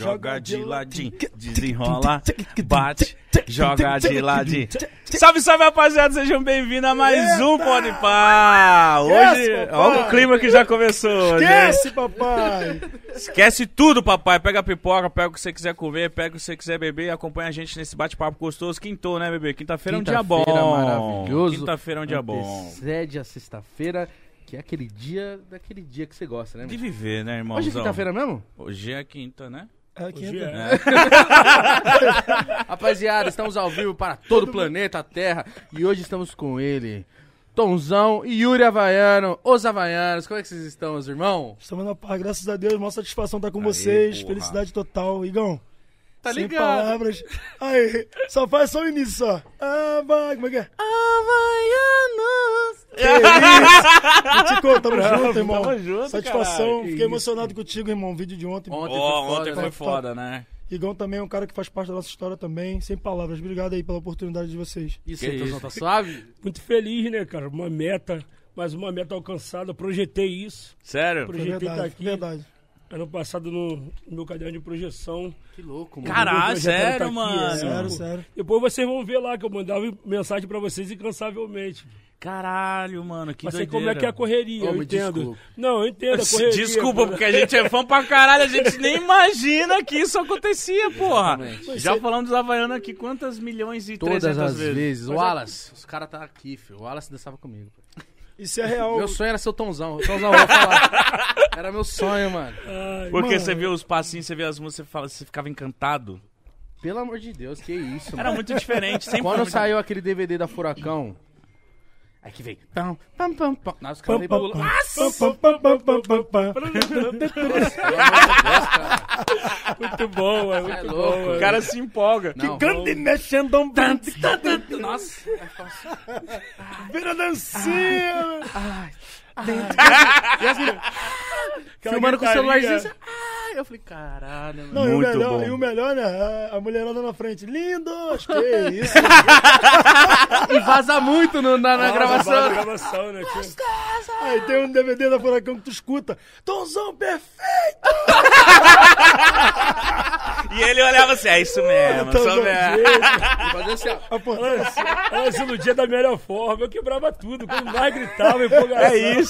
joga de ladinho, desenrola, bate, joga de ladinho. Salve, salve, rapaziada, sejam bem-vindos a mais um Pode Pá. Hoje, Esquece, olha o clima que já começou. né? Esquece, papai! Esquece tudo, papai. Pega a pipoca, pega o que você quiser comer, pega o que você quiser beber e acompanha a gente nesse bate-papo gostoso. Quintou, né, bebê? Quinta-feira é um dia bom. Quinta-feira maravilhoso. Quinta-feira é um dia bom. Antecede a sexta-feira, que é aquele dia, daquele dia que você gosta, né? De viver, né, irmão? Hoje é quinta-feira mesmo? Hoje é quinta, né? É, é. Rapaziada, estamos ao vivo para todo o planeta Terra e hoje estamos com ele, Tonzão e Yuri Havaiano, os Havaianos. Como é que vocês estão, meus irmãos? Estamos na paz, graças a Deus. Maior satisfação estar com Aê, vocês. porra. Felicidade total. Igão, Tá sem ligado? palavras. Aí, só faz só o início só. Ah, vai, como é que é? Havaianos. Que isso? Tico, tamo Bravo, junto, irmão. tamo junto, Satisfação. caralho. Fiquei emocionado contigo, irmão. Vídeo de ontem. Ontem Ó, foi ontem foda, foi né? foda, né? Igão também é um cara que faz parte da nossa história também. Sem palavras. Obrigado aí pela oportunidade de vocês. Isso Que aí, isso. tá suave? Muito feliz, né, cara? Uma meta, mais uma meta alcançada. Projetei isso. Sério? Projetei tá verdade, aqui. verdade. Ano passado no, no meu caderno de projeção. Que louco, mano. Caralho, sério, tá aqui, mano? é. Sério, sério. Depois vocês vão ver lá que eu mandava mensagem pra vocês incansavelmente. Caralho, mano, que Mas sei doideira. como é que é a correria, Ô, eu entendo. desculpa. Não, eu entendo a correria. Desculpa, porque a gente é fã pra caralho, a gente nem imagina que isso acontecia, porra. Exatamente. Já falando dos Havaianos aqui, quantas milhões e Todas trezentas as vezes? vezes. O Mas é- Wallace, os caras tá aqui, filho. O Wallace dançava comigo. Isso é real. Meu sonho era ser o Tonzão. O Tonzão, eu vou falar. Era meu sonho, mano. Ai, Porque Mano. você vê os passinhos, você vê as músicas, você, fala, você ficava encantado. Pelo amor de Deus, que isso, Era mano. muito diferente, sempre Quando muito... saiu aquele DVD da Furacão, aí que veio. Pam, pam, pam, pam. Nossa, os caras pam, pulando. pam, pam, pam, pam, pam, pam, pam. Pelo amor de Deus, cara. Muito bom, é muito é bom. louco. é. O cara se empolga. Não. Cante mexendo um Nossa. Vira dancinha. E as meninas, Aquela filmando com o celularzinho. assim, Ai, eu falei, caralho, mano. Não, e o, Muito melhor, bom. e o melhor, né? A, mulherada na frente. Lindos! Que isso? E vaza muito no- na, na Ah, gravação. na gravação, né? Aí tem um DVD da Furacão que tu escuta. Tonzão perfeito! E ele olhava assim, é isso mesmo, sou mesmo. Fazer assim, ó. Ela, se- ela se iludia da melhor forma. Eu quebrava tudo. Quando mais gritava, empolgação. É isso.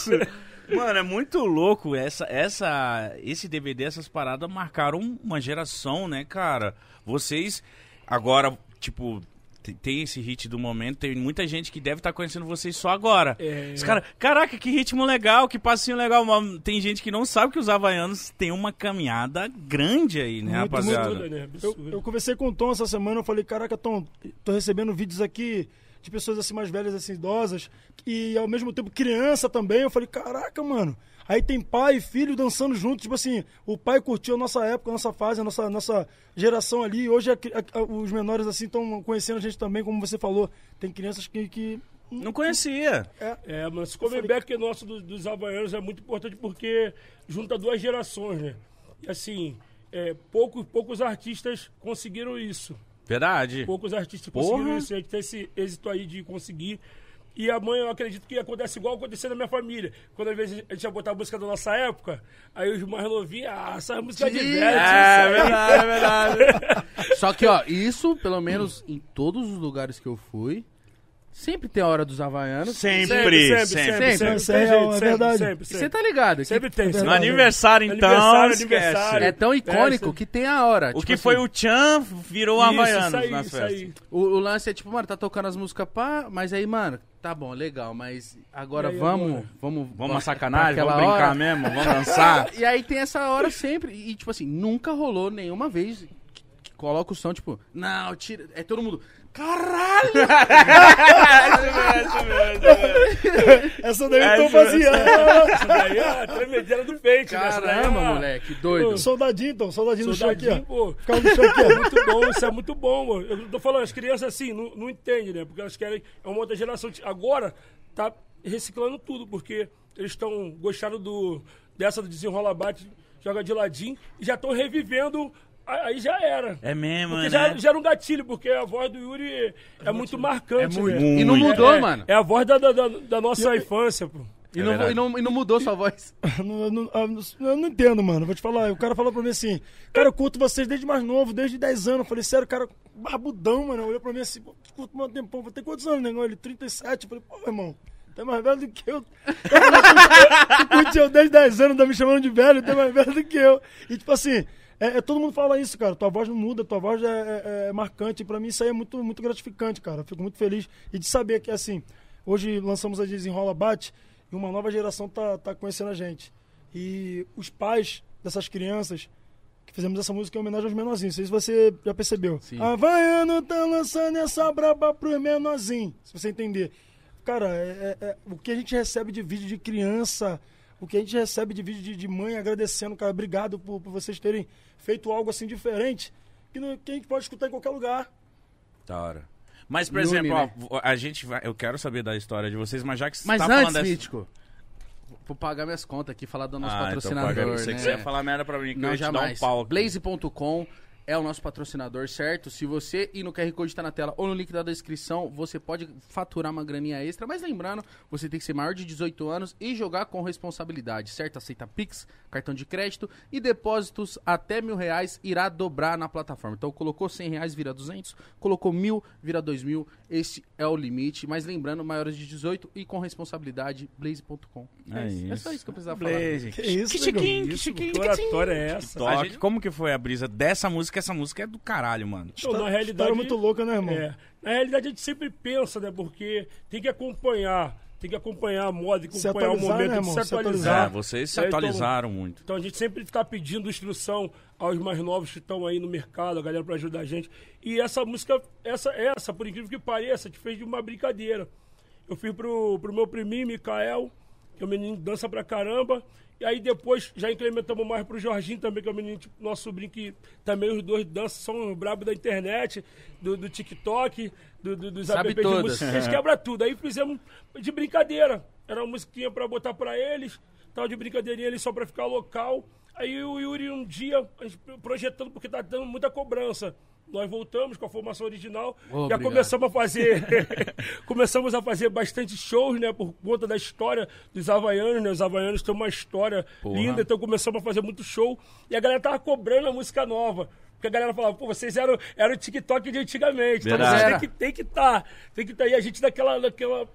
Mano, é muito louco. Essa, essa, esse DVD, essas paradas marcaram uma geração, né, cara? Vocês, agora, tipo, te- tem esse hit do momento, tem muita gente que deve estar conhecendo vocês só agora. É. Os cara, caraca, que ritmo legal, que passinho legal. Tem gente que não sabe que os Havaianos têm uma caminhada grande aí, né, Muito, rapaziada? Absurdo, né? Eu, eu conversei com o Tom essa semana, eu falei, caraca, Tom, tô recebendo vídeos aqui de pessoas assim mais velhas, assim, idosas, e ao mesmo tempo criança também. Eu falei, caraca, mano. Aí tem pai e filho dançando junto, tipo assim, o pai curtiu a nossa época, a nossa fase, a nossa, nossa geração ali. Hoje a- a- a- os menores assim estão conhecendo a gente também, como você falou. Tem crianças que, que Não conhecia. É, mas esse comeback nosso do- dos Havaianos é muito importante porque junta duas gerações, né? E assim, é, poucos, poucos artistas conseguiram isso. Verdade. Poucos artistas Porra. conseguiram isso. A gente tem esse êxito aí de conseguir. E a mãe, eu acredito que acontece igual aconteceu na minha família. Quando às vezes a gente ia botar a música da nossa época, aí os mais novinhos, ah, essa música é de velho. É, aí." verdade, é verdade. Só que, ó, isso, pelo menos em todos os lugares que eu fui, sempre tem a hora dos havaianos. Sempre, Sempre, sempre. sempre, sempre, Sempre. sempre, é jeito, é sempre, verdade. sempre, Você sempre. tá ligado? que Sempre tem. No sempre. aniversário, então, Aniversário, aniversário. É tão icônico É, que tem a hora. O tipo que assim, foi o Chan virou Isso, Havaianos isso aí, nas isso festas. aí. O, o lance é tipo, mano, tá tocando as músicas pá, mas aí, mano, tá bom, legal, mas agora aí, vamos, agora? vamos. Vamos uma sacanagem, vamos brincar hora. mesmo, vamos dançar. E aí tem essa hora sempre. E, tipo assim, nunca rolou nenhuma vez coloca o som, tipo, não, tira. É todo mundo. Caralho! Essa daí É eu tô isso, fazia. Isso daí é a tremedeira do peito. né? Essa daí é Caramba, a- moleque, doido. Soldadinho, então, soldadinho, no chão aqui, Soldadinho, ó. pô. Ficava no chão aqui, ó. Muito bom, isso é muito bom, mano. Eu tô falando, as crianças assim, não, não entendem, né? Porque elas querem. É uma outra geração. Agora, tá reciclando tudo, porque eles estão gostando do, dessa do desenrola bate, joga de ladinho, e já estão revivendo. Aí já era. É mesmo, Porque né? já, já era um gatilho, porque a voz do Yuri é, muito marcante, É muito. né? E não mudou, É- mano. É a voz da, da, da- nossa infância, pô. E, É não, e, não, e não mudou sua voz. Eu não, eu não- entendo, mano. Vou te falar. O cara falou pra mim assim: Cara, eu curto vocês desde mais novo, desde 10 anos. Eu falei, sério, cara, barbudão, mano. Olhou pra mim assim: Pô, te curto mais tempão. Vou ter quantos anos, negão? Ele, 37. Eu falei, pô, irmão, tu é mais velho do que eu. Tu curtiu desde 10 anos, tá me chamando de velho, é mais velho do que eu. E tipo assim. É, é- todo mundo fala isso, cara. Tua voz não muda, tua voz é, é- é marcante. E pra mim isso aí é muito, muito gratificante, cara. Eu fico muito feliz. E de saber que, assim, hoje lançamos a Desenrola Bate e uma nova geração tá, tá conhecendo a gente. E os pais dessas crianças que fizemos essa música em homenagem aos menorzinhos. Não sei se você já percebeu. Sim. Havaiano tá lançando essa braba pros menorzinhos. Se você entender. Cara, é- é- é- o que a gente recebe de vídeo de criança, o que a gente recebe de vídeo de, de mãe agradecendo, cara, obrigado por, por vocês terem feito algo assim diferente, que, não- que a gente pode escutar em qualquer lugar. Da hora. Mas, por exemplo, né? ó, a gente vai. Eu quero saber da história de vocês, mas já que você Mas tá antes, falando dessa... Mítico, vou pagar minhas contas aqui, falar do nosso Ah, então patrocinador, paga. Eu sei né? que você ia falar merda pra mim, que eu Não, ia te dar jamais. um pau. Blaze.com é o nosso patrocinador, certo? Se você ir no QR Code que tá na tela ou no link da descrição, você pode faturar uma graninha extra. Mas lembrando, você tem que ser maior de 18 anos e jogar com responsabilidade, certo? Aceita Pix, cartão de crédito e depósitos até mil reais irá dobrar na plataforma. Então, colocou 100 reais, vira 200. Colocou mil, vira 2 mil. Esse é o limite. Mas lembrando, maiores de 18 e com responsabilidade, blaze.com. É É isso. só isso que eu precisava falar. Blaze. Que isso, que chiquinho, que chiquinho. que oratória é essa? Gente- como que foi a brisa dessa música? Essa música é do caralho, mano. Então, na realidade, muito louca, né, irmão? É, na realidade a gente sempre pensa, né? Porque tem que acompanhar, tem que acompanhar a moda, tem que acompanhar o momento, né, tem que se atualizar. É, vocês se É, então- atualizaram muito. Então a gente sempre está pedindo instrução aos mais novos que estão aí no mercado, a galera para ajudar a gente. E essa música, essa, essa, por incrível que pareça, gente fez de uma brincadeira. Eu fiz pro, pro meu priminho, Mikael, que é um menino que dança pra caramba. E aí depois já incrementamos mais pro Jorginho também, que é um menino, tipo, nosso sobrinho, que também os dois dançam, são os brabos da internet, do, do TikTok, do, do, dos Sabe apps de todas. música. Eles quebram tudo. Aí fizemos de brincadeira. Era uma musiquinha pra botar pra eles, tal de brincadeirinha ali só pra ficar local. Aí o Yuri, um dia, a gente projetando, porque tá dando muita cobrança. Nós voltamos com a formação original, já obrigado. começamos a fazer. começamos a fazer bastante shows, né? Por conta da história dos Havaianos, né? Os Havaianos têm uma história Porra. linda, então começamos a fazer muito show. E a galera tava cobrando a música nova. Porque a galera falava, pô, vocês eram, eram o TikTok de antigamente. Então Verdade. vocês têm que tem que estar. tem que estar. E a gente daquela. daquela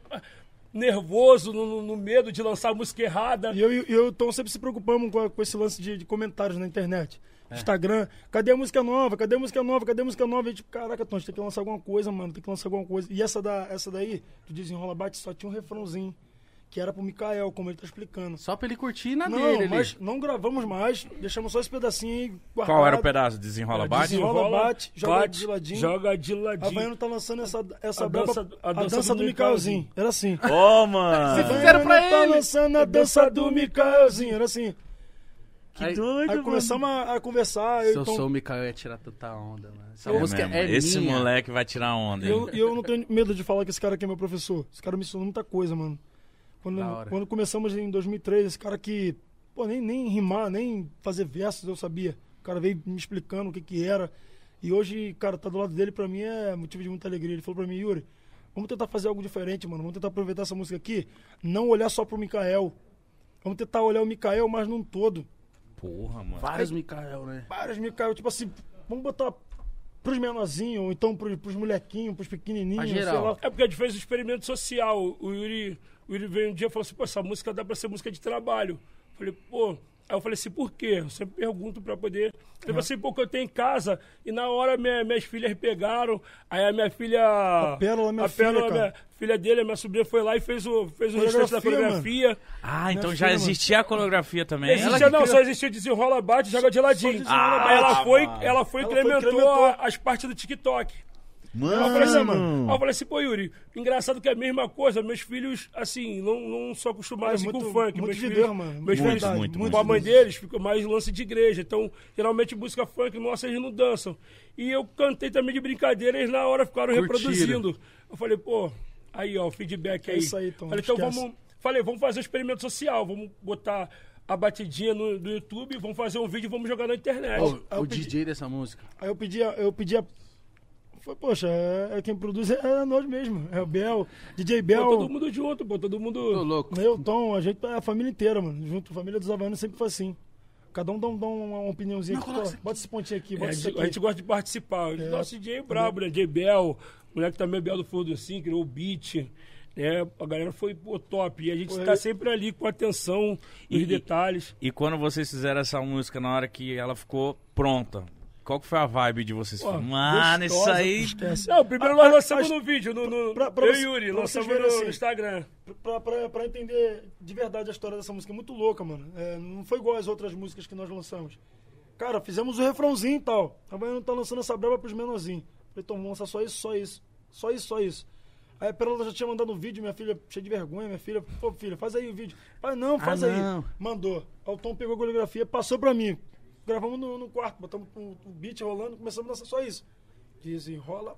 nervoso, no, no- medo de lançar música errada. E eu e eu, Tom sempre se preocupamos com, com esse lance de, de comentários na internet. É. Instagram, cadê a música nova? Cadê a música nova? Cadê a música nova? E tipo, caraca, Tom, a gente tem que lançar alguma coisa, mano. Tem que lançar alguma coisa. E essa, da, essa daí, do Desenrola Bate, só tinha um refrãozinho. Que era pro Mikael, como ele tá explicando. Só pra ele curtir na Não, dele ali. mas não gravamos mais. Deixamos só esse pedacinho aí guardado. Qual era o pedaço? Desenrola, bate? Desenrola, bate, joga de ladinho. Joga de ladinho. Havaiano tá lançando essa, essa A dança- a a dança, dança do, do Mikaelzinho. Era assim. Ô, mano. fizeram pra tá ele. lançando a dança do Mikaelzinho. Era assim. Aí, doido, Aí começamos a, a conversar. eu, se eu então, sou o Mikael, eu ia tirar tanta onda, mano. Essa É música mesmo, é Esse minha. moleque vai tirar onda. E hein? eu, e eu não tenho medo de falar que esse cara aqui é meu professor. Esse cara me ensinou muita coisa, mano. Quando, quando começamos em 2003, esse cara que, pô, nem, nem rimar, nem fazer versos eu sabia. O cara veio me explicando o que que era. E hoje, cara, tá do lado dele pra mim é motivo de muita alegria. Ele falou pra mim, Yuri, vamos tentar fazer algo diferente, mano. Vamos tentar aproveitar essa música aqui, não olhar só pro Mikael. Vamos tentar olhar o Mikael, mas num todo. Porra, mano. Vários Mikael, né? Vários Mikael, tipo assim, vamos botar pros menorzinhos, ou então pros, pros molequinhos, pros pequenininhos. É porque a gente fez um experimento social. O Yuri, o Yuri veio um dia e falou assim: pô, essa música dá pra ser música de trabalho. Eu falei, pô. Aí eu falei assim, por quê? Eu sempre pergunto pra poder. Ele falou assim, pô, que eu tenho em casa. E na hora minha- minhas filhas pegaram. Aí a minha filha. A Pérola, minha a Pérola, filha, minha filha dele, a minha sobrinha, foi lá e fez o, fez o restante da Coreografia. Ah, então Minha já filha, mano. existia a coreografia também? Existia, não, só existia desenrola, bate, joga de ladinho. Aí ela foi, mano. ela foi e Ela foi incrementou incrementou. as partes do TikTok. Aí eu falei assim, mano. Eu falei assim, pô, Yuri, engraçado que é a mesma coisa, meus filhos, assim, não, não são acostumados Cara, assim, muito- com funk. muito meus de filhos, Deus, mano. Meus Muito, filhos, muito, muito. com a mãe deles, ficou mais lance de igreja. Então, geralmente música funk, nossa, eles não dançam. E eu cantei também de brincadeira, eles na hora ficaram Curtiram. reproduzindo. Eu falei, pô, aí, ó, o feedback É aí. isso aí, Tom, Falei, então esquece. vamos. Falei, vamos fazer um experimento social, vamos botar a batidinha no, no YouTube, vamos fazer um vídeo e vamos jogar na internet. Eu o pedi- DJ dessa música. Aí eu pedia, eu pedia Foi, poxa, é, é quem produz é, é nós mesmo. É o Bel, DJ Bel. Pô, todo mundo junto, pô, todo Tô mundo. louco. Eu, Tom, a gente é a família inteira, mano. Junto, a família dos Havaianos sempre foi assim. Cada um dá, um- dá uma, uma opiniãozinha aqui. Pô, bota esse pontinho aqui, É, bota isso gente, aqui. a gente gosta de participar. O Nosso DJ é brabo, né? DJ Bel, o moleque também é Bel do Fogo assim, criou o beat. Né? A galera foi pô, top. E a gente tá é- sempre ali com atenção nos E- detalhes. E quando vocês fizeram essa música, na hora que ela ficou pronta, qual que foi a vibe de vocês? Pô, Mano, isso gostosa, aí... Esquece. Não, primeiro Ah, nós lançamos no vídeo, no, no, pra- pra eu e Yuri, lançamos no, assim. Instagram. Pra, pra, pra entender de verdade a história dessa música, é muito louca, mano. É, não foi igual as outras músicas que nós lançamos. Cara, fizemos o refrãozinho e tal. A Havaiana tá lançando essa brava pros menorzinhos. Falei, Tom, vamos lançar só isso, só isso. Só isso, só isso. Aí a Perola já tinha mandado um vídeo, minha filha, cheia de vergonha, minha filha, pô, filha, faz aí o vídeo. Pai, não, faz Ah, aí. não. Mandou. Aí o Tom pegou a coreografia, passou pra mim. Gravamos no, no quarto, botamos o, o beat rolando, começamos a lançar só isso. Desenrola.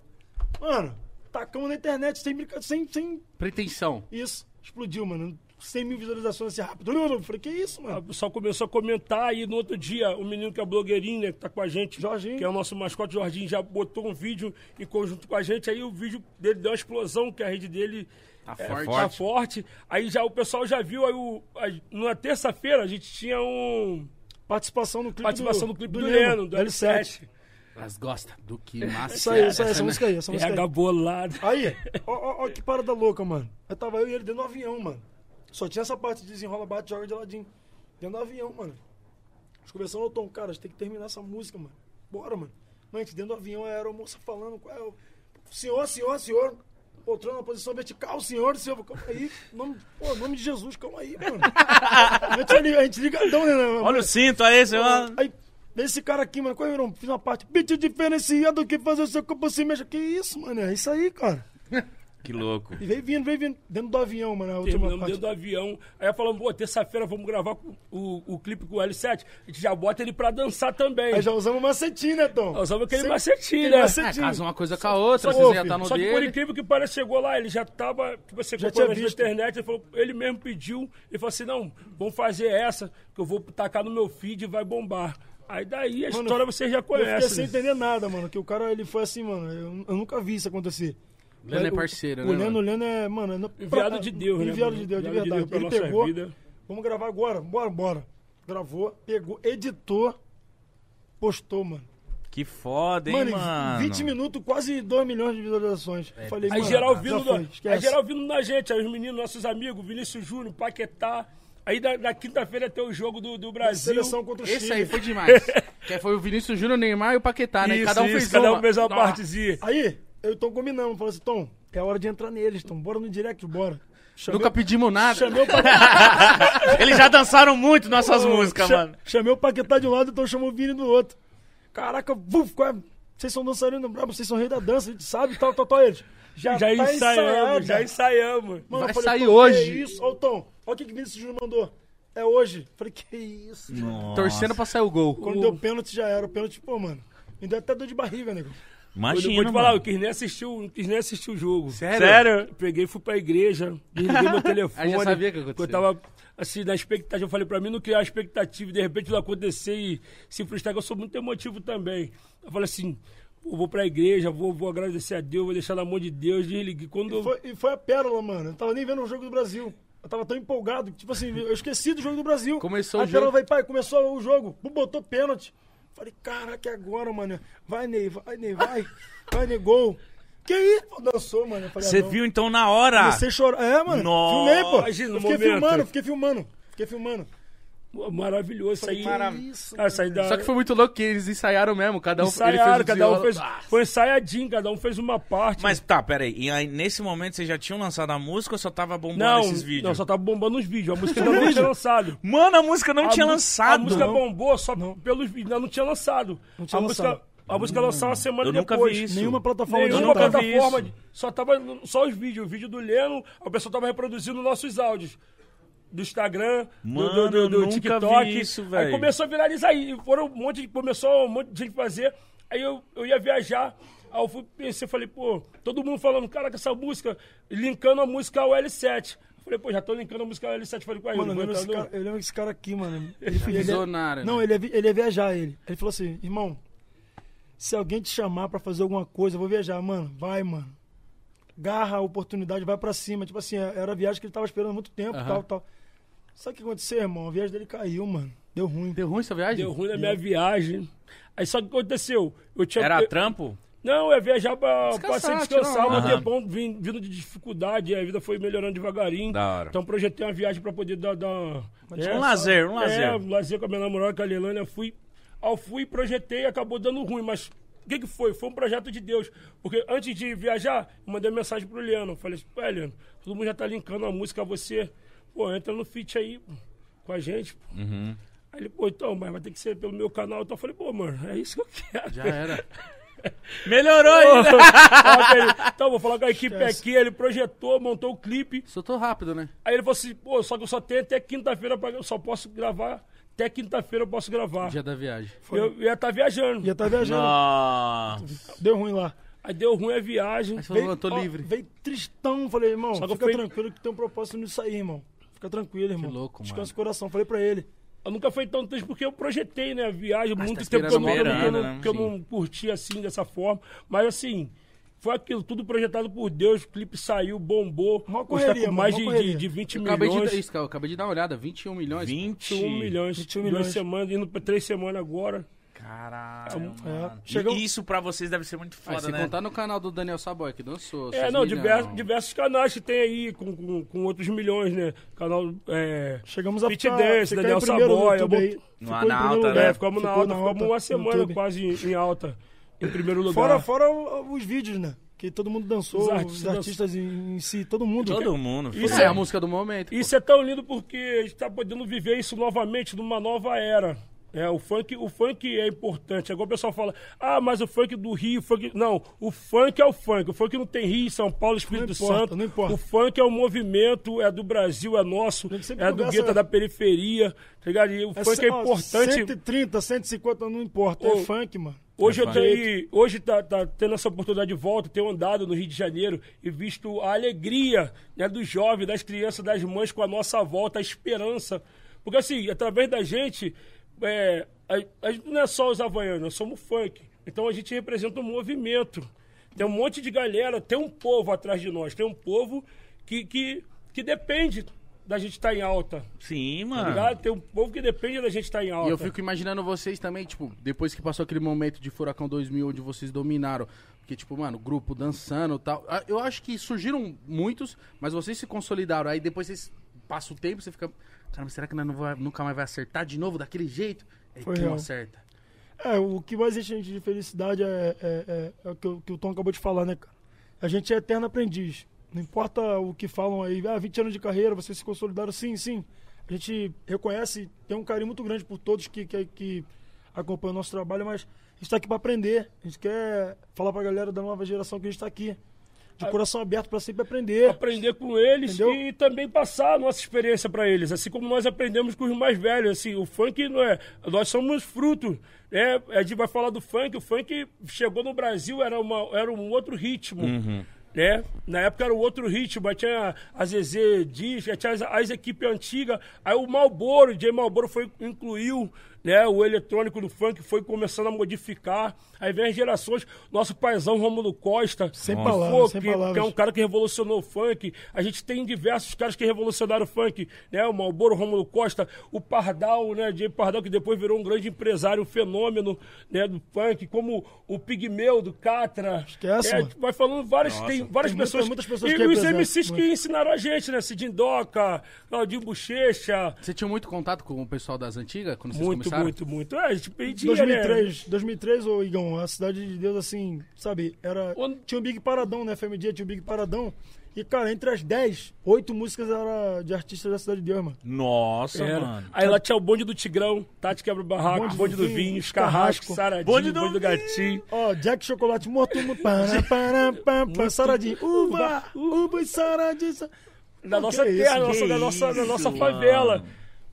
Mano, tacamos na internet sem brincadeira, sem, sem Pretensão. isso, explodiu, mano. 100 mil visualizações assim rápido. Eu falei, que isso, O mano? pessoal começou a comentar e no outro dia o menino que é blogueirinho, né, que tá com a gente, Jorginho. que é o nosso mascote Jorginho, já botou um vídeo em conjunto com a gente, aí o vídeo dele deu uma explosão, que a rede dele Tá é, forte. tá forte. Aí já o pessoal já viu, aí o, a- na terça-feira a gente tinha um Participação no clipe participação do, no clipe do, Leno, do L7. Elas gostam do que massa. Isso aí, isso aí, essa né? música aí, essa música aí. bolado. Aí, ó, ó, ó que parada louca, mano. Eu tava eu e ele dentro do avião, mano. Só tinha essa parte de desenrola, bate, joga de ladinho. Dentro do avião, mano. Gente conversando, ô Tom, cara, a gente tem que terminar essa música, mano. Bora, mano. Mano, a gente dentro do avião, a aeromoça falando, qual é o... Senhor, senhor, senhor. Poltrona na posição vertical, senhor, senhor. Calma aí. Nome, pô, nome de Jesus, calma aí, mano. a gente, ali- a gente ligadão, né? né, Olha o cinto aí, seu... Aí, esse cara aqui, mano, qual é, irmão? Fiz uma parte. Beat diferenciado que fazer o seu corpo se mexa. Que isso, mano? É isso aí, cara. Que louco. E veio vindo, veio vindo. Dentro do avião, mano. A última Terminamos parte. dentro do avião. Aí falamos, pô, terça-feira vamos gravar o, o clipe com o L7. A gente já bota ele pra dançar também. Aí já usamos macetinho, né, Tom? Nós usamos aquele macetinho, aquele né? É, casa uma coisa com a outra, Só você que, já tá no Só que por dele. incrível que pareça, chegou lá, ele já tava, tipo assim, Já tinha na visto. internet, ele, falou, ele mesmo pediu, ele falou assim, não, vamos fazer essa, que eu vou tacar no meu feed e vai bombar. Aí daí a Mano, história você já Eu fiquei conhece. sem né? entender nada, mano. Que o cara, ele foi assim, mano. Eu, eu nunca vi isso acontecer. Leno é parceiro, o, né, Leno, o Leno é, mano... é no- Enviado pra- de Deus, né? Enviado de Deus, de verdade. pra ele pegou... vida. Vamos gravar agora? Bora, bora. Gravou, pegou, editou, postou, mano. Que foda, hein, Mano, mano? em 20 minutos, quase 2 milhões de visualizações. Falei, Aí mano, geral vindo, foi, na, aí geral vindo na gente, aí os meninos, nossos amigos, Vinícius Júnior, Paquetá. Aí na, na quinta-feira tem o jogo do, do Brasil. Seleção contra o Esse Chile. aí foi demais. que foi o Vinícius Júnior, Neymar e o Paquetá, né? Isso, cada um isso, fez cada uma. um fez uma Nossa. partezinha. Aí, eu e o Tom combinamos. Falei assim, Tom, é hora de entrar neles, Tom. Bora no direct, bora. Chamei, Nunca pedimos nada. chamei o Paquetá, Eles já dançaram muito nossas músicas, cha- mano. chamei o Paquetá de um lado e o Tom chamou o Vini do outro. Caraca, buf, qual é? vocês são dançarinos vocês são rei da dança, a gente sabe, tal, tal, tal, eles. Já, Já tá ensaiamos, já ensaiamos. Mano, Vai eu falei, sair hoje. Que isso? Ó o Tom, olha o que que Vinícius Júnior mandou. É hoje. Falei, que isso? Torcendo pra sair o gol. Quando deu pênalti já era. O pênalti, pô, mano. Me deu até dor de barriga, nego. Eu Imagina, vou te falar, eu mano. quis nem assistir o, não quis nem assistir o jogo. Sério? Eu peguei e fui pra igreja, desliguei meu telefone. Aí já sabia o que aconteceu. Eu tava, assim, na expectativa, eu falei pra mim não criar expectativa, e de repente não acontecer e se frustrar, que eu sou muito emotivo também. Eu falei assim, pô, vou pra igreja, vou, vou agradecer a Deus, vou deixar na mão de Deus, desliguei. Quando E foi, e foi a pérola, mano. Eu tava nem vendo o jogo do Brasil. Eu tava tão empolgado. que, Tipo assim, eu esqueci do jogo do Brasil. Começou Aí o a pérola jogo. vai, pai, começou o jogo. Botou pênalti. Falei, caraca, agora, mano. Vai, Ney, vai, Ney, vai. Vai, Ney, gol. Que isso? Dançou, mano. Você ah, viu então na hora? A chorar. É, mano. Nossa, Filmei, pô. imagina fiquei momento. filmando, fiquei filmando. Fiquei filmando. Maravilhoso, isso aí. Falei, que isso, Cara, isso aí da- Só que foi muito louco que eles ensaiaram mesmo. Cada um ensaiaram, ele cada um fez fez. Foi ensaiadinho, cada um fez uma parte. Mas tá, peraí. E aí, nesse momento vocês já tinham lançado a música ou só tava bombando não, esses vídeos? não, só tava bombando os vídeos. A música ainda não tinha lançado. Mano, a música não A tinha lançado. A música Não. bombou só pelos vídeos, ainda não tinha lançado. Não tinha a, lançado. Música, a música lançou uma semana Eu nunca depois. vi isso. Nenhuma plataforma Nenhuma plataforma, só tava só os vídeos. O vídeo do Leno, a pessoa tava reproduzindo nossos áudios. Do Instagram, do- Mano, do, do, do nunca TikTok. vi isso, aí velho. começou a viralizar. E foram um monte de, começou um monte de gente fazer. Aí eu, eu ia viajar. Aí eu fui, pensei, falei, pô, todo mundo falando, cara, com essa música, linkando a música ao L7. Eu Falei, pô, já tô linkando a música ao L7. Falei com Mano, eu ele, lembro, vou esse entrar no- cara, eu lembro esse cara aqui, mano. Ele, ele, Visionário, Não, né? ele ia, vi- ele ia viajar, ele. Ele falou assim, irmão, Se alguém te chamar pra fazer alguma coisa, eu vou viajar. Mano, vai, mano. Garra a oportunidade, vai pra cima. Tipo assim, era a viagem que ele tava esperando há muito tempo, tal, tal. Sabe o que aconteceu, irmão? A viagem dele caiu, mano. Deu ruim. Deu ruim essa viagem? Deu ruim na minha viagem. Aí só que aconteceu? Eu tinha. Era eu- trampo? Não, é viajar pra, Descansar, pra se descansar, um Aham. tempão vim- vindo de dificuldade, a vida foi melhorando devagarinho. Da hora. Então projetei uma viagem pra poder dar. dar né, Um lazer, um É, lazer. um lazer com a minha namorada, com a Leilânia. Fui, ao fui, projetei acabou dando ruim, mas o que, que foi? Foi um projeto de Deus. Porque antes de viajar, eu mandei mensagem pro Leandro. Falei assim, Leandro, todo mundo já tá linkando a música a você. Pô, entra no feat aí pô, com a gente. pô. Uhum. Aí ele, pô, então, mas vai ter que ser pelo meu canal. Então eu falei, pô, mano, é isso que eu quero. Já era. Melhorou ainda. Então, vou falar com a equipe Esquece. aqui. Ele projetou, montou o clipe. Soltou rápido, né? Aí ele falou assim, pô, só que eu só tenho até quinta-feira pra. Eu só posso gravar. Até quinta-feira eu posso gravar. Dia da viagem. Eu ia estar viajando. Ia estar viajando. Nossa. Deu ruim lá. Aí deu ruim a viagem. Aí você falou, eu tô ó, livre. Veio tristão. Falei, irmão, Só que eu fica fui- tranquilo que tem um propósito nisso aí, irmão. Fica tranquilo, irmão. louco, Descansa mano. o coração. Falei pra ele. Eu nunca foi tão triste porque eu projetei, né, a viagem Mas muito tá tempo que eu, não, esperando que eu não- uma grana, que eu né? não curti assim, dessa forma. Mas assim, foi aquilo, tudo projetado por Deus, o clipe saiu, bombou. Hoje tá correria, com mais mano, de, de, de 20 Eu acabei, milhões. de, isso, cara, eu acabei de dar uma olhada, 21 milhões. 21 21 milhões. 21 Duas milhões. semanas, indo pra três semanas agora. Caralho, É. mano. Chegou- E isso pra vocês deve ser muito Aí, foda, sem né? contar no canal do Daniel Saboy, que dançou. É, não, diversos, diversos canais que tem aí com, com, com outros milhões, né? Canal. É, Chegamos a ficar, Dance, Daniel em. No Ficou em Ana primeiro Alta, lugar. né? é, ficamos na Ficou alta, ficamos uma semana YouTube. quase em, em alta. Em primeiro lugar. Fora, fora os vídeos, né? Que todo mundo dançou, Os os artistas artistas, em, em si, todo mundo. Todo mundo. Isso Isso é a música do momento. Isso é tão lindo porque a gente tá podendo viver isso novamente numa nova era. É, o funk, o funk é importante. Agora o pessoal fala, ah, mas o funk do Rio, o funk. Não, o funk é o funk. O funk não tem Rio, São Paulo, Espírito Não importa, Santo. não importa. O funk é o movimento, é do Brasil, é nosso, é do gueta essa- da periferia. Tá ligado? E o funk é ó, importante. 130, 150, não importa. Ô, é funk, mano. Hoje É eu tenho, hoje tá, tá tendo essa oportunidade de volta, tenho andado no Rio de Janeiro e visto a alegria né, dos jovens, das crianças, das mães com a nossa volta, a esperança. Porque assim, através da gente, é, a, a gente não é só os havaianos, nós somos funk. Então a gente representa um movimento. Tem um monte de galera, tem um povo atrás de nós, tem um povo que, que, que depende da gente estar em alta. Sim, Tá mano. ligado? Tem um povo que depende da gente estar em alta. E eu fico imaginando vocês também, tipo, depois que passou aquele momento de Furacão 2000, onde vocês dominaram. Porque, tipo, mano, grupo dançando e tal. Ah, Eu acho que surgiram muitos, mas vocês se consolidaram. Aí depois vocês passa o tempo, você fica. Caramba, será que nós não vai- nunca mais vai acertar de novo daquele jeito? Aí Foi real. acerta. É, o que mais a gente de felicidade é, é- é- é o que, o que o Tom acabou de falar, né, cara? A gente é eterno aprendiz. Não importa o que falam aí, ah, 20 anos de carreira, vocês se consolidaram, sim, sim. A gente reconhece, tem um carinho muito grande por todos que, que, que acompanham o nosso trabalho, mas a gente tá aqui pra aprender. A gente quer falar pra galera da nova geração que a gente tá aqui. De coração aberto pra sempre aprender. aprender com eles Entendeu? e também passar a nossa experiência para eles, assim como nós aprendemos com os mais velhos, assim, o funk não é, nós somos fruto, né? A gente vai falar do funk, o funk chegou no Brasil era uma era um outro ritmo. Né? Na época era um outro ritmo, aí tinha a Zezé Diz, aí tinha as, as equipes antigas, aí o Malboro, o J Malboro foi, incluiu né, o eletrônico do funk, foi começando a modificar, aí vem as gerações, nosso paizão Rômulo Costa, Sem que palavras, que- que é um cara que revolucionou o funk. A gente tem diversos caras que revolucionaram o funk, né? O Malboro, Rômulo Costa, o Pardal, né? Jay Pardal, que depois virou um grande empresário, um fenômeno, né? Do funk, como o Pigmeu, do Catra. Esquece, é, mano. vai falando várias, Nossa. tem várias Tem pessoas. muitas- muitas pessoas e que os MCs que muito. ensinaram a gente, né? Cidinho Doca, Claudinho Bochecha. Você tinha muito contato com o pessoal das antigas quando vocês Muito, começaram? Muito, muito. É, a gente pedia, né? 2003, 2003, ô Igão, a Cidade de Deus, assim, sabe, era... Onde- Tinha o Big Paradão, né, FMD tinha o Big Paradão. E, cara, entre as 10, 8 músicas eram de artistas da Cidade de Deus, mano. Nossa, Era. mano. Aí lá tinha o bonde do Tigrão, Tati Quebra Barraco, bonde, Bonde do do Vinho, Vinho, Carrasco. Saradinho, Bonde bonde do do, Gatinho. Ó, Jack Chocolate morto, para, para, para, Saradinho, uva, uva e Saradinho. sa- Da nossa que terra, nossa, da nossa, da nossa mano.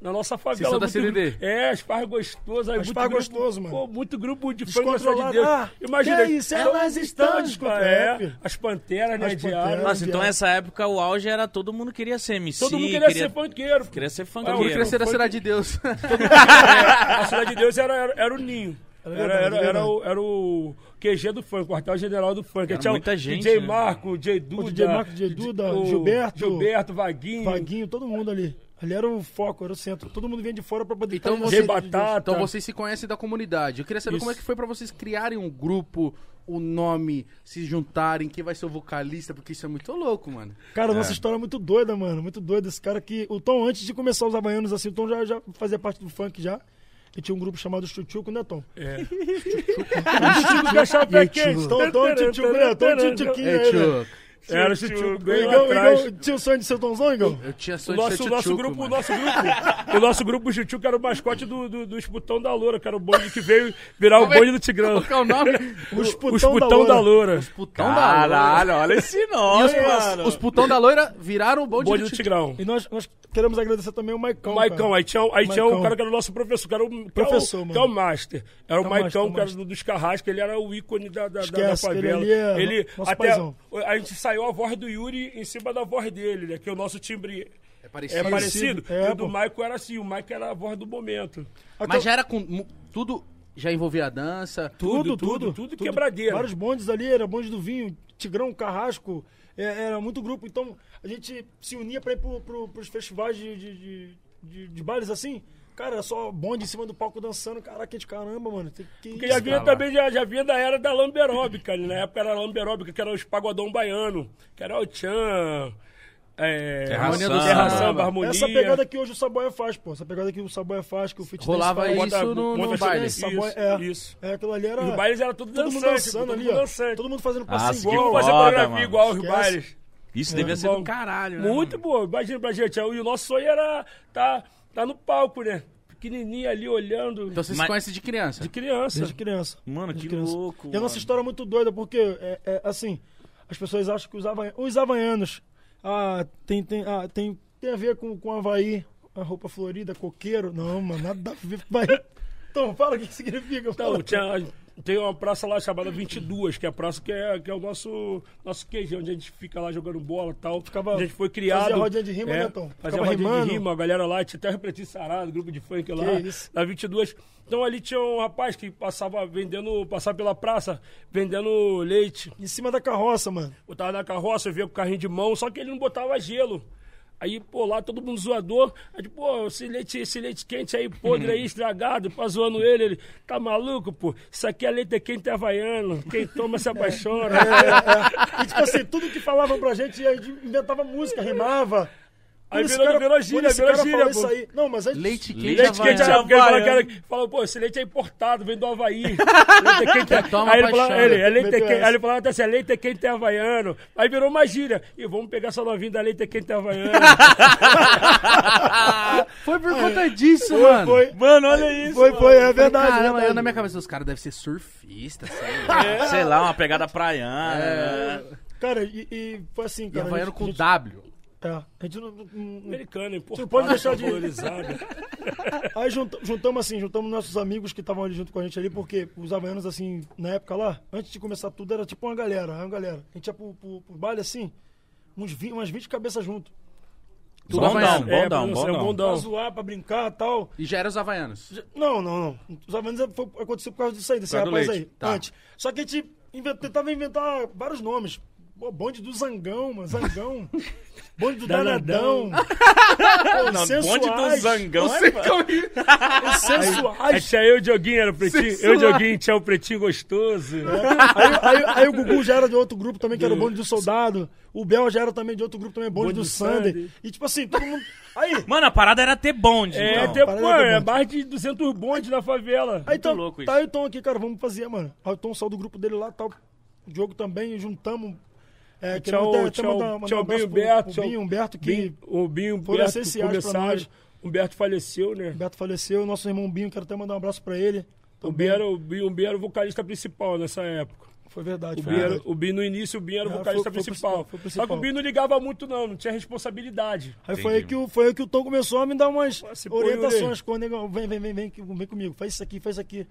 Na nossa favela. são da CDD? grupo- É, Esparro gostoso. Aí Esparro gostoso, mano. Pô, muito grupo de da Cidade de. Deus. Ah, Imagina. que é isso, elas estão descontroladas. É, as Panteras, né, As. Panteras. Nossa, então essa época o auge era todo mundo queria ser MC. Todo mundo queria, ser funkeiro. Queria ser Ah, Eu funkeiro. queria ser da Cidade de Deus. a Cidade de Deus era, era, era o ninho. Era Era, era, o, era o QG do funk, quartel-general do funk. Era Tinha o muita gente, DJ né? Marco, DJ Duda. DJ Marco, DJ Duda, o Gilberto. Gilberto, Vaguinho. Vaguinho, todo mundo ali. Ali era o foco, era o centro. Todo mundo vinha de fora pra poder Então você- Batata. Então vocês se conhecem da comunidade. Eu queria saber Isso. como é que foi pra vocês criarem um grupo, o nome, se juntarem, quem vai ser o vocalista, porque isso é muito louco, mano. Cara, nossa história é muito doida, mano. Muito doida. Esse cara que. O Tom, antes de começar os Havaianos, assim, o Tom já, já fazia parte do funk já. E tinha um grupo chamado Chuchuco, né, Tom? É. Chuchuco que achava pé quente. Tom, Tom, Chuchuco, né? Tom, Chuchuquinho É, aí, né? tio. Era o Chuchuco. O Ganhou Igão, lá o atrás. Igão, tinha o sonho de ser o Tomzão, Igão? Eu tinha O sonho de nosso, ser o nosso grupo, o mano. nosso grupo, o nosso grupo Chuchuco era o mascote do, do, do Esputão da Loura, que era o bonde que veio virar o é- bonde do Tigrão. Qual que é o nome? O O Esputão, da Loura. Putão da loira. Caralho, olha esse nome, mano. os, os putão da loira viraram o bonde, Bonde do do Tigrão. E nós, nós queremos agradecer também o Maicão. O Maicão, aí tinha, aí tinha Maicão. um cara que era o nosso professor, que era o, que Professor, é o, mano. que é o Master. Era o É o Maicão, Master, é o que era dos Carrascos, ele era o ícone da, da, favela. é ele, até, a gente saiu a voz do Yuri em cima da voz dele, né? Que o nosso timbre É parecido. é parecido. É, e o do. Maico era assim, o Maico era a voz do momento. Mas já era com. Tudo já envolvia a dança. Tudo, Tudo, tudo. tudo, tudo quebradeira. Vários bondes ali, era bonde do vinho, Tigrão, Carrasco, é, era muito grupo. Então a gente se unia pra ir pro, pro, pros festivais de, de, de, de- de bailes assim. Cara, era só bonde em cima do palco dançando. Caraca, de caramba, mano. Que, que Porque isso, já vinha cara? também, já, já vinha da era da lamberóbica, ali. na época era a lamberóbica, que era os pagodão baiano, que era o Tchan, é, Terra Harmonia Samba. do Terra Samba, Harmonia. Essa pegada que hoje o Saboia faz, pô. Essa pegada que o Saboia faz, que o Fit Rolava faz. isso no, no baile. Isso, é. isso. É, aquilo ali era. Os bailes era tudo todo mundo dançante, dançando todo ali, mundo ó. dançante. Todo mundo fazendo Nossa, passinho igual. Vamos fazer Foda, coreografia mano. igual os Esquece. bailes. Isso devia ser bom. do caralho, né? Muito mano? boa, imagina pra gente. E o nosso sonho era tá, tá no palco, né? Pequenininho ali olhando. Então vocês Mas- se conhecem de criança. de criança. Desde criança. Mano, Desde que criança. louco. E a nossa história é muito doida, porque, é, é, assim, as pessoas acham que os, hava- os havaianos ah, tem, tem, ah, tem, tem a ver com, com Havaí, a roupa florida, coqueiro. Não, mano, nada a ver com Havaí. Então, fala o que que significa. Então, fala. tinha, tem uma praça lá chamada 22, que é a praça que é, que é o nosso, nosso queijo, onde a gente fica lá jogando bola e tal. Ficava- a gente foi criado. fazia rodinha de rima, é, né, Tom? Fazia rodinha rimando. de rima, a galera lá, tinha até o Refletir Sarado, grupo de funk lá, isso. na 22. Então ali tinha um rapaz que passava vendendo, passava pela praça, vendendo leite. Em cima da carroça, mano. Botava na carroça, via com o carrinho de mão, só que ele não botava gelo. Aí, pô, lá todo mundo zoador. Aí, tipo, pô, esse leite, esse leite quente aí, podre aí, estragado, pá, zoando ele. Ele, tá maluco, pô? Isso aqui é leite quente havaiano. Quem toma se apaixona. É, E, tipo assim, tudo que falavam pra gente, a gente inventava música, rimava. Aí virou- cara- virou gíria, virou gíria, falou pô. isso aí. Não, mas antes... Leite quente Leite quente, havaiano. é, porque ele fala, Havaiano. que era, fala, pô, esse leite é importado, vem do Havaí. leite quente é... Toma aí ele falava, ele, é leite quente, aí ele falava assim, é leite quente é havaiano. Aí virou uma gíria. E vamos pegar essa novinha da leite quente é havaiano. Foi por conta disso, Foi, mano. foi, Mano, olha isso. foi, foi, é verdade. Caramba, verdade. eu na minha cabeça, os caras devem ser surfistas, sei lá. É, Sei lá, uma pegada praiana. né? Cara, e, e foi assim, E cara. havaiano a gente- com gente- W. É, a gente não- não- Americano, importado, pode deixar de- valorizado. Aí junta- juntamos assim, juntamos nossos amigos que estavam ali junto com a gente ali, porque os havaianos, assim, na época lá, antes de começar tudo, era tipo uma galera, uma galera. A gente ia pro, pro, pro baile assim, uns 20, umas 20 cabeças junto. Tudo Bondão, havaiano. É, bondão, pra você, é bondão. Pra bondão. zoar, pra brincar e tal. E já eram os havaianos. Já- Não, não, não. Os havaianos foi, aconteceu por causa disso aí, desse rapaz leite. aí, Tá. antes. Só que a gente tentava inventar vários nomes. Pô, bonde do Zangão, mano, Zangão. bonde do Danadão. Danadão. Pô, Não, sensuais. bonde do Zangão. Você é- Aí sensuais. tinha eu e o Dioguinho, era o pretinho. Sensual. Eu e o Dioguinho tinha o pretinho gostoso. aí, aí- aí o Gugu já era de outro grupo também, que era o bonde do soldado. O Bel já era também de outro grupo também, bonde, Bonde do do Sander. Sander. E tipo assim, todo mundo. Aí, Mano, a parada era ter bonde. É, então. parada pô, do é mais de 200 bondes na favela. aí tá, louco isso. tá aí o Tom aqui, cara, vamos fazer, mano. Aí o Tom saiu do grupo dele lá, tal. O Diogo também, juntamos. É, Tinha queremos o, até- até tinha mandar- o, mandar tinha um o Binho Humberto. tinha Binho Humberto, que Binho- o Binho foram Humberto, essenciais pra comissário. nós. Humberto faleceu, né? Humberto faleceu, nosso irmão Binho, quero até mandar um abraço pra ele. O Binho era o, Binho, o Binho era o vocalista principal nessa época. Foi verdade. O foi Binho, era- o Binho, no início, o Binho era o Ah, vocalista foi- foi principal. foi o Só que o Binho não ligava muito, não, não tinha responsabilidade. Aí foi aí, que o, foi aí que o Tom começou a me dar umas Se orientações. Quando ele, vem, vem, vem, vem, vem comigo, faz isso aqui, faz isso aqui.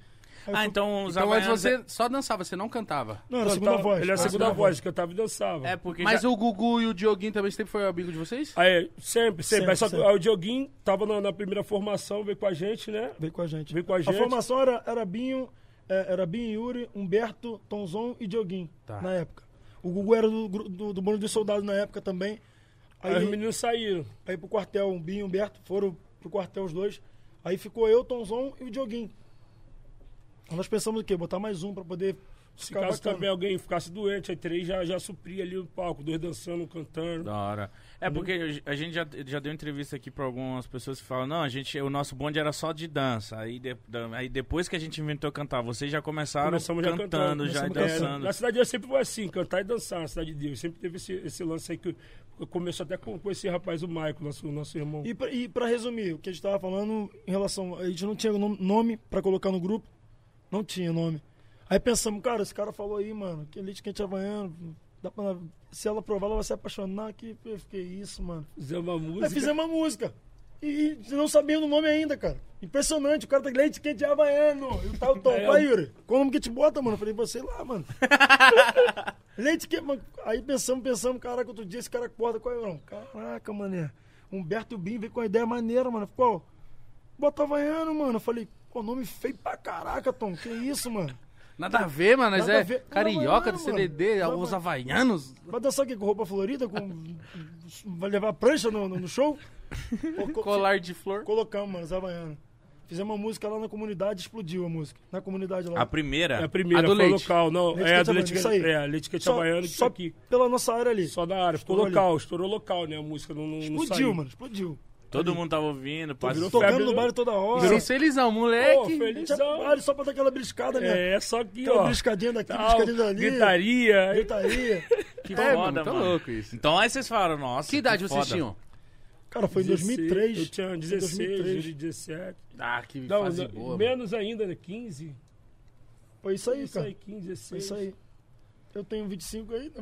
Aí eu Ah, fui- então os Então antes havaianos... você só dançava, você não cantava. Não, era a Cantava- segunda voz. Ele era a Ah, segunda voz, que eu tava e dançava. É, porque Mas já... o Gugu e o Dioguinho também sempre foi amigo de vocês? Aí, sempre, sempre. Sempre, Aí só que sempre. aí o Dioguinho tava na, na primeira formação, veio com a gente, né? Veio com a gente. Veio com a gente. A formação era, era Binho, é, era Bin Yuri, Humberto, Tonzon e Dioguinho, Tá. na época. O Gugu era do, gru- do, do bônus dos soldados na época também. Aí os Aí, meninos saíram. aí pro quartel, o Bin e o Humberto foram pro quartel os dois. Aí ficou eu, Tonzon e o Dioguinho. Aí nós pensamos o quê? Botar mais um pra poder Se ficar caso bacana. também alguém ficasse doente, aí três já, já supria ali o palco, dois dançando, cantando. Da hora. É porque a gente já, já deu entrevista aqui pra algumas pessoas que falam, não, a gente, o nosso bonde era só de dança. Aí, de- aí depois que a gente inventou cantar, vocês já começaram Começamos já cantando, cantando, já e começamos É, dançando. na cidade de Deus sempre foi assim, cantar e dançar na cidade de Deus. Sempre teve esse, esse lance aí que começou até com, com esse rapaz, o Maico, nosso, nosso irmão. E pra, pra resumir, o que a gente tava falando em relação. A gente não tinha nom- nome pra colocar no grupo. Não tinha nome. Aí pensamos, cara, esse cara falou aí, mano, que leite quente havaiano. Dá pra, se ela provar, ela vai se apaixonar. Que, fiquei isso, mano. Fizemos uma Aí música. fizemos uma música. E, e não sabendo o nome ainda, cara. Impressionante, o cara tá leite quente havaiano. E tal Tom, É, vai, Yuri. Qual o nome que te bota, mano? Eu falei, você lá, mano. leite quente. mano. Aí pensamos, pensamos, caraca, outro dia esse cara acorda com a não. Caraca, mané. Humberto Bin veio com uma ideia maneira, mano. Qual? Bota havaiano, mano. Eu falei, pô, nome feio pra caraca, Tom. Que isso, mano? Nada a ver, mano. Nós Nada é a ver. carioca do Não, mano. CDD, os vai. havaianos. Vai dançar aqui com roupa florida? Com... Vai levar prancha no, no- no show? Pô, co- Colar de flor. Colocamos, mano, os havaianos. Fizemos uma música lá na comunidade, explodiu a música. Na comunidade lá. A primeira? É a primeira, A do foi leite. local. Não, Leite é a quente do havaiano, leite isso quente. aí. É, leite quente só, havaiano que só tá aqui. pela nossa área ali. Só na área. Ficou Estourou ali. local, estourou local, né? A música não, não, não Explodiu, saiu. mano, explodiu. Todo mundo tava ouvindo, virou passou. Tocando febre, no baile toda hora. Virou felizão, moleque. Felizão. baile só pra dar aquela beliscada, né? É, só que, Aquela ó. beliscadinha daqui, tal, beliscadinha dali. gritaria. Gritaria. que É, foda, mano, tá mano. louco isso. Então aí vocês falaram, nossa. Que idade vocês foda. tinham? Cara, foi em 2003. Eu tinha 16, 2003. ele 17. Ah, que Não, fase não, boa. mano. menos ainda, né? 15. Foi isso aí, Isso cara. aí, 15, Foi 16. isso aí. Eu tenho 25 aí.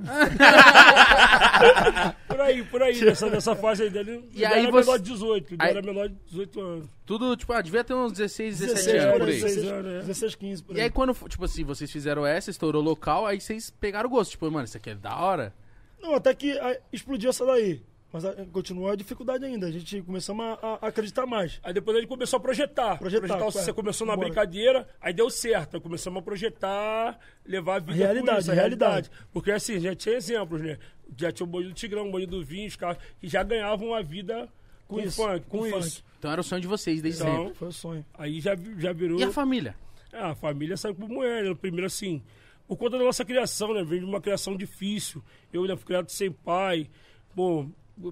Por aí, por aí, nessa, nessa fase aí dele. E aí era você- menor de 18, ele Aí- era menor de 18 anos. Tudo, tipo, ah, devia ter uns 16, 17 16, anos por aí. aí. 16, 16 anos, é. 16, 15 por E aí. aí quando, tipo assim, vocês fizeram essa, estourou local, aí vocês pegaram o gosto. Tipo, mano, isso aqui é da hora. Não, até que ah, explodiu essa daí. Mas ah, continuou a dificuldade ainda. A gente começamos a, a acreditar mais. Aí depois ele começou a projetar. Projetar, você é. começou na Bora. brincadeira, aí deu certo. Aí começamos a projetar, levar a vida Realidade, isso, a realidade. Porque assim, já tinha exemplos, né? Já tinha o bonde do Tigrão, o bonde do Vinho, os caras que já ganhavam a vida com, Com isso, funk, com, com isso. funk. Então era o sonho de vocês desde Então, sempre. Foi o sonho. Aí já, já virou... E a família? Ah, a família saiu por mulher, né? Primeiro assim, por conta da nossa criação, né? Vem de uma criação difícil. Eu, né, fui criado sem pai. Pô,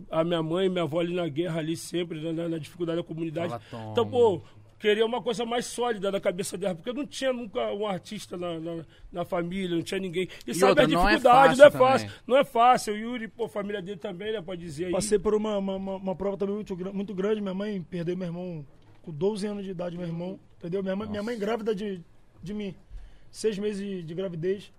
a minha mãe e minha avó ali na guerra, ali sempre, na, na dificuldade da comunidade. Fala. Então, pô, queria uma coisa mais sólida na cabeça dela, porque não tinha nunca um artista na, na, na família, não tinha ninguém. E, E sabe outra, a não é dificuldade, não é fácil fácil. Não é fácil. O Yuri, pô, a família dele também, né? Pode dizer aí. Passei por uma, uma, uma- uma prova também muito, muito grande. Minha mãe perdeu meu irmão com 12 anos de idade, meu irmão. Entendeu? Minha mãe, minha mãe grávida de, de mim. Seis meses de, de gravidez.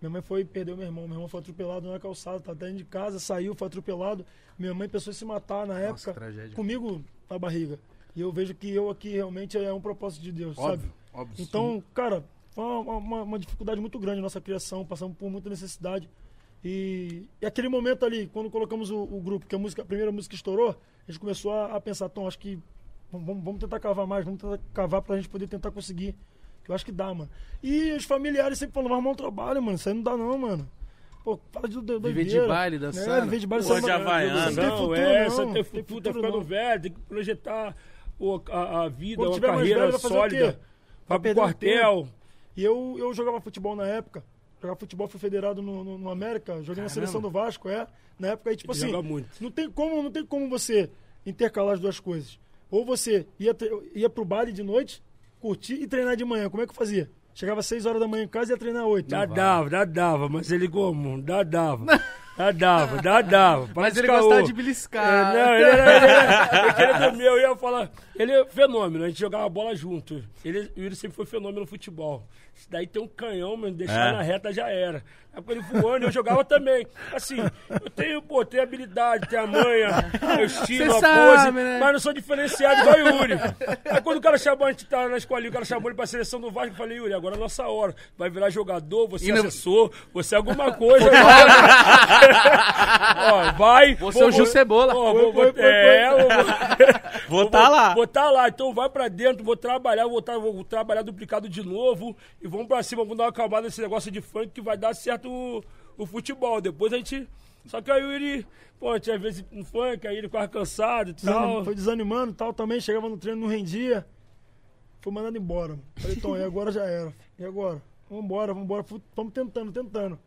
Minha mãe foi perdeu meu irmão. Meu irmão foi atropelado na calçada, tá dentro de casa, saiu, foi atropelado. Minha mãe pensou em se matar na época. tragédia. Comigo na barriga. E eu vejo que eu aqui realmente é um propósito de Deus, sabe? Óbvio, óbvio. Então, cara, foi uma, uma- uma dificuldade muito grande nossa criação, passamos por muita necessidade. E, e aquele momento ali, quando colocamos o, o grupo, que a, música, a primeira música estourou, a gente começou a, a pensar, Tom, acho que vamos, vamos- vamos tentar cavar mais, vamos tentar cavar pra gente poder tentar conseguir. Eu acho que dá, mano. E os familiares sempre falam, vai arrumar um trabalho, mano, isso aí não dá não, mano. Pô, para de do- Viver de doideira. baile, É, dançando. viver de baile, Pô, isso de é Havaiano. Não futuro, é, não. você tem futuro, tá futuro, ficando não. velho, tem que projetar pô, a, a vida, Quando uma tiver mais carreira velho, sólida. Vai pro quartel. E eu, eu jogava futebol na época. Jogava futebol, fui federado no, no, no América, joguei na seleção do Vasco, é. Na época aí, tipo Ele assim. joga muito. Não tem, como, não tem como você intercalar as duas coisas. Ou você ia, ia pro baile de noite, curtir e treinar de manhã. Como é que eu fazia? Chegava às 6 horas da manhã em casa e ia treinar às 8. Dá, dava, dá, dava, mas ele como? Dá, dava. Dá, dava, dá, dava. Mas ele gostava de É, beliscar. não, ele ele ele queria dormir, eu ia falar. Ele é fenômeno, a gente jogava bola junto. Ele, o Yuri sempre foi fenômeno no futebol. Isso daí tem um canhão, mano, deixar É. na reta já era. Aí quando ele voando, eu jogava também. Assim, eu tenho, pô, tenho habilidade, tenho a manha, o estilo, Cê a sabe, pose, né? mas não sou diferenciado igual o Yuri. Aí quando o cara chamou, a gente tava na escolinha, o cara chamou ele pra seleção do Vasco, eu falei, Yuri, agora é a nossa hora. Vai virar jogador, você é não- assessor, você é alguma coisa. Ó, vai. Você é o Gil Cebola. Ó, Foi, vou, foi, vou, foi, é, foi. vou- Vou tá lá. Vou tá lá, então vai pra dentro, vou trabalhar, vou, tra- vou trabalhar duplicado de novo e vamos pra cima, vamos dar uma acalmada nesse negócio de funk que vai dar certo o, o futebol. Depois a gente. Só que aí ele, pô, tinha vezes no funk, aí ele ficava cansado e tal. Foi desanimando e tal também. Chegava no treino, não rendia. Foi mandado embora. Falei, Tom, e agora já era. E agora? Vambora, vambora. Vamos tentando, tentando.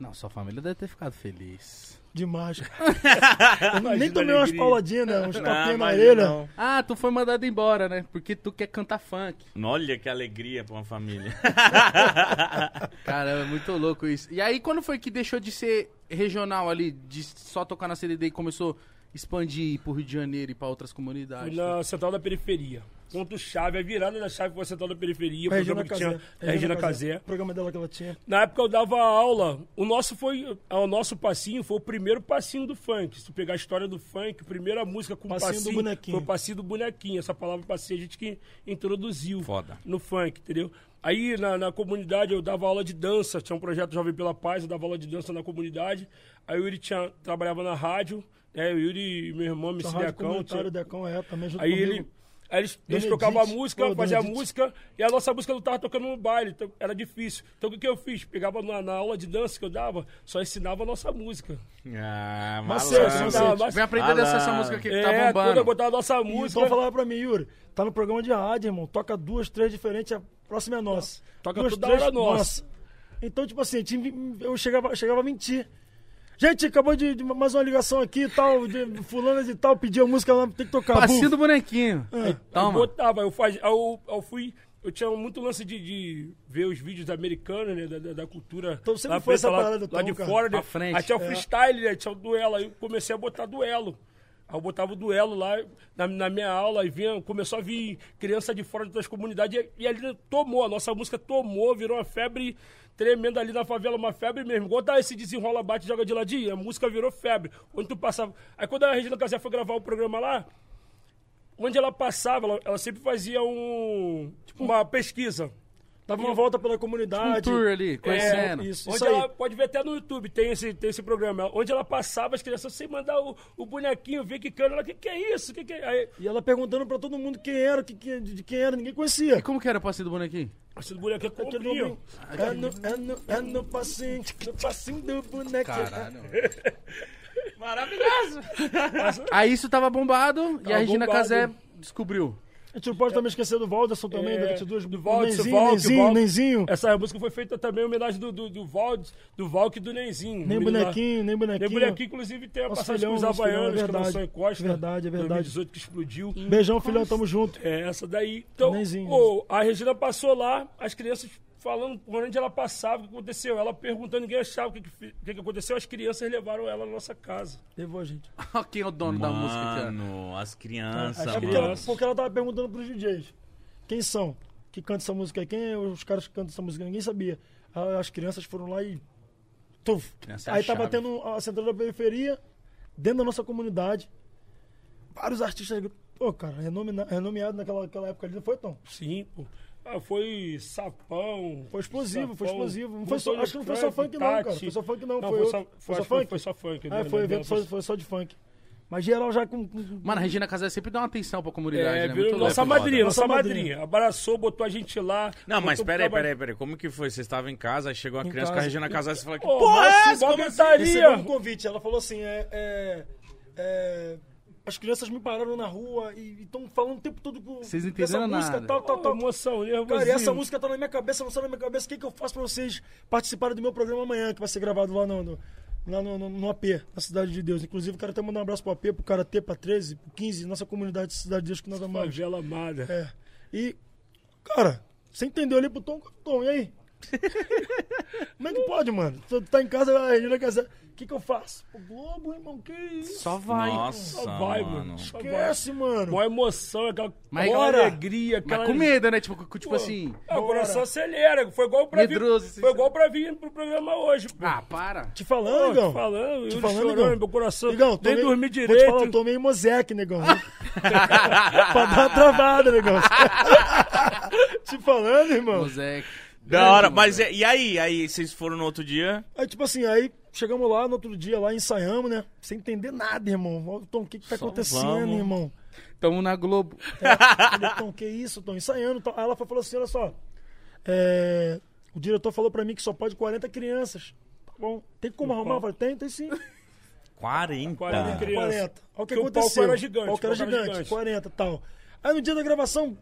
Não, sua família deve ter ficado feliz. Demais. Nem tomei umas pauladinhas, né? Uns Não, tapinhas na orelha. não. Ah, tu foi mandado embora, né? Porque tu quer cantar funk. Olha que alegria pra uma família. Caramba, é muito louco isso. E aí, quando foi que deixou de ser regional ali, de só tocar na CDD e começou a expandir pro Rio de Janeiro e pra outras Fui comunidades? na Central da Periferia. Ponto chave, a virada da chave foi a Central da Periferia, o programa que tinha. Casé. a Regina Casé. O programa dela que ela tinha. Na época eu dava aula. O nosso foi. O nosso passinho foi o primeiro passinho do funk. Se tu pegar a história do funk, a primeira música com Passinho do passinho, bonequinho. foi o passinho do bonequinho. Essa palavra passinho a gente que introduziu Foda. no funk, entendeu? Aí na, na comunidade eu dava aula de dança, tinha um projeto Jovem pela Paz, eu dava aula de dança na comunidade. Aí o Yuri tinha, trabalhava na rádio, né? O Yuri e meu irmão, Messi rádio Decão. tinha- Decão é também junto Aí comigo. ele. Aí eles, eles tocavam a música, Ô, faziam a música, e a nossa música não tava tocando no baile, então era difícil. Então o que, que eu fiz? Pegava na, na aula de dança que eu dava, só ensinava a nossa música. Ah, malandro. a- Vem aprender dessa essa música aqui que tá É, quando eu bombando. botava a nossa E o música. Tom falava pra mim, Yuri, tá no programa de rádio, irmão. Toca duas, três diferentes, a próxima é nossa. Toca duas, toda hora nossa. Então, tipo assim, eu chegava, chegava a mentir. Gente, acabou de, de mais uma ligação aqui e tal, de fulano e tal, pediu a música lá, tem que tocar. Passinho do bonequinho. Eu Toma. botava, eu, fazia, eu, eu fui. Eu tinha muito lance de, de ver os vídeos americanos, né? Da, da- da cultura. Então sempre lá foi essa lá, parada do lá Tom, de cara. fora, né? Pra frente. Aí tinha o É. freestyle, né? Tinha o duelo. Aí eu comecei a botar duelo. Aí eu botava o duelo lá na, na minha aula, e vinha, começou a vir criança de fora outras comunidades, e, e ali tomou, a nossa música tomou, virou uma febre tremenda ali na favela, uma febre mesmo. Igual tá esse desenrola, bate, joga de ladinho, a música virou febre. Onde tu passava. Aí quando a Regina Casé foi gravar o programa lá, onde ela passava, ela, ela sempre fazia um, tipo, uma pesquisa. Dava uma volta pela comunidade. Um tour ali, conhecendo. É, isso, Onde isso aí. ela pode ver até no YouTube, tem esse, tem esse programa. Onde ela passava, as crianças sem mandar o, o bonequinho, ver que cano, ela, que que é isso? Que que é? Aí, E ela perguntando pra todo mundo quem era, que, que- de quem era, ninguém conhecia. E como que era o passinho do bonequinho? esse bonequinho é Aquele comprinho. nome- É no, é, no, é no passinho, no passinho do bonequinho. Maravilhoso. Aí isso tava bombado e Tava a Regina bombado. Casé descobriu. A gente não pode também esquecer do Valderson também, É, das duas. do Valdes, Nenzinho, Valk, Nenzinho, Valk. Nenzinho. Essa música foi feita também em homenagem do, do, do, Valdes, do Valk e do Nenzinho. Nem lá. bonequinho, nem bonequinho. Nem bonequinho, inclusive tem a Nosso passagem filhão, com os filhão, Havaianos, é que lançou em Costa. Verdade, é verdade. 2018 que explodiu. Beijão, filhão, tamo junto. É, essa daí. Então, Nenzinho, ô, a Regina passou lá, as crianças falando por onde ela passava, o que aconteceu. Ela perguntando, ninguém achava o que, que, que, que aconteceu. As crianças levaram ela na nossa casa. Levou a gente. Quem é o dono da música aqui, ó. Mano, as crianças, É mano. porque, ela, porque ela tava perguntando pros DJs. Quem são? Que canta essa música aí? Quem é os caras que cantam essa música? Ninguém sabia. Aí As crianças foram lá e. Tuf. Criança Aí tava chave. tendo a central da periferia, dentro da nossa comunidade. Vários artistas. Pô, cara, renomeado naquela, naquela época ali, não foi, Tom? Sim, pô. Ah, foi sapão. Foi explosivo, foi Sapão, explosivo. Não foi só- acho que não foi só funk, não, cara. Foi só funk, não. Não, foi, foi, só, foi foi, só funk? foi só funk. É, foi evento, foi, foi só de funk. Mas geral já com. com- Mano, a Regina Casé sempre dá uma atenção pra comunidade, É, né? viu? Muito Nossa madrinha, Nossa nossa madrinha. madrinha. Abraçou, botou a gente lá. Não, mas peraí, peraí, peraí. Como que foi? Você estava em casa, aí chegou uma Em criança com a casa. Regina Casé e você falou que Pô, porra é essa? Como assim? um convite. Ela falou assim: é, é, é, as crianças me pararam na rua e estão falando o tempo todo com Vocês entenderam música, nada. tal, tal, tal. emoção, nervosinho. Cara, e essa música tá na minha cabeça, não sai na minha cabeça. O que, que eu faço pra vocês participarem do meu programa amanhã, que vai ser gravado lá no, no, lá no, no, no AP, na Cidade de Deus. Inclusive, quero até mandar um abraço pro AP, pro Karatê, pra 13, pro 15, nossa comunidade de Cidade de Deus que nós amamos. Favela amada. É. E, cara, você entendeu ali pro Tom? Tom, e aí? Como é que pode, mano? Tu tá em casa, a Regina Casé. O que, que eu faço? O Globo, irmão, que isso? Só vai. Nossa, Só vai, mano. mano. Esquece, mano. Uma emoção, aquela, Mas aquela bora. alegria, aquela... Mas com medo, né? Tipo, tipo Pô, assim. ah, o coração acelera. Foi igual pra Medroso, vir. assim, Foi igual pra vir pro programa hoje. Pô. Ah, para. Te Pô, falando, te falando, Te falando, chorando, negão. meu coração. Negão, nem tomei- dormi Vou te direito. falar, eu tomei Mosec, negão. pra dar uma travada, negão. Te falando, irmão. Mozeque. Da hora, mas e, e aí? Aí vocês foram no outro dia? Aí, tipo assim, aí chegamos lá no outro dia, lá ensaiamos, né? Sem entender nada, irmão. Ó, Tom, o que que tá Só acontecendo, vamos. irmão? Tamo na Globo. Falei, Tom, que isso, Tom? Ensaiando. Tom. Aí ela falou assim, olha só. é, o diretor falou pra mim que só pode 40 crianças. Tá bom. Tem como arrumar? Eu palco. falei, tem, tem sim. 40. 40 criança. 40. Olha o que Porque o palco aconteceu. era gigante, O palco era o palco era gigante, gigante. 40 e tal. Aí no dia da gravação,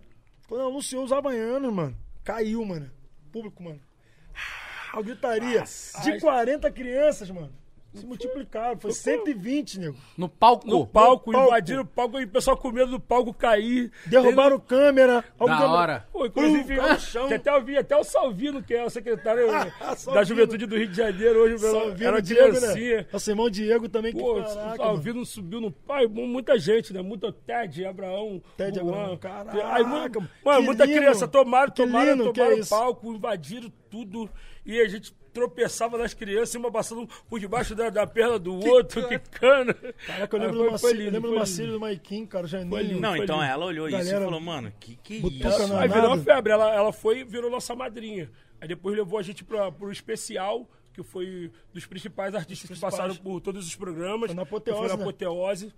quando anunciou os Havaianos, mano, caiu, mano. Público, mano. Ah, A gritaria de 40 crianças, mano. Se multiplicaram. Foi 120, nego. No palco. No palco, palco. invadiram o palco e o pessoal com medo do palco cair. Derrubaram câmera. Da hora. Pô, inclusive, Pum, caiu no chão. até eu vi até o Salvino, que é o secretário da Salvino. Juventude do Rio de Janeiro, hoje Salvino, era Diego, né? Nosso irmão Diego também, que Pô, caraca, o mano. Salvino subiu no pai, muita gente, né? Muita Ted, Abraão, Ted, Juan. Abraão, caraca, Aí, mano, que mano, muita lindo. criança, tomaram, Que tomaram, lindo, que tomaram é o palco, invadiram tudo. E a gente tropeçava nas crianças, uma passando por debaixo da, da perna do outro, que cana. Caraca, eu lembro lindo, eu lembro do Maiquim, cara, Janinho. lindo. Não, Foi então lindo. ela olhou isso e Galera, falou, mano, que que Butuca isso? Aí virou uma febre, ela, ela foi e virou nossa madrinha. Aí depois levou a gente pra, pro especial, que foi dos principais artistas que principais. passaram por todos os programas. Foi na que Apoteose, Foi na né? apoteose.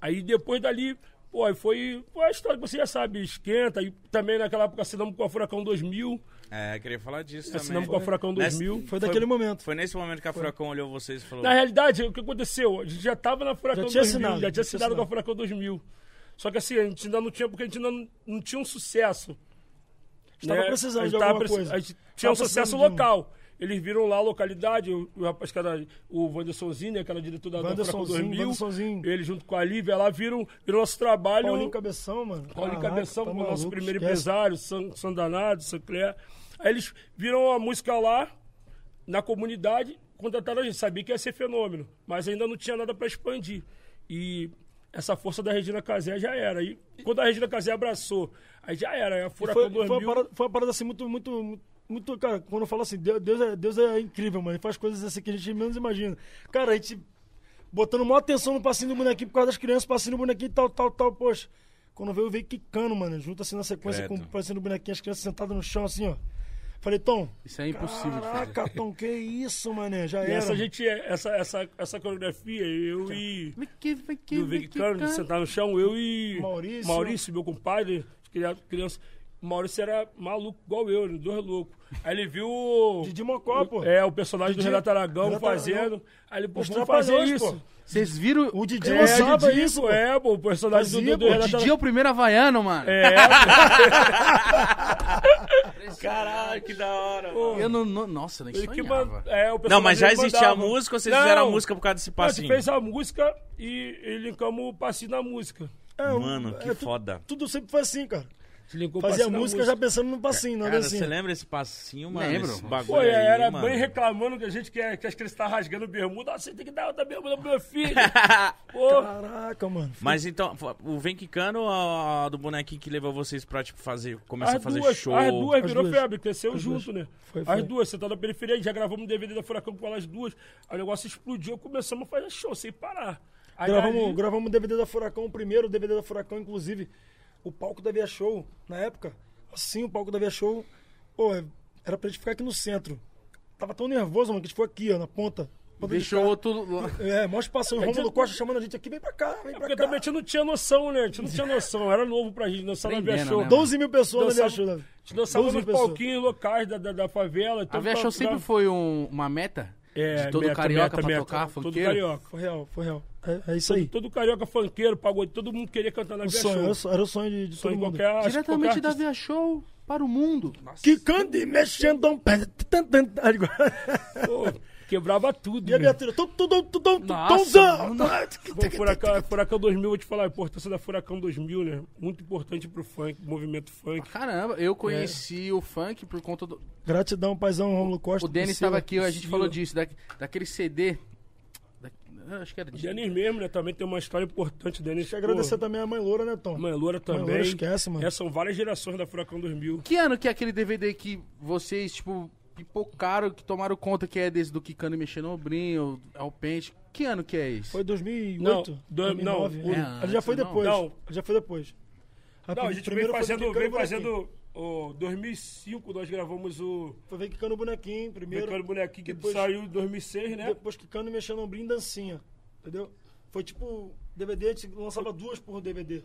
Aí depois dali, pô, foi, foi a história que você já sabe, esquenta. E também naquela época assinamos com a Furacão 2000. É, queria falar disso também. Assinamos com a Furacão Nessa- 2000. Foi daquele momento. Foi nesse momento que a Furacão olhou vocês e falou... Na realidade, o que aconteceu? A gente já tava na Furacão Já tinha 2000, assinado, já tinha assinado com a. Furacão 2000. Só que assim, a gente ainda não tinha, porque a gente ainda não, não tinha um sucesso. Estava né? precisando A gente de tava alguma preci- coisa. A gente tinha um Tava sucesso um. local. Eles viram lá a localidade, o, o rapaz que era o Wandersonzinho, né, que era diretor da, Wandersonzinho, 2000. Wandersonzinho. Ele junto com a Lívia lá viram, viram nosso trabalho. Paulinho Cabeção, mano. Paulinho Caraca, Cabeção, tá como nosso maluco, primeiro esquece. empresário, San, Sandanado, Sancler. Aí eles viram a música lá, na comunidade, contrataram a gente. Sabia que ia ser fenômeno, mas ainda não tinha nada para expandir. E essa força da Regina Casé já era. E quando a Regina Casé abraçou, aí já era. Aí a Furacão Foi, foi, 2000... uma parada, foi uma parada assim muito, muito, muito. Cara, quando eu falo assim, Deus, Deus, é, Deus é incrível, mano. Ele faz coisas assim que a gente menos imagina. Cara, a gente botando maior atenção no passinho do bonequinho por causa das crianças, passinho do bonequinho, tal, tal, tal. Poxa, quando veio, veio quicando, mano. Junto assim na sequência Credo. com o passinho do bonequinho, as crianças sentadas no chão, assim, ó. Falei, Tom. Isso é impossível de fazer. Caraca, Tom, que isso, mané? Já E era. essa, gente, essa, essa, essa coreografia, eu e, e o Vicano de sentar no chão, eu e Maurício. Maurício meu compadre, criado criança. O Maurício era maluco igual eu, dois loucos. Aí ele viu. o- Didi Mocó, pô. É, o personagem Didi- do Renato Aragão Renato fazendo. Aragão. Aí ele, pô, Os vamos fazer isso. pô. Vocês viram? O Didi É, lançava Didi, isso, pô. É, pô, o personagem do, Fazia, do, do pô. O Renato Didi é o primeiro havaiano, mano. É, Caralho, que da hora. Eu não, não- nossa, nem ele que sonhava. man- é, o Não, mas já existia a música ou vocês Não, fizeram a música por causa desse A gente passinho? fez a música e, e linkamos o passinho na música. É, o- Mano, que é, foda. Tudo sempre foi assim, cara. A Fazia música já pensando no passinho, nada Cara, assim. você lembra esse passinho, mano? Lembro. Esse bagulho Pô, aí, era mano. bem reclamando que a gente quer que as crianças estão rasgando bermuda. Ah, você tem que dar outra bermuda pro meu filho. Pô, Caraca, mano. Mas então, o Vem Quicano ou a do bonequinho que levou vocês pra, tipo, fazer, começar a as fazer duas, show? as duas As virou duas. febre, cresceu As junto, duas. né? Foi, foi. As duas, você tá na periferia, já gravamos um DVD da Furacão com elas duas. Aí o negócio explodiu, começamos a fazer show sem parar. Aí Gravamos, ali- gravamos o DVD da Furacão, o primeiro DVD da Furacão, inclusive. O palco da Via Show, na época, assim, o palco da Via Show, pô, era pra gente ficar aqui no centro. Tava tão nervoso, mano, que a gente foi aqui, ó, na ponta. Ponta de Deixou outro lá. É, mó espaço. O Rômulo Costa chamando a gente aqui, vem pra cá, vem É pra porque cá. também a gente não tinha noção, né? A gente não tinha noção, era novo pra gente dançar na Via Show. né, mano? 12 mil pessoas na Via Dançava- Show. né? A gente dançava 12 nos pessoas. palquinhos locais da, da, da favela. A então Via pra- Show sempre pra- foi um- uma meta É, de todo meta, carioca meta, pra meta. tocar, Todo funkeiro. carioca. Foi real, foi real. É, é isso Todo, aí. todo carioca funkeiro, pagode, todo mundo queria cantar na O Via sonho, era, o Show. sonho- era o sonho de, de todo Sonho em mundo. qualquer, Diretamente qualquer da Via Show para o mundo. Que cante mexendo um pé. quebrava tudo. E a Nossa, não- Bom, Furacão, Furacão 2000, vou te falar a importância da Furacão 2000, né? Muito importante pro funk, movimento funk. Caramba, eu conheci o funk por conta do. Gratidão, paizão Romulo Costa. O Denis estava aqui, a gente falou disso, da, daquele CD. Acho que era O de. Denis mesmo, né? Também tem uma história importante. Denis, Deixa eu agradecer também a mãe Loura, né, Tom? Mãe Loura também. Loura, esquece, mano. É, são várias gerações da Furacão 2000. Que ano que é aquele DVD que vocês, tipo, pipocaram, que tomaram conta que é desse do Kikano mexendo no brinho, ao pente? Que ano que é esse? Foi 2008? Não, do- 2009? não, É, o- ele já foi não. depois. Não. Ele já foi depois. Não, a gente do fazendo, Bonequinho. fazendo Ó, 2005 nós gravamos o Foi ver quicando o bonequinho primeiro. Brincando Bonequinho, que depois- saiu em 2006, né? Depois quicando e mexendo no ombrinho e dancinha. Entendeu? Foi tipo, DVD, a gente lançava duas por DVD.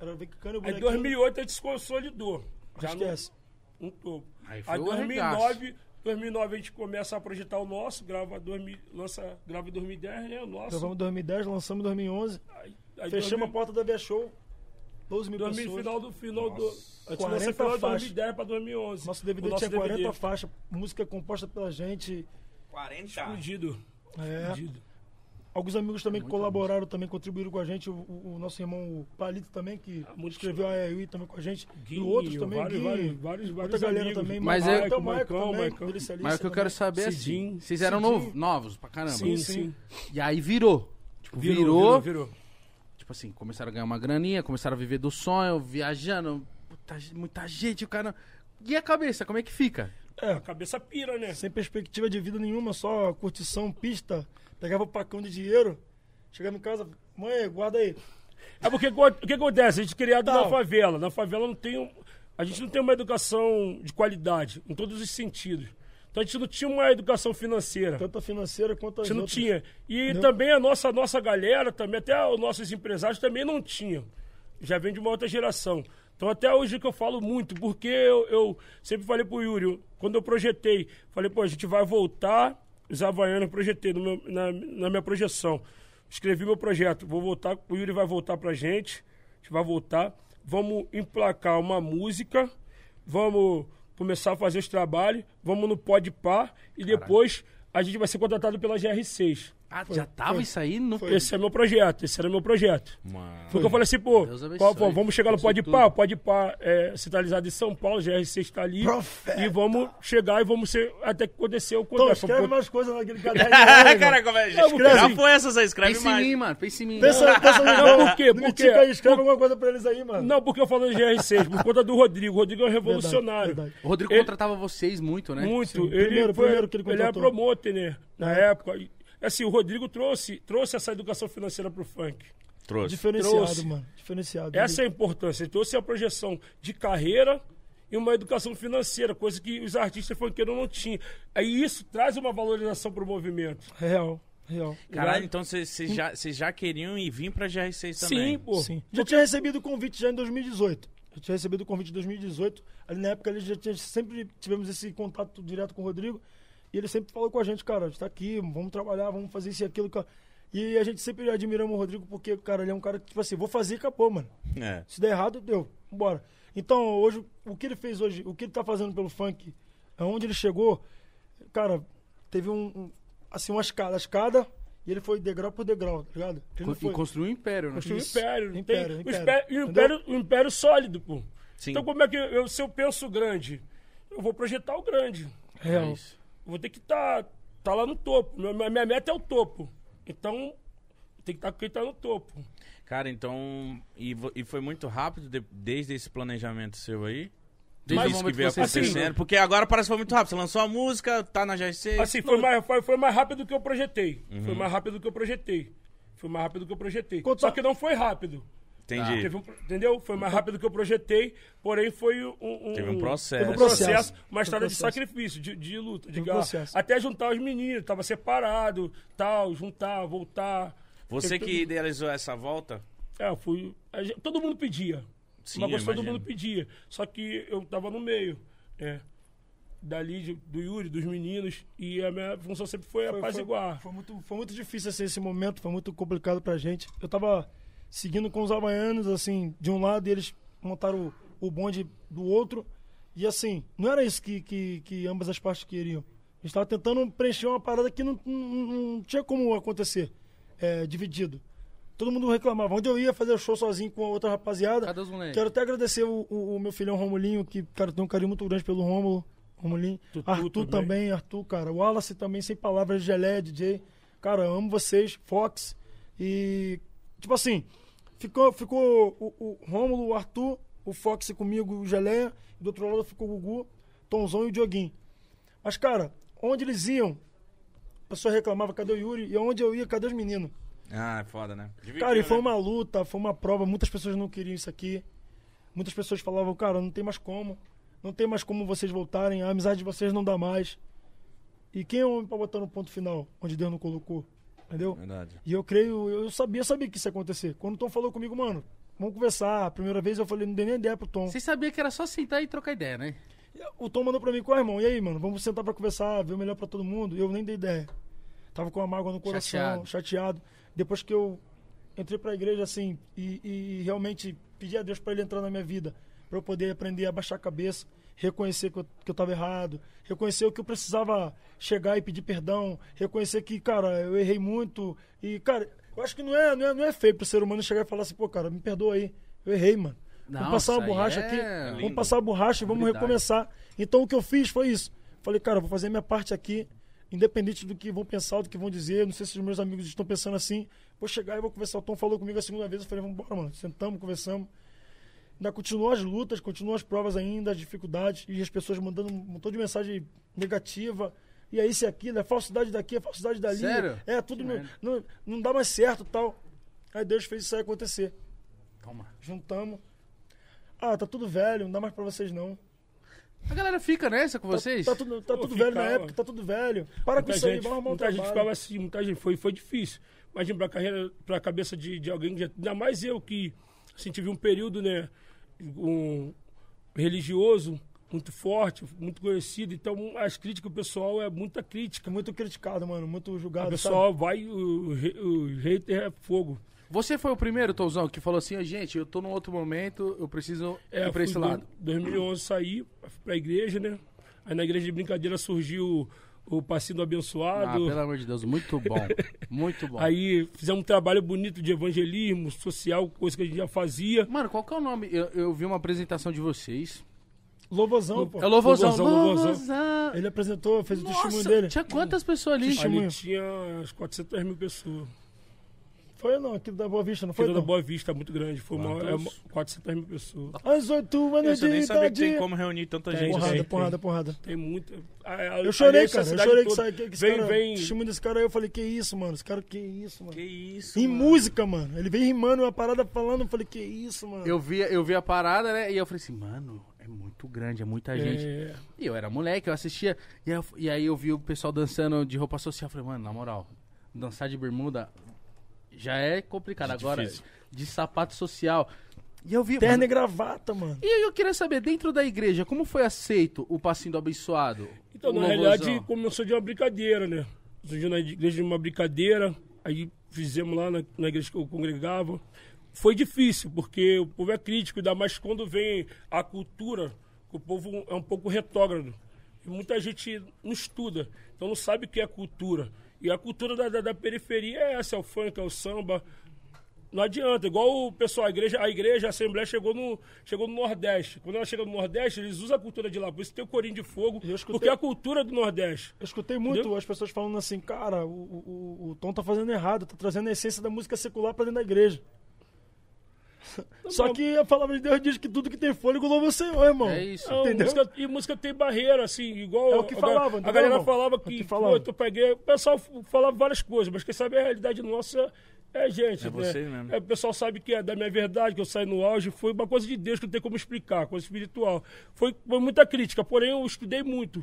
Era ver quicando e o Aí bonequinho. em 2008 a gente se consolidou. Já Esquece. no, um topo. Aí Aí, foi em o 2009, 2009 a gente começa a projetar o nosso, grava, 2000, lança, grava em 2010, né? O nosso. Gravamos em 2010, lançamos em 2011. Aí, aí Fechamos 2000, a porta da Via Show. 12 mil 2000, pessoas. final do final do. A gente 40 lança final de faixas. 2010 pra 2011. Nosso DVD nosso tinha 40 DVD. faixas, música composta pela gente. 40. Explodido. É. Explodido. Alguns amigos também que colaboraram, também contribuíram com a gente. O, o- o nosso irmão Palito também, que muito escreveu a EUI também com a gente. Guinho, e outros também, vários, Guinho, vários, vários, outra vários galera amigos. também. Mas é- Maicon, também, Maicon. Mas o que eu quero saber é assim, vocês eram Cidinho. novos pra caramba. Sim, sim. sim. E aí virou. Tipo, virou, Virou, virou, virou. Tipo assim, começaram a ganhar uma graninha, começaram a viver do sonho, viajando, muita, muita gente, o cara... E a cabeça, como é que fica? É, A cabeça pira, né? sem perspectiva de vida nenhuma, só curtição, pista. Pegava o pacão de dinheiro, chegava em casa, mãe, guarda aí. É porque o que acontece? A gente é criado Tal. na favela. Na favela não tem um- a gente não tem uma educação de qualidade, em todos os sentidos. Então a gente não tinha uma educação financeira. Tanto a financeira quanto A gente não outras. tinha. E Entendeu? também a nossa, nossa galera, também, até os nossos empresários também não tinham. Já vem de uma outra geração. Então até hoje que eu falo muito, porque eu, eu sempre falei pro Yuri, quando eu projetei, falei, pô, a gente vai voltar, os Havaianos, eu projetei meu- na, na minha projeção. Escrevi meu projeto, vou voltar, o Yuri vai voltar pra gente, a gente vai voltar, vamos emplacar uma música, vamos começar a fazer os trabalhos, vamos no Pode Par e depois a gente vai ser contratado pela GR6. Ah, já tava foi. isso aí no... Esse é meu projeto, esse era meu projeto. Mano. Foi o que eu falei assim, pô, abençoe. pô, vamos chegar no Pode. Par, Pode Par é, centralizado em São Paulo, GR6 está ali. Profeta. E vamos chegar e vamos ser até que acontecer o Então, contrato. escreve Pô, mais coisas naquele caderno. aí, Cara, mano. como é? Já, Não, já porque- foi essas aí, escreve Pensa em mais. mim, mano, pensa em mim. Pensa, pensa no Não, por quê? No Por Mitica quê? aí, escreve Por- alguma coisa pra eles aí, mano. Não, porque eu falo de GR6, por conta do Rodrigo. O Rodrigo é um revolucionário. Verdade, O Rodrigo Ele- contratava vocês muito, né? Muito. Sim, Ele, primeiro- foi, primeiro que ele ele era contratou. promotor, né? Na época. Assim, o Rodrigo trouxe, trouxe essa educação financeira pro funk. Trouxe. Diferenciado, Trouxe. mano. Diferenciado. Essa é a importância. Ele trouxe a projeção de carreira e uma educação financeira, coisa que os artistas funkeiros não tinham. Aí isso traz uma valorização pro movimento. Real, real. Caralho, então vocês já, já queriam ir vir pra GR6 também. Sim, pô. Sim. Já tinha recebido o convite já em 2018. Já tinha recebido o convite em 2018. Ali na época ele já tinha, sempre tivemos esse contato direto com o Rodrigo. E ele sempre falou com a gente, cara, a gente tá aqui, vamos trabalhar, vamos fazer isso e aquilo. cara. E a gente sempre admiramos o Rodrigo porque, cara, ele é um cara que, tipo assim, vou fazer e acabou, mano. É. Se der errado, deu. Bora. Então, hoje, o que ele fez hoje, o que ele tá fazendo pelo funk, aonde ele chegou, cara, teve um, um- assim, uma escada, a escada, e ele foi degrau por degrau, tá ligado? Ele E foi- construiu um império, né? Construiu um império. Tem Império, o império. império- e o Entendeu? império, sólido, pô. Sim. Então como é que eu, se eu penso grande, eu vou projetar o grande. Real. É isso. Vou ter que estar tá, lá no topo. Minha, minha meta é o topo. Então, tem que estar com quem tá no topo. Cara, então. E, e foi muito rápido de- desde esse planejamento seu aí? Desde o isso que veio acontecendo? fez. Porque agora parece que foi muito rápido. Você lançou a música, tá na GR6. Assim, foi mais, foi, foi mais rápido do que eu projetei. Uhum. Foi mais rápido do que eu projetei. Foi mais rápido do que eu projetei. Quanto- Só que não foi rápido. Entendi. Teve um, entendeu? Foi mais rápido do que eu projetei, porém foi um, um- Teve um processo. Teve um processo, uma estrada de um processo. sacrifício, de, de luta, de um. Até juntar os meninos, tava separado, tal, juntar, voltar. Você que tudo. idealizou essa volta? É, eu fui. gente- todo mundo pedia. Sim, Mas eu todo mundo pedia. Só que eu tava no meio. É. Dali, de- do Yuri, dos meninos. E a minha função sempre foi, Foi- apaziguar. Foi, muito, foi muito difícil assim, esse momento, foi muito complicado pra gente. Eu tava seguindo com os havaianos, assim, de um lado e eles montaram o, o bonde do outro. E assim, não era isso que, que, que ambas as partes queriam. A gente tava tentando preencher uma parada que não, não, não tinha como acontecer é, dividido. Todo mundo reclamava. Onde eu ia fazer show sozinho com a outra rapaziada. Cadê os moleques? Quero até agradecer o, o- o meu filhão Romulinho, que, cara, tem um carinho muito grande pelo Rômulo. Romulinho. Tutu Arthur também. Arthur, cara. O Wallace também, sem palavras, Gelé, DJ. Cara, amo vocês, Fox. E, tipo assim, ficou, ficou o, o Rômulo, o Arthur, o Fox comigo, o Gelé. E do outro lado ficou o Gugu, Tomzão e o Dioguinho. Mas, cara, onde eles iam, a pessoa reclamava, cadê o Yuri? E onde eu ia, cadê os meninos? Ah, é foda, né? Dividiu, Cara, e foi né? uma luta, foi uma prova. Muitas pessoas não queriam isso aqui. Muitas pessoas falavam, cara, não tem mais como. Não tem mais como vocês voltarem. A amizade de vocês não dá mais. E quem é o homem pra botar no ponto final, onde Deus não colocou? Entendeu? Verdade. E eu creio, eu sabia, sabia que isso ia acontecer. Quando o Tom falou comigo, mano, vamos conversar. A primeira vez eu falei, não dei nem ideia pro Tom. Você sabia que era só sentar e trocar ideia, né? O Tom mandou pra mim, qual é, irmão? E aí, mano, vamos sentar pra conversar, ver o melhor pra todo mundo. E eu nem dei ideia. Tava com uma mágoa no coração, Chateado. chateado. Depois que eu entrei pra igreja, assim, e, e realmente pedi a Deus pra ele entrar na minha vida, pra eu poder aprender a baixar a cabeça, reconhecer que eu, que eu tava errado, reconhecer o que eu precisava chegar e pedir perdão, reconhecer que, cara, eu errei muito. E, cara, eu acho que não é, não é, não é feio pro ser humano chegar e falar assim, pô, cara, me perdoa aí, eu errei, mano. Não, vamos passar a borracha é aqui. lindo. Vamos passar a borracha e vamos recomeçar. Então o que eu fiz foi isso. Falei, cara, vou fazer minha parte aqui, independente do que vão pensar, do que vão dizer. Não sei se os meus amigos estão pensando assim. Vou chegar e vou conversar. O Tom falou comigo a segunda vez. Eu falei, vamos embora, mano. Sentamos, conversamos. Ainda continuam as lutas, continuam as provas ainda, as dificuldades, e as pessoas mandando um montão de mensagem negativa. E aí, isso e aquilo, é falsidade daqui, é falsidade dali. Sério? É, tudo não, não, não dá mais certo tal. Aí Deus fez isso aí acontecer. Toma. Juntamos. Ah, tá tudo velho, não dá mais pra vocês não. A galera fica nessa com vocês? Tá, tudo, tá Pô, tudo velho na época, tá tudo velho. Para com Muita isso aí, gente, vamos arrumar um muita gente trabalho. ficava assim, muita gente foi, foi difícil. Imagina pra carreira, pra cabeça de, de alguém, que já- ainda mais eu que assim, tive um período, né, um religioso muito forte, muito conhecido, então as críticas, o pessoal é muita crítica. Muito criticado, mano, muito O julgado. pessoal vai, o, o hater é fogo. Você foi o primeiro, Touzão, que falou assim, "Ó, gente, eu tô num outro momento, eu preciso É, ir pra esse lado. Em 2011 saí, pra igreja, né? Aí na igreja de brincadeira surgiu o Passinho do Ah, Abençoado. pelo amor de Deus, muito bom. Muito bom. Aí fizemos um trabalho bonito de evangelismo social, coisa que a gente já fazia. Mano, qual que é o nome? Eu, eu vi uma apresentação de vocês. Louvozão, pô. É Louvozão. Louvozão. Ele apresentou, fez o testemunho Nossa, dele. tinha quantas pessoas ali? Testemunho. Ali tinha umas 400 mil pessoas. Foi não, aqui da Boa Vista, não foi Foi da? Boa Vista, muito grande. Foi uma, é, Quantos? uma- 400 mil pessoas. Às oito anos Eu de nem sabia que tem idade. como reunir tanta Tem, gente Porrada, assim. tem. porrada, porrada. Tem muita. a- a- Eu chorei, cara. Eu chorei que, toda sai- que, vem, cara, vem. o testemunho desse cara aí, eu falei, que isso, mano? Esse cara, que isso, mano? Que isso, Em mano. música, mano. Ele vem rimando uma parada falando, eu falei, que isso, mano? Eu vi, eu vi a parada, né? E eu falei assim, mano, é muito grande, é muita gente. É, E eu era moleque, eu assistia. E, eu- e aí eu vi o pessoal dançando de roupa social. Eu falei, mano, na moral, dançar de bermuda já é complicado. É Agora, de sapato social. E eu vi. Terno mano, e gravata, mano. e eu queria saber, dentro da igreja, como foi aceito o passinho do abençoado? Então, na realidade, começou de uma brincadeira, né? Surgiu na igreja de uma brincadeira, aí fizemos lá na, na igreja que eu congregava. Foi difícil, porque o povo é crítico, ainda mais quando vem a cultura, que o povo é um pouco retrógrado. E muita gente não estuda, então não sabe o que é cultura. E a cultura da, da, da periferia é essa, é o funk, é o samba. Não adianta, igual o pessoal, a igreja, a igreja, a Assembleia chegou no, chegou no Nordeste. Quando ela chega no Nordeste, eles usam a cultura de lá, por isso tem o Corinho de Fogo, escutei- porque é a cultura do Nordeste. Eu escutei muito Entendeu? as pessoas falando assim, cara, o, o, o Tom tá fazendo errado, tá trazendo a essência da música secular pra dentro da igreja. Só que a palavra de Deus diz que tudo que tem fôlego louva o Senhor, irmão. É isso. Não, Entendeu? música- e música tem barreira, assim, igual. É o que a- falava, A, entendeu, galera irmão? falava É o que, que falava. pô, peguei. O pessoal falava várias coisas, mas quem sabe a realidade nossa é a gente. É né? vocês mesmo. É, o pessoal sabe que é da minha verdade, que eu saí no auge. Foi uma coisa de Deus que não tem como explicar, coisa espiritual. Foi, foi muita crítica, porém eu estudei muito.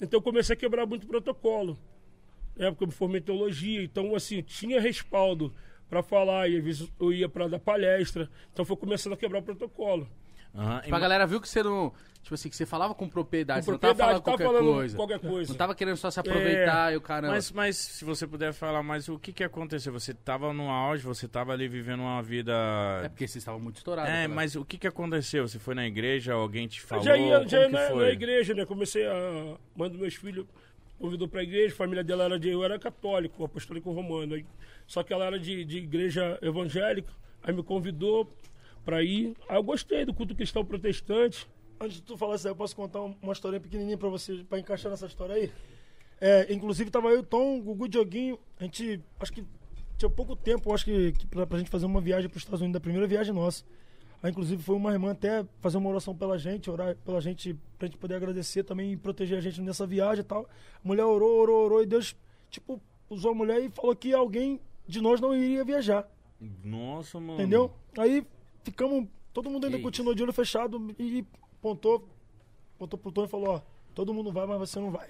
Então eu comecei a quebrar muito protocolo. É, porque eu me formei em teologia, então assim, tinha respaldo para falar, e às vezes eu ia para dar palestra. Então foi começando a quebrar o protocolo. Aham, Tipo, a galera viu que você não. Tipo assim, que você falava com propriedade, Com você não tava falando propriedade, qualquer tava falando coisa. qualquer coisa. Não tava querendo só se aproveitar e o caramba. Mas, mas se você puder falar mais, o que que aconteceu? Você tava no auge, você tava ali vivendo uma vida... É porque vocês estavam muito estourados. É, cara. mas o que que aconteceu? Você foi na igreja, alguém te falou? já ia, já ia na, na igreja, né? Comecei a. Dos meus filhos convidou pra igreja, a família dela era de. Eu era católico, apostólico romano. aí- só que ela era de, de igreja evangélica, aí me convidou pra ir. Aí eu gostei do culto cristão protestante. Antes de tu falar isso aí, eu posso contar um- uma historinha pequenininha pra você, pra encaixar nessa história aí? É, inclusive, tava eu Tom, Gugu Dioguinho, a gente, acho que tinha pouco tempo, acho que, que pra, pra gente fazer uma viagem pros Estados Unidos, da primeira viagem nossa. Aí, inclusive, foi uma irmã até fazer uma oração pela gente, orar pela gente, pra gente poder agradecer também e proteger a gente nessa viagem e tal. A mulher orou, orou, orou, e Deus, tipo, usou a mulher e falou que alguém de nós não iria viajar. Nossa, mano. Entendeu? Aí ficamos. Todo mundo ainda Que continuou de olho fechado e pontou. botou pro Tom e falou, ó, todo mundo vai, mas você não vai.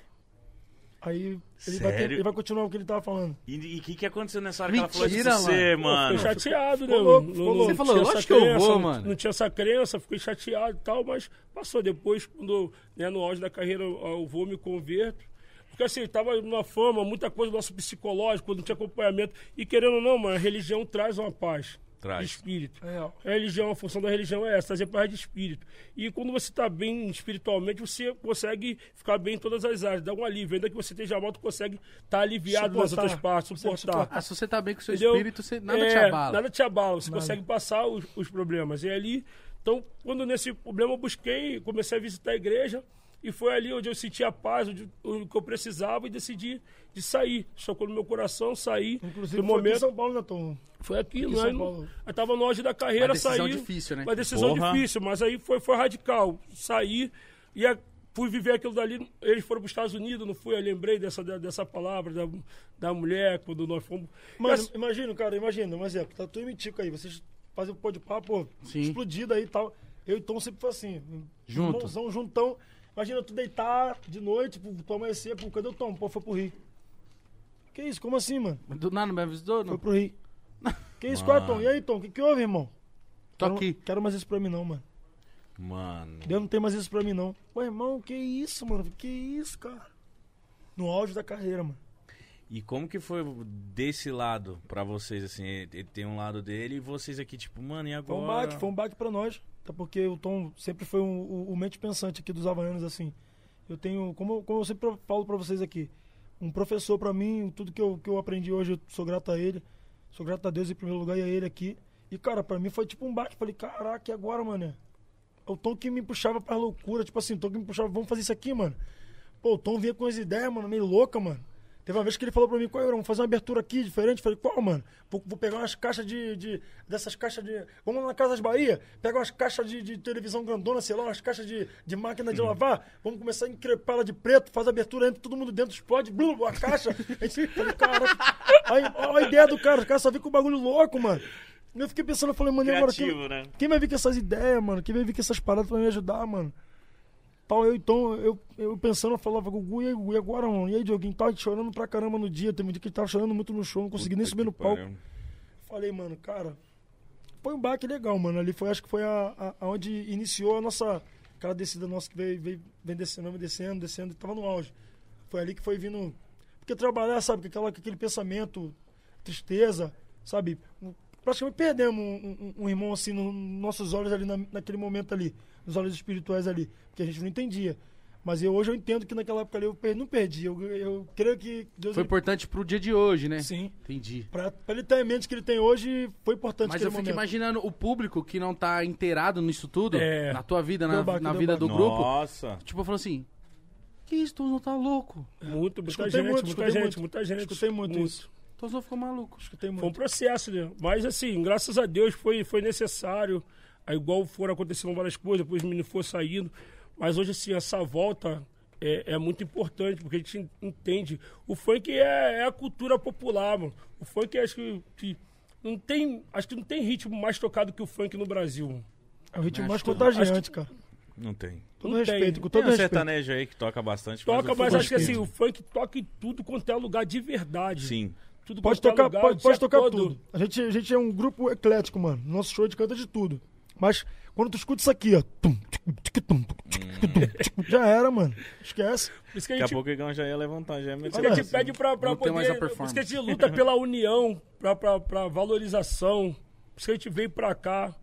Aí ele vai, ter- ele vai continuar o que ele tava falando. E o que, que aconteceu nessa hora que ela falou isso Mentira, você, mano? Fiquei chateado, né? louco, Não- ficou não- louco. não Você falou, lógico que eu vou, não- mano. Não tinha essa crença, fiquei chateado e tal, mas passou. Depois, quando, né, no auge da carreira, eu vou me converto. Porque assim, tava numa fama, muita coisa do nosso psicológico, não tinha acompanhamento. E querendo ou não, mano, a religião traz uma paz. Traz. De espírito. É. A religião, a função da religião é essa, trazer paz de espírito. E quando você está bem espiritualmente, você consegue ficar bem em todas as áreas, dá um alívio. Ainda que você esteja mal, tu consegue estar aliviado nas Suportar. outras partes, Consegue suportar. Ah, se você tá bem com o seu Entendeu? espírito, você, nada te É, abala. Nada te abala, você Nada. consegue passar os, os problemas. E ali, então, quando nesse problema eu busquei, comecei a visitar a igreja, e foi ali onde eu senti a paz, onde, o que eu precisava, e decidi de sair. Chocou no meu coração, saí. Inclusive no foi aqui em momento, São Paulo, né, Tom? foi aqui, em né? São Paulo. Eu tava no auge da carreira, Uma decisão saí. difícil, né? Uma decisão Porra. difícil, mas aí foi, foi radical. Saí e a- fui viver aquilo dali. Eles foram para os Estados Unidos, não fui? Eu lembrei dessa, dessa palavra da, da mulher, quando nós fomos. Mas- imagina, cara, imagina, um exemplo. Tá tu e Mitico aí, vocês fazem o pó de papo, explodido aí e tal. Eu e Tom sempre foi assim. Junto. Irmãozão, juntão. Imagina tu deitar de noite, pô, tu amanhecer, pô, cadê o Tom? Pô, foi pro Rio. Que isso? Como assim, mano? Do nada me avisou, Foi não? pro Rio. Que isso, qual é, Tom? E aí, Tom? O que, que houve, irmão? Tô Quero- aqui. Quero mais isso pra mim, não, mano. Mano. Deus não tem mais isso pra mim, não. Pô, irmão, que isso, mano? Que isso, cara? No auge da carreira, mano. E como que foi desse lado pra vocês, assim? Ele tem um lado dele e vocês aqui, tipo, mano, e Foi agora? um baque, foi um baque pra nós. Até porque o Tom sempre foi um- o, o mente pensante aqui dos Havaianos, assim. Eu tenho, como, como eu sempre falo pra vocês aqui, um professor pra mim, tudo que eu, que eu aprendi hoje, eu sou grato a ele. Sou grato a Deus em primeiro lugar e a ele aqui. E, cara, pra mim foi tipo um baque. Falei, caraca, e agora, mano? O Tom que me puxava pra loucura. Tipo assim, o Tom que me puxava, vamos fazer isso aqui, mano. Pô, o Tom vinha com as ideias, mano, meio louca, mano. Teve uma vez que ele falou pra mim, qual vamos fazer uma abertura aqui diferente. Falei, qual, mano? Vou, vou pegar umas caixas de, de- Dessas caixas de. Vamos lá na Casa das Bahia, pega umas caixas de, de televisão grandona, sei lá, umas caixas de, de máquina de lavar. Vamos começar a encrepar ela de preto, faz a abertura, entra todo mundo dentro, explode, blum, a caixa. A gente, falei, cara, ó a ideia do cara, o cara só vem com um bagulho louco, mano. Eu fiquei pensando, eu falei, mano, agora quem, né? quem vai vir com essas ideias, mano? Quem vai vir com essas paradas pra me ajudar, mano? Tal, eu então, eu, eu pensando, eu falava, Gugu, e aí, Gugu, e agora, mano? E aí, Dioguinho, tava chorando pra caramba no dia. Teve um dia que ele tava chorando muito no show, não consegui nem Puta subir no palco. pariu. Falei, mano, cara, foi um baque legal, mano. Ali foi, acho que foi a, a, aonde iniciou a nossa. Aquela descida nossa que veio, veio, vem descendo, descendo, descendo, tava no auge. Foi ali que foi vindo. Porque trabalhar, sabe, com, aquela, com aquele pensamento, tristeza, sabe? Praticamente perdemos um, um- um irmão assim nos nossos olhos ali, na, naquele momento ali, nos olhos espirituais ali, porque a gente não entendia. Mas eu, hoje eu entendo que naquela época ali eu per- não perdi. Eu, eu creio que Deus. Foi ele- importante pro dia de hoje, né? Sim. Entendi. Pra, pra ele ter a mente que ele tem hoje, foi importante Mas eu fico momento. imaginando o público que não tá inteirado nisso tudo, É. na tua vida, na, baque, na vida baque. do grupo. Nossa. Tipo, falou assim: Que isso, tu não tá louco? Muito, muita Escutei gente, muito, muita gente, muito. muita gente. Escutei muito isso. Tu não ficou maluco. Escutei Foi um muito. processo, né? Mas assim, graças a Deus foi, foi necessário. Aí, igual foram acontecendo várias coisas, depois o menino foi saindo. Mas hoje, assim, essa volta é, é muito importante, porque a gente entende. O funk é, é a cultura popular, mano. O funk acho que, que não tem. Acho que não tem ritmo mais tocado que o funk no Brasil. É o ritmo mais contagiante, cara. Não tem. Todo Não respeito, tem. com Tem todo um respeito. sertanejo aí que toca bastante. Toca, o mas funk- acho que assim, o funk toca em tudo quanto é lugar de verdade. Sim. Tudo Pode é tocar, lugar, pode, pode tocar todo. tudo. A gente, a gente é um grupo eclético, mano. Nosso show gente canta de tudo. Mas quando tu escuta isso aqui, ó. tum, tum, tum, Já era, mano. Esquece. Por isso que a Daqui a gente pouco o Igão já ia levantar, já ia meter Por isso que a gente pede pra, pra Não tem mais a poder. Por isso que a gente luta pela união, pra, pra, pra valorização. Por isso que a gente veio pra cá,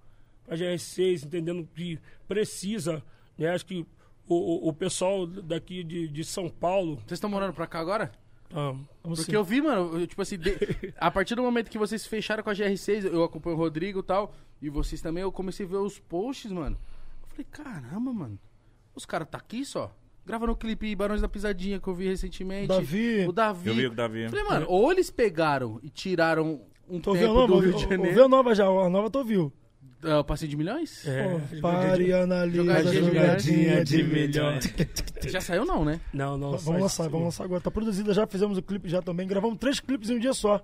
pra GR6, entendendo que precisa. Né? Acho que o, o, o pessoal daqui de, de São Paulo. Vocês estão morando pra cá agora? Ah, Vamos Porque sim. eu vi, mano, eu, tipo assim, de- a partir do momento que vocês fecharam com a GR6, eu acompanho o Rodrigo e tal, e vocês também, eu comecei a ver os posts, mano. Eu falei, caramba, mano, os caras tá aqui só. Grava no clipe Barões da Pisadinha que eu vi recentemente. Davi. O Davi. Eu vi o Davi. Eu falei, mano, ou eles pegaram e tiraram um a tempo nova? do Rio de Janeiro. a nova já? A nova tu ouviu. É, o passeio de milhões? é, Pô, pare, analisa, Jogadinha de jogadinha de milhões. milhões. Já saiu não, né? Não, não. Vamos lançar, vamos lançar agora. Tá produzida já, fizemos o clipe já também. Gravamos três clipes em um dia só.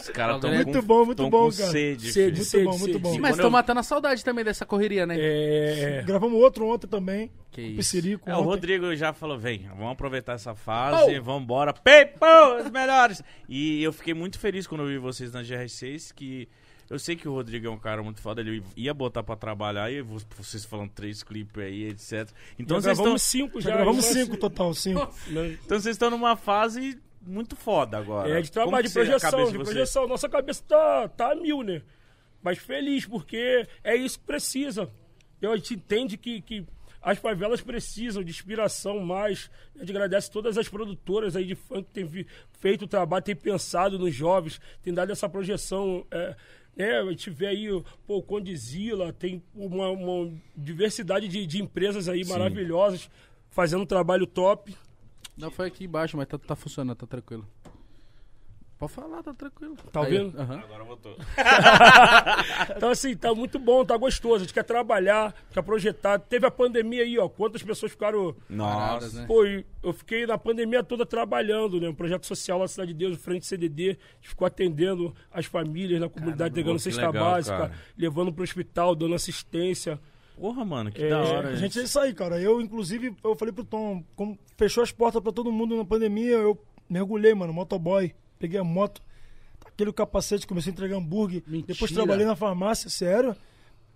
Os caras tão Muito com, bmuito tão bom, com cara. sede. Sede, filho. sede, bom, muito sede. bom. Sim, Mas estão eu- matando a saudade também dessa correria, né? É. Gravamos outro ontem também. Que o isso. Piscirico. É, o. Rodrigo já falou, vem, vamos aproveitar essa fase, vamos embora. Pepo, os melhores! E eu fiquei muito feliz quando eu vi vocês na GR6, que eu sei que o Rodrigo é um cara muito foda, ele ia botar pra trabalhar, e vo- vocês falando três clipes aí, etc. Então Já vocês estão cinco já. Já gravamos já- cinco total, cinco. né? então vocês estão numa fase muito foda agora. É, de trabalho, de projeção, de vocês? projeção. Nossa cabeça tá, tá a mil, né? Mas feliz, porque é isso que precisa. Eu, a gente entende que, que as favelas precisam de inspiração mais. A gente agradece todas as produtoras aí de funk que têm feito o trabalho, têm pensado nos jovens, têm dado essa projeção. É, né? A gente vê aí pô, o Condizila, tem uma, uma diversidade de, de empresas aí maravilhosas fazendo um trabalho top. Não, foi aqui embaixo, mas tá, tá funcionando, tá tranquilo. Pode falar, tá tranquilo. Tá Aí, ouvindo? aham. Agora voltou. Então, assim, tá muito bom, tá gostoso. A gente quer trabalhar, quer projetar. Teve a pandemia aí, ó. Quantas pessoas ficaram. Paradas, Nossa. né? Pô, eu fiquei na pandemia toda trabalhando, né? Um projeto social lá na Cidade de Deus, frente CDD. A gente ficou atendendo as famílias na comunidade, que cesta legal, básica, cara. levando pro hospital, dando assistência. Porra, mano, que É, da hora. A gente é isso aí, cara. Eu, inclusive, eu falei pro Tom, como fechou as portas pra todo mundo na pandemia, eu mergulhei, mano, motoboy. Peguei a moto, aquele capacete, comecei a entregar hambúrguer. Mentira. Depois trabalhei na farmácia, sério.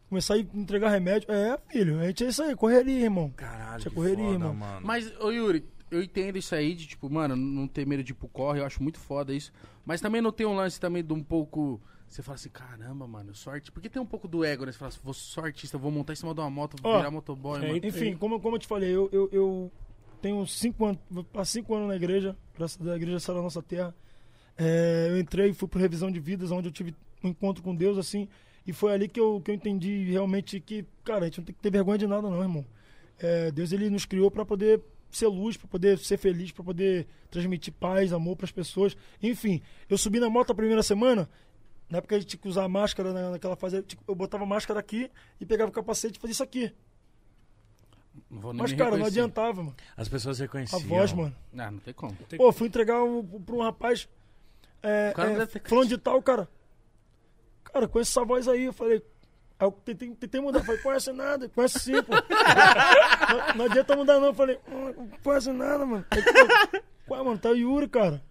Comecei a entregar remédio. É, filho, a gente é isso aí, correria, irmão. Caralho, Tinha que correria, foda, irmão. mano. Mas, ô Yuri, eu entendo isso aí de, tipo, mano, não ter medo de ir pro corre, eu acho muito foda isso. Mas também não tem um lance também de um pouco. Você fala assim, caramba, mano, sorte. Porque tem um pouco do ego, né? Você fala assim, vou sou artista, vou montar em cima de uma moto, vou Ó, virar motoboy, é, mano. Enfim, como, como eu te falei, eu, eu, eu tenho cinco anos, há cinco anos na igreja, graças a Deus, a igreja saiu da nossa terra. É, eu entrei, fui por revisão de vidas, onde eu tive um encontro com Deus, assim, e foi ali que eu, que eu entendi realmente que, cara, a gente não tem que ter vergonha de nada, não, irmão. É, Deus, ele nos criou para poder ser luz, para poder ser feliz, para poder transmitir paz, amor para as pessoas. Enfim, eu subi na moto a primeira semana, na época a gente tinha que usar máscara na- naquela fase, tipo, eu botava a máscara aqui e pegava o capacete e fazia isso aqui. Não vou nem Mas, cara, não reconhecer. adiantava, mano. As pessoas A reconheciam. voz, mano. Ah, não tem como. Pô, fui entregar um, pra um rapaz. É, O cara não é, falando de tal, cara. Cara, conheço essa voz aí. Eu falei. Aí eu tentei, tentei mudar. Falei, conhece nada, conhece sim, pô. não, não adianta mudar, não. Eu falei, "Hum, não conhece nada, mano. Ué, mano, tá o Yuri, cara.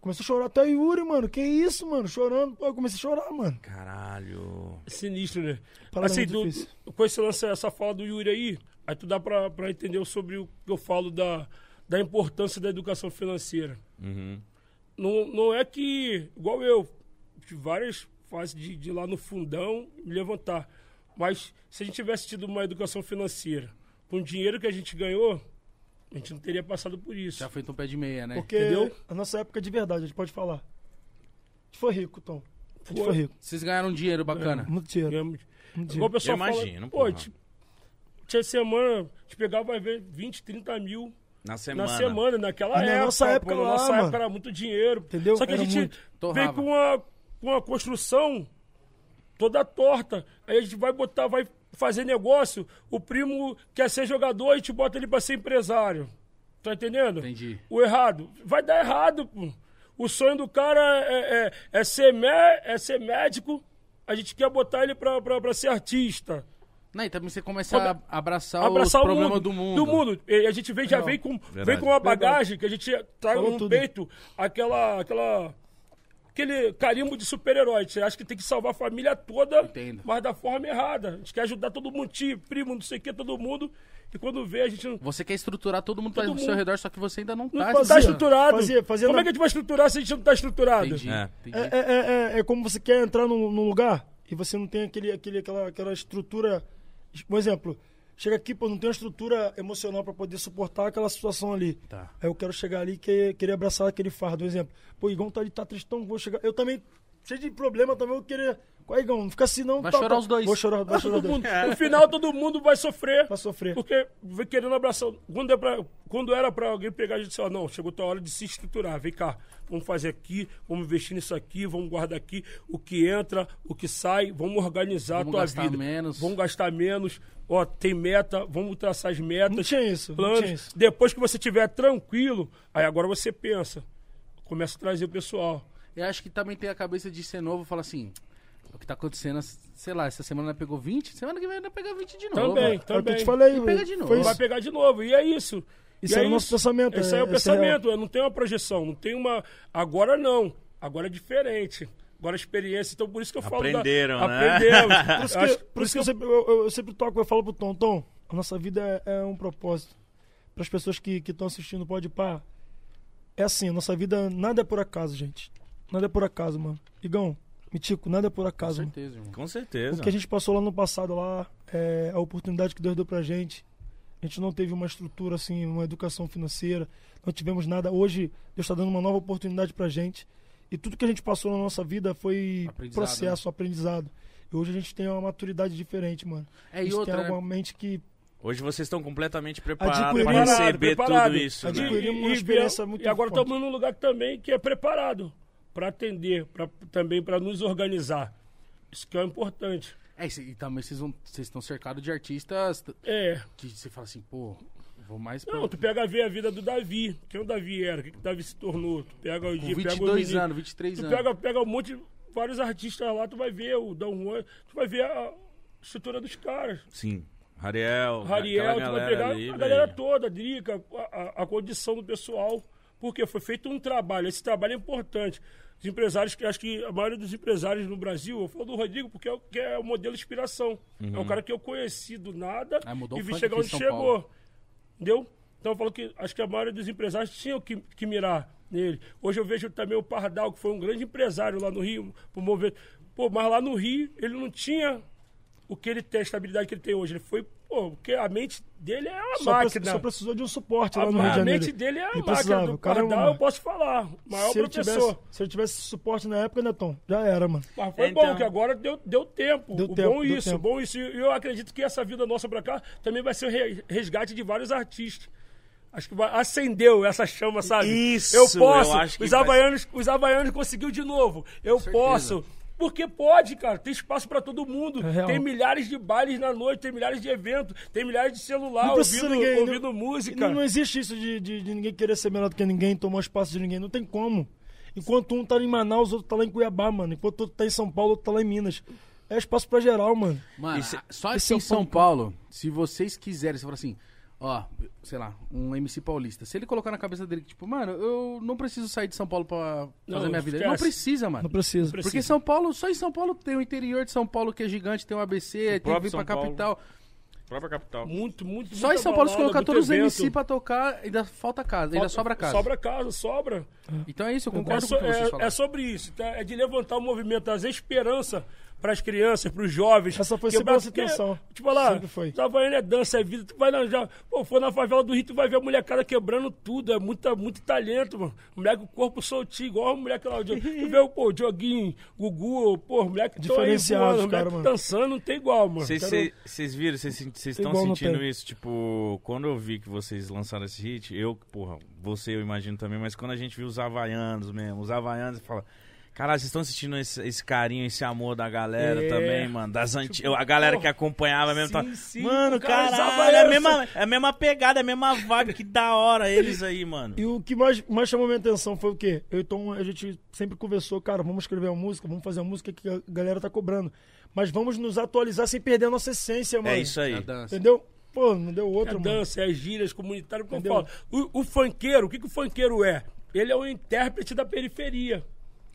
Comecei a chorar, tá o Yuri, mano. Que isso, mano? Chorando. Pô, eu comecei a chorar, mano. Caralho. É sinistro, né? Parada assim, difícil. com esse lance, essa fala do Yuri aí, aí tu dá pra, pra entender sobre o que eu falo da, da importância da educação financeira. Uhum. Não, não é que, igual eu, tive várias fases de, de ir lá no fundão me levantar. Mas se a gente tivesse tido uma educação financeira, com o dinheiro que a gente ganhou, a gente não teria passado por isso. Já foi um pé de meia, né? Porque Entendeu? a nossa época é de verdade, a gente pode falar. A gente foi rico, Tom. A gente Foi. foi rico. Vocês ganharam dinheiro bacana. Muito dinheiro. Ganhamos. Muito Igual dinheiro. o pessoal Eu imagino, fala, pô, tinha semana, a gente pegava às vezes 20, 30 mil Na semana. na semana, naquela E na época. nossa época pô, na lá, nossa mano. época era muito dinheiro. Entendeu? Só que a Era gente muito. Veio com uma, com uma construção toda torta. Aí a gente vai botar, vai fazer negócio, o primo quer ser jogador, a gente bota ele pra ser empresário. Tá entendendo? Entendi. O errado. Vai dar errado, pô. O sonho do cara é, é, é ser, mé- é ser médico, a gente quer botar ele pra, pra, pra ser artista. Não, e também você começa a abraçar, abraçar os o problemas mundo, do mundo. Do mundo. E a gente vem, já Não. vem com, Verdade. vem com uma bagagem que a gente traga Falou no tudo. peito aquela, aquela, aquele carimbo de super-herói. Você acha que tem que salvar a família toda, Entendo. mas da forma errada. A gente quer ajudar todo mundo, tio, primo, não sei o que, todo mundo. E quando vê, a gente não, Você quer estruturar todo mundo Todo ao seu mundo. redor, só que você ainda não não tá. tá, fazia. estruturado. Fazia- fazia Como na- é que a gente vai estruturar se a gente não tá estruturado? Entendi, É. entendi. É, é, é, é como você quer entrar num, num lugar e você não tem aquele, aquele, aquela, aquela estrutura. Um exemplo, chega aqui, pô, não tem uma estrutura emocional pra poder suportar aquela situação ali. Tá. Aí eu quero chegar ali e que- querer abraçar aquele fardo. Um exemplo, pô, Igão tá ali, tá tristão, vou chegar. Eu também, cheio de problema também, eu querer. Qual é, Igão? Não fica assim não. Vai tá, chorar tá. os dois. Vou chorar, vai chorar os Todo dois. mundo, no final, todo mundo vai sofrer. Vai sofrer. Porque vem querendo abraçar. Quando, é pra, quando era pra alguém pegar, a gente disse, ó, não, chegou a hora de se estruturar. Vem cá, vamos fazer aqui, vamos investir nisso aqui, vamos guardar aqui o que entra, o que sai, vamos organizar Vamos a tua gastar vida. menos. Vamos gastar menos. Ó, tem meta, vamos traçar as metas. Não tinha isso, não planos. tinha isso. Depois que você estiver tranquilo, aí agora você pensa. Começa a trazer o pessoal. Eu acho que também tem a cabeça de ser novo, fala assim, o que tá acontecendo, sei lá, essa semana pegou 20, semana que vem vai pegar 20 de novo. Também, É o que eu também. te falei, E pega de novo. foi Vai isso. pegar de novo. E é isso. Isso E é o nosso pensamento, Esse aí é o é- esse é pensamento. Eu não tenho uma projeção, não tem uma. Agora não. Agora é diferente. Agora a experiência. Então por isso que eu falo. Aprenderam, da... né? Aprendemos. Por isso que, Acho- por isso que eu, sempre, eu, eu- eu sempre toco, eu falo pro Tom, Tom, a nossa vida é, é um propósito. Para as pessoas que estão assistindo, pode pá. É assim, a nossa vida, nada é por acaso, gente. Nada é por acaso, mano. Igão, Mitico, nada é por Com acaso, mano. certeza, irmão. Com certeza. O que a gente passou lá no passado, lá, é a oportunidade que Deus deu pra gente. A gente não teve uma estrutura, assim, uma educação financeira. Não tivemos nada. Hoje, Deus está dando uma nova oportunidade pra gente. E tudo que a gente passou na nossa vida foi Aprendizado, processo, aprendizado. E hoje a gente tem uma maturidade diferente, mano. É, a e gente outra, tem né? uma mente que Hoje vocês estão completamente preparados para receber preparado. tudo isso, né? Adquirir- Adquirimos uma e, experiência e, muito e agora estamos num lugar também que é preparado para atender, pra, também para nos organizar. Isso que é importante. É, e também vocês vão- vocês estão cercados de artistas É. que você fala assim, pô, vou mais Não, pro- tu pega a ver a vida do Davi. Quem o Davi era? O que, que o Davi se tornou? Tu pega o dia, pega o 22 menino. anos, 23 Tu anos. pega, pega um monte, vários artistas lá, tu vai ver o Dom Juan, tu vai ver a estrutura dos caras. Sim. Rariel, Rariel, tu vai pegar ali, a galera velho. toda, a Drica, a, a- a condição do pessoal. Porque foi feito um trabalho, esse trabalho é importante. Os empresários, que acho que a maioria dos empresários no Brasil, eu falo do Rodrigo porque é o, que é o modelo de inspiração. É um cara que eu conheci do nada Ah, e vi chegar onde chegou. Paulo. Entendeu? Então eu falo que acho que a maioria dos empresários tinham que, que mirar nele. Hoje eu vejo também o Pardal, que foi um grande empresário lá no Rio, pro mover. Pô, mas lá no Rio ele não tinha o que ele tem, a estabilidade que ele tem hoje. Ele foi, pô, porque a mente dele é uma só, máquina. só precisou de um suporte a, lá no Rio de a Janeiro. mente dele é a Ele máquina precisava, do o cara é um- eu posso falar. Maior se professor. tivesse, se ele tivesse suporte na época, né, Tom? Já era, mano. Mas foi Então- bom, que agora deu, deu tempo. Deu o tempo, bom deu isso, tempo. bom isso. E eu acredito que essa vida nossa pra cá também vai ser o re- resgate de vários artistas. Acho que vai, acendeu essa chama, sabe? Isso, eu posso. eu acho que os, vai- havaianos, os havaianos conseguiu de novo. Eu posso. Porque pode, cara. Tem espaço pra todo mundo. É tem milhares de bailes na noite, tem milhares de eventos, tem milhares de celular ouvindo, ninguém. ouvindo não, música. Não, existe isso de, de, de ninguém querer ser melhor do que ninguém, tomar o espaço de ninguém. Não tem como. Enquanto um tá em Manaus, outro tá lá em Cuiabá, mano. Enquanto outro tá em São Paulo, outro tá lá em Minas. É espaço pra geral, mano. Mano, Isso- a- só esse aqui é em São ponto. Paulo, se vocês quiserem, você fala assim, ó, sei lá, um MC paulista. Se ele colocar na cabeça dele que, tipo, mano, eu não preciso sair de São Paulo pra Não, fazer minha vida. Ele não precisa, mano. Não precisa. Precisa. Porque São Paulo, só em São Paulo tem o interior de São Paulo que é gigante, tem o ABC, tem que vir pra Paulo. capital. Própria capital. Muito, muito, Só em São Paulo, se colocar todos os evento. MC pra tocar, ainda falta casa, ainda sobra casa. Sobra casa, sobra. Então é isso, eu É, concordo so- com o que vocês é- falaram. é sobre isso, tá? é de levantar o movimento, trazer esperança para as crianças, para os jovens. Essa foi Porque, sempre a intenção. Tipo lá. Havaiana é dança, é vida. Tu vai na, já, pô, for na favela do Rio, tu vai ver a molecada quebrando tudo. É muita, muito talento, mano. Moleque com o corpo soltinho, igual a moleque lá. o. Tu vê o pô, o Dioguinho, Gugu, pô, moleque tão aí, Diferenciados, voando, cara, moleque mano. dançando, não tem igual, mano. Vocês viram, vocês estão sentindo isso? Tipo, quando eu vi que vocês lançaram esse hit, eu, porra, você eu imagino também, mas quando a gente viu os havaianos mesmo, os havaianos fala. Caralho, vocês estão sentindo esse, esse carinho, esse amor da galera É. também, mano? Das anti... a galera que acompanhava mesmo. Sim, tá... sim, mano, cara, caralho, é a, mesma, é a mesma pegada, é a mesma vibe, que da hora eles aí, mano. E o que mais, mais chamou minha atenção foi o quê? Eu e Tom, a gente sempre conversou, cara, vamos escrever uma música, vamos fazer uma música que a galera tá cobrando. Mas vamos nos atualizar sem perder a nossa essência, mano. É isso aí. A dança. Entendeu? Pô, não deu É outra, mano. dança, é as gírias comunitárias, como eu falo. O, o funkeiro, o que, que o funkeiro é? Ele é o intérprete da periferia.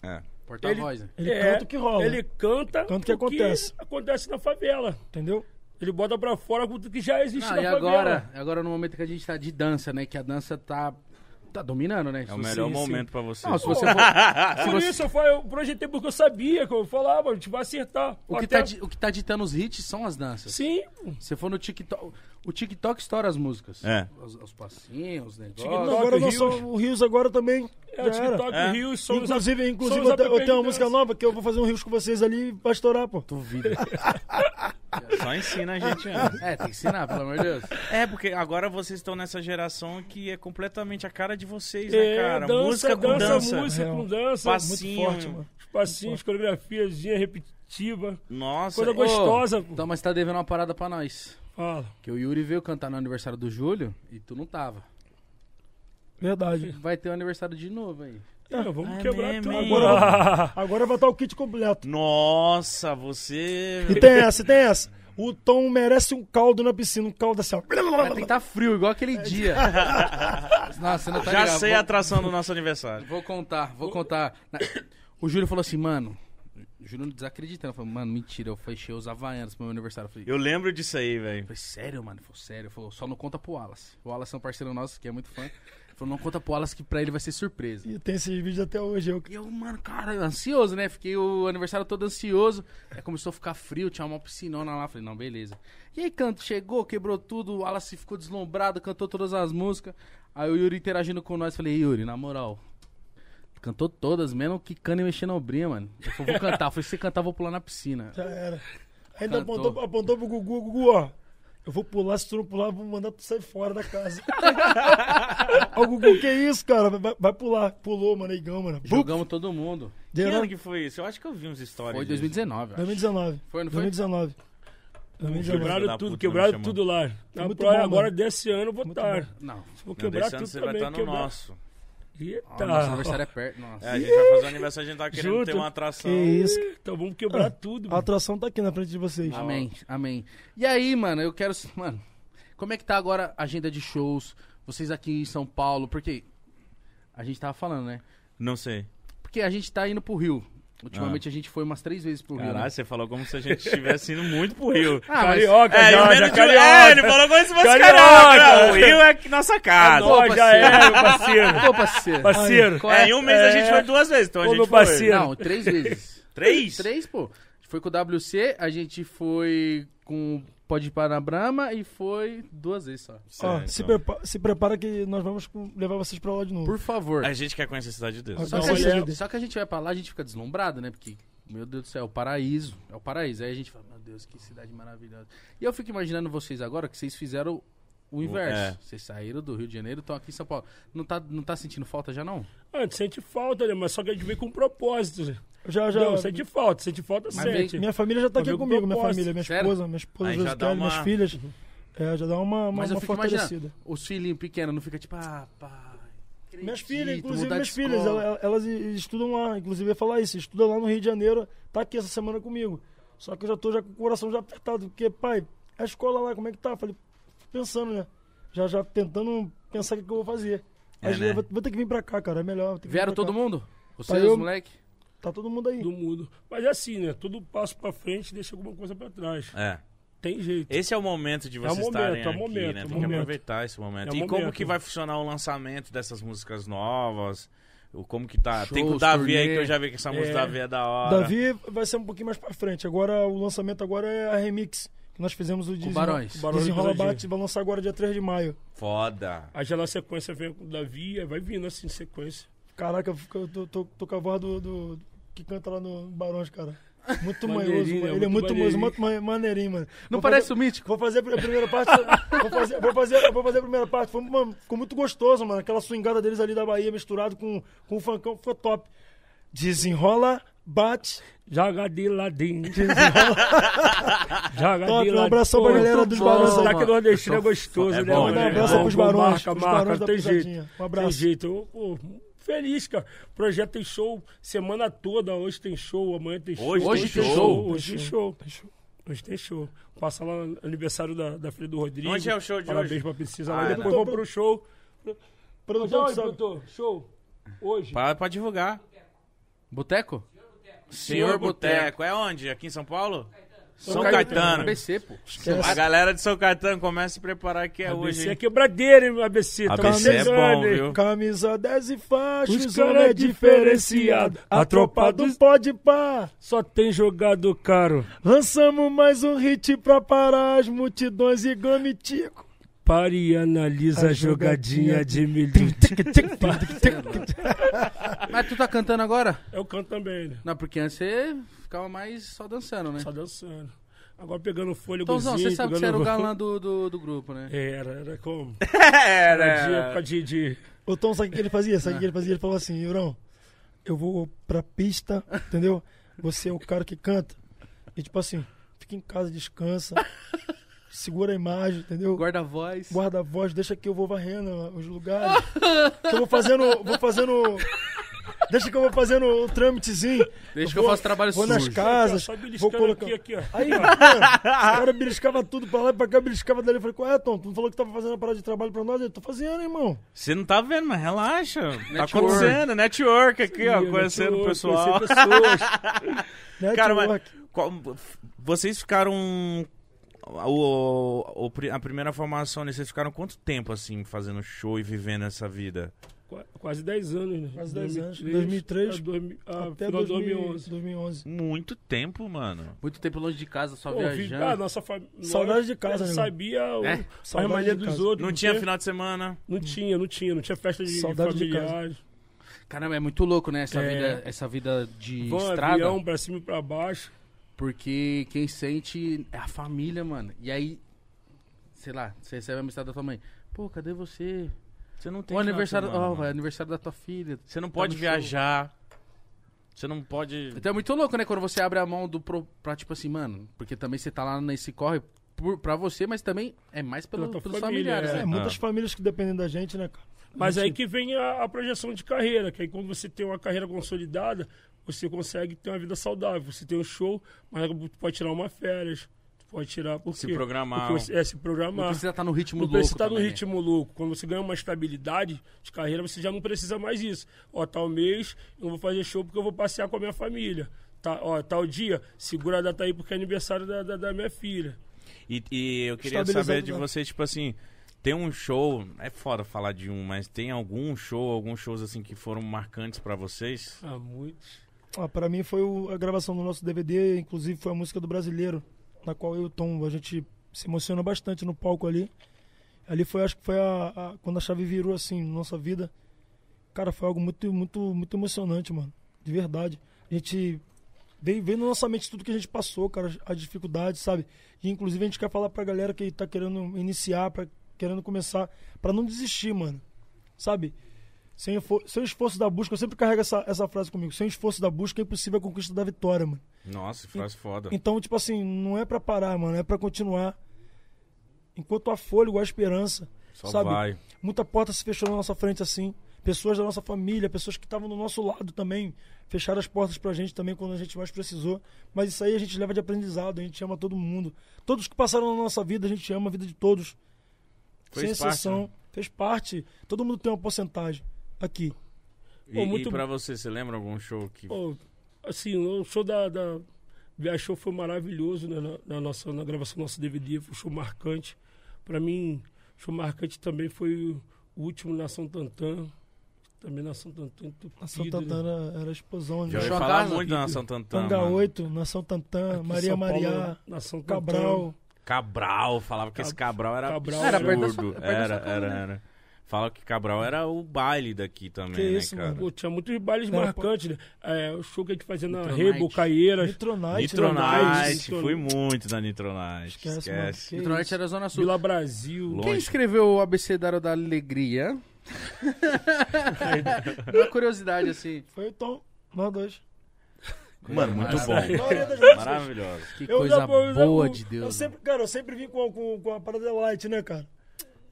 É. Porta-voz, né? Ele canta o que rola. Ele canta Canta o que acontece. acontece na favela. Entendeu? Ele bota pra fora o que já existe Não, na e favela. agora, agora no momento que a gente tá de dança, né? Que a dança tá, tá dominando, né? É o melhor Sim, sim. momento pra você. Não, se você for, se Por você- isso eu, falei, eu projetei porque eu sabia que eu falava, a gente vai acertar. o, que Até- tá, o que tá ditando os hits são as danças. Sim, Se for no TikTok, o TikTok estoura as músicas. É. Os, os passinhos, os negócios. TikTok. Agora Rios. o Rios agora também. é o. TikTok É. Rio somos Inclusive, a- inclusive somos eu, eu tenho uma música nova que eu vou fazer um Rios com vocês ali pra estourar, pô. Duvido. Só ensina a gente antes. é, tem que ensinar, pelo amor de Deus. É, porque agora vocês estão nessa geração que é completamente a cara de vocês, né, É, cara? dança, música com dança, dança. música Real. com dança. Passinho. Muito forte, mano. Passinhos, coreografiazinha repetitiva. Nossa, Coisa é- gostosa, Ô. Então, mas tá devendo uma parada pra nós. Fala. Que o Yuri veio cantar no aniversário do Júlio e tu não tava. Verdade. Vai ter um aniversário de novo aí. É, vamos É quebrar mesmo, tudo. Agora, agora vai estar o kit completo. Nossa, você. E tem essa, e tem essa. O Tom merece um caldo na piscina, um caldo assim, ó. Vai ter que estar frio, igual aquele dia. Nossa, você não tá Já ligado. sei a Vou- atração do nosso aniversário. Vou contar, vou contar. O Júlio falou assim, mano. O Júlio desacreditando. Falou, mano, mentira, eu fechei os Havaianas pro meu aniversário. Eu falei, Eu lembro disso aí, velho. Eu falei, sério, mano? Falou, sério. Falou, só não conta pro Wallace. O Wallace é um parceiro nosso que é muito fã. Falou, não conta pro Wallace que pra ele vai ser surpresa. E tem esses vídeos até hoje. Eu... E eu, mano, cara, ansioso, né? Fiquei o aniversário todo ansioso. Aí começou a ficar frio, tinha uma piscinona lá. Falei, não, beleza. E aí, canto, chegou, quebrou tudo. O Wallace ficou deslumbrado, cantou todas as músicas. Aí o Yuri interagindo com nós. Falei, Yuri, na moral. Cantou todas, mesmo que cana e mexendo obrinha, mano. Eu vou cantar. Falei, se você cantar, vou pular na piscina. Já era. Ainda Cantou. apontou, apontou pro Gugu, Gugu, ó. Eu vou pular, se tu não pular, eu vou mandar tu sair fora da casa. Ó, o Gugu, que isso, cara? Vai, vai pular. Pulou, mano, Igão, mano. Bum, Jogamos todo mundo. Que ano que foi isso? Eu acho que eu vi uns stories. Foi disso. 2019, eu acho. 2019. Foi, não foi? 2019. 2019. Filho da Quebraram puta, tudo, não quebraram me tudo lá. Na muito praia, bom, agora mano. desse ano eu vou Muito estar. Não. Vou Não, quebrar desse ano tudo você vai também. estar no quebrar. nosso. Eita. Ó, nosso aniversário é perto. Nossa. É, a gente vai fazer o aniversário, a gente tá querendo Junto. ter uma atração. Que isso. Então vamos quebrar Ah, tudo. A mano. atração tá aqui na frente de vocês. Amém, amém. E aí, mano, eu quero. Mano, como é que tá agora a agenda de shows? Vocês aqui em São Paulo? Porque a gente tava falando, né? Não sei. Porque a gente tá indo pro Rio. Ultimamente a gente foi umas três vezes pro Rio. Caralho, Né? você falou como se a gente estivesse indo muito pro Rio. Ah, mas- Carioca, É, e o já, já, de- carioca. é, ele falou como se fosse Carioca. carioca. O Rio é nossa casa. Pô, já é, meu parceiro. Pô, parceiro. Parceiro. Qual É, em um mês a gente É. foi duas vezes, então a Ô, gente foi. parceiro. Não, três vezes. Três? três, pô. A gente foi com o WC, a gente foi com Pode ir para na Brahma e foi duas vezes só. Ó, Certo. se, prepa- se prepara que nós vamos com- levar vocês pra lá de novo. Por favor. A gente quer conhecer a Cidade de Deus. Só Não, que, a olha- gente, só que a gente vai pra lá, a gente fica deslumbrado, né? Porque, meu Deus do céu, é o paraíso. É o paraíso. Aí a gente fala, meu Deus, que cidade maravilhosa. E eu fico imaginando vocês agora que vocês fizeram o inverso. é. Vocês saíram do Rio de Janeiro, estão aqui em São Paulo. Não tá, não tá sentindo falta já, não? Ah, a gente sente falta, né? Mas só que a gente vem com propósito. Já, já. Não, sente falta, sente falta, Mas sente. Minha família já tá Mas aqui comigo, minha família, minha Sério? esposa, minha esposa, Aí já dá uma- minhas filhas. É, já dá uma, uma, Mas uma fortalecida. imaginando, os filhinhos pequenos não fica tipo, ah, pai. Minhas acredito, filhas, inclusive minhas filhas, escola. ela- elas, estudam lá. Inclusive, eu ia falar isso, estuda lá no Rio de Janeiro, tá aqui essa semana comigo. Só que eu já tô já com o coração já apertado, porque, pai, a escola lá, como é que tá? Falei, pensando, né? Já, já tentando pensar o que, que eu vou fazer. É, Mas né? vou, vou ter que vir pra cá, cara, é melhor. vou ter que vir Vieram todo cá. mundo? Vocês, Pai, eu- os moleque? Tá todo mundo aí. do mundo. Mas é assim, né? Todo passo pra frente deixa alguma coisa pra trás. É. Tem jeito. Esse é o momento de É o vocês momento, estarem é o aqui, momento, né? é Tem que momento. aproveitar esse momento. É e como momento. que vai funcionar o lançamento dessas músicas novas? O como que tá? Tem com o Shows, Davi aí turnê. que eu já vi que essa música É. do Davi é da hora. Davi vai ser um pouquinho mais pra frente. Agora, o lançamento agora é a remix. Que nós fizemos o Barões. Desenrola. Bate, vai lançar agora dia 3 de maio. Foda. Aí já na sequência vem com o Davi, aí vai vindo assim, sequência. Caraca, eu tô, tô, tô com a voz do, do- que canta lá no Barões, cara. Muito manhoso, Maneirinho, mano. Ele é Muito muito manhoso, maneirinho. muito ma- maneirinho, mano. Não Vou parece fazer, o mítico? Vou fazer a primeira parte. vou, fazer, vou, fazer, vou fazer a primeira parte. Foi, mano, ficou muito gostoso, mano. Aquela swingada deles ali da Bahia misturado com, com o funkão ficou top. Desenrola, bate. Joga de ladinho. Joga Top, de um ladinho. abração pra Pô, galera dos Barões aí. Sotaque nordestino é gostoso, é né, bom, né? Um abraço É pros Barões. Marca, Os marca, Barões tem jeito. Um Tem abraço. jeito. Eu, pô, feliz, cara. O projeto tem show semana toda. Hoje tem show, amanhã tem show. Hoje Hoje tem tem show? Hoje tem show. Hoje tem show. Passa lá no aniversário da, da filha do Rodrigo. Onde é o show de Parabéns hoje? pra Precisa Ah, não. Depois vamos pro show. Produtor, que sabe? produtor? Show. Hoje. Pra, pra divulgar. Boteco? Senhor Boteco. É onde? Aqui em São Paulo? São, Caetano. Caetano. ABC, pô. A galera de São Caetano começa a se preparar que é ABC hoje. é hein? quebradeira, hein, ABC. ABC é chegando, bom, hein? viu? Camisa 10 e faixas, Os cara é diferenciado. A tropa do pode pá. Só tem jogado caro. Lançamos mais um hit pra parar as multidões e gamitico. Pare e analisa A a jogadinha jogadinha de milho. Mas tu tá cantando agora? Eu canto também, né? Não, porque antes você ficava mais só dançando, né? Só dançando. Agora pegando fôlego. Então, você sabe que você era o galã do, do, do grupo, né? Era, era como? É, Era de época de, de... O Tom, sabe o que ele fazia? Sabe o que ele fazia? Ele falou assim, Yurão, eu vou pra pista, entendeu? Você é o cara que canta. E tipo assim, fica em casa, descansa, segura a imagem, entendeu? Guarda-voz. Guarda a voz, deixa que eu vou varrendo os lugares. que eu vou fazendo. Vou fazendo. deixa que eu vou fazendo o trâmitezinho. Deixa que eu faço trabalho Vou nas sujo. casas, Só vou beliscando colocar... aqui, aqui, ó. Aí, mano, os caras beliscavam tudo pra lá e pra cá, beliscava dali. Eu falei, qual é, Tom? Tu não falou que tava fazendo a parada de trabalho pra nós? Eu tô fazendo, irmão. Você não tá vendo, mas relaxa. Tá Network. acontecendo, network aqui, ó, Ih, conhecendo o pessoal. conhecer pessoas. Cara, mas qual- vocês ficaram. O, o- a primeira formação, né, vocês ficaram quanto tempo assim fazendo show e vivendo essa vida? Qua- Quase 10 anos, né? Quase 10 anos. 2003 a dois- a Até final de 2011. 2011. 2011. Muito tempo, mano. Muito tempo longe de casa, só Pô, vi- viajando. ah, nossa família. Saudade de casa, né, sabia o, É? a de dos casa. outros. Não tinha porque final de semana? Não tinha, não tinha. Não tinha festa de Saudade de casa. familiares. Caramba, é muito louco, né? Essa, É. vida, essa vida de Vão estrada. avião pra cima e pra baixo. Porque quem sente é a família, mano. E aí, sei lá, você recebe a mensagem da tua mãe. Pô, cadê você? Você não O final de aniversário, ó, mano. vai, aniversário da tua filha. Você não Tá pode show. viajar. Você não pode. Então é muito louco, né? Quando você abre a mão do pro, pra, tipo assim, mano, porque também você tá lá nesse corre por, pra você, mas também é mais pelo, Pela tua pelos família, familiares, é. É, né? muitas Ah. famílias que dependem da gente, né, cara? Mas A aí que vem a, a projeção de carreira, que aí quando você tem uma carreira consolidada, você consegue ter uma vida saudável. Você tem um show, mas tu pode tirar uma férias, tu pode tirar... Por Se quê? programar. Porque você, é, se Não programar. precisa estar no ritmo Não louco precisa estar no também, né? ritmo louco. Quando você ganha uma estabilidade de carreira, você já não precisa mais isso. Ó, tal mês eu não vou fazer show porque eu vou passear com a minha família. Tá, ó, tal dia, segura a data aí porque é aniversário da, da, da minha filha. E, e eu queria saber de você, tipo assim, tem um show, é foda falar de um, mas tem algum show, alguns shows assim que foram marcantes pra vocês? Ah, muitos. Ah, pra mim foi o- a gravação do nosso DVD, inclusive foi a música do Brasileiro, na qual eu e o Tom, a gente se emociona bastante no palco ali. Ali foi, acho que foi a, a- quando a chave virou assim, na nossa vida. Cara, foi algo muito, muito, muito emocionante, mano. De verdade. A gente veio, veio na nossa mente tudo que a gente passou, cara, as dificuldades, sabe? E inclusive a gente quer falar pra galera que tá querendo iniciar, pra, querendo começar, pra não desistir, mano. Sabe? Sem, sem o esforço da busca, eu sempre carrego essa, essa frase comigo. Sem o esforço da busca é impossível a conquista da vitória, mano. Nossa, frase foda. Então, tipo assim, não é pra parar, mano, é pra continuar. Enquanto há fôlego, há esperança. Só sabe? vai. Muita porta se fechou na nossa frente assim. Pessoas da nossa família, pessoas que estavam do nosso lado também, fecharam as portas pra gente também quando a gente mais precisou. Mas isso aí a gente leva de aprendizado, a gente ama todo mundo. Todos que passaram na nossa vida, a gente ama a vida de todos. Fez sem parte, exceção. né? Fez parte. Todo mundo tem uma porcentagem aqui. E, Pô, muito- e pra você, você lembra algum show que. Pô, assim, o show da, da Via Show foi maravilhoso né, na, na nossa, na gravação do nosso DVD, foi um show marcante. Pra mim, show marcante também foi o último Nação Tantan. Também Nação Tantan entupido, Nação né? Tantana era a explosão. Já né? ouvi Show falar Casa? muito da Nação Tantã. Tanga mano. 8, Nação Tantã, Aqui em Maria São Paulo, Maria, Nação Tantã. Cabral. Cabral, falava que esse Cab- Cabral era Cabral absurdo. Era da era, sua casa, era, né? era. Fala que Cabral era o baile daqui também, Que né, isso, cara? mano. Tinha muitos bailes Não, marcantes, né? É, o show que a gente fazia na. Rebo, Caieiras, Nitronite. Nitronite, fui muito da Nitronite. Esquece, Esquece. mano. Nitronite isso. era Zona Sul. Vila Brasil. Longe. Quem escreveu o abecedário da alegria? Uma curiosidade, assim. Foi o Tom, nós dois. Mano, muito bom. Maravilhoso. Que Eu coisa já- eu boa eu- de Eu Deus. né? sempre, cara, eu sempre vim com, com, com a parada light, né, cara?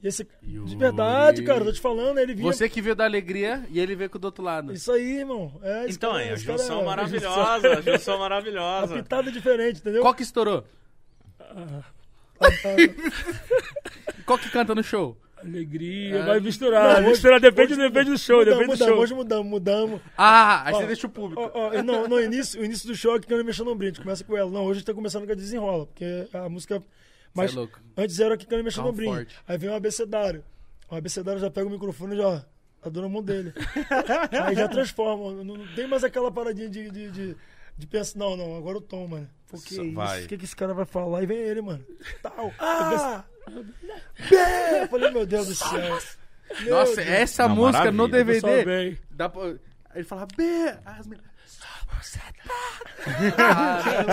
E esse, de verdade, cara, tô te falando, ele vinha. Você que veio da alegria e ele veio com do outro lado. Isso aí, irmão. É, Então, cara- é, a esse cara junção é- maravilhosa, a junção A maravilhosa. pitada é diferente, entendeu? Qual que estourou? Ah, Qual que canta no show? Alegria, vai misturar. Não, hoje- misturar depende, hoje depende do show, mudamos, depende do mudamos, show. Hoje mudamos, mudamos. Ah, aí Ó, você deixa o público. Ó, ó, não, no início, o início do show é que eu mexendo no brinde, começa com ela. Não, hoje a gente tá começando com a desenrola, porque a música. Mas Cê é louco. antes era aqui que eu mexendo no Calma brinde. forte. Aí vem o abecedário. O abecedário já pega o microfone e já. Tá dando a mão dele. Aí já transforma. Não, não tem mais aquela paradinha de, de, de, de pensar, não, não, agora o tom, mano. Pô, que. O que, que esse cara vai falar? E vem ele, mano. Tal. Ah! Eu falei, meu Deus do céu. Meu Nossa, Deus. essa Não, música no maravilha. DVD. bem. Dá pra... Aí ele fala, B, as meninas.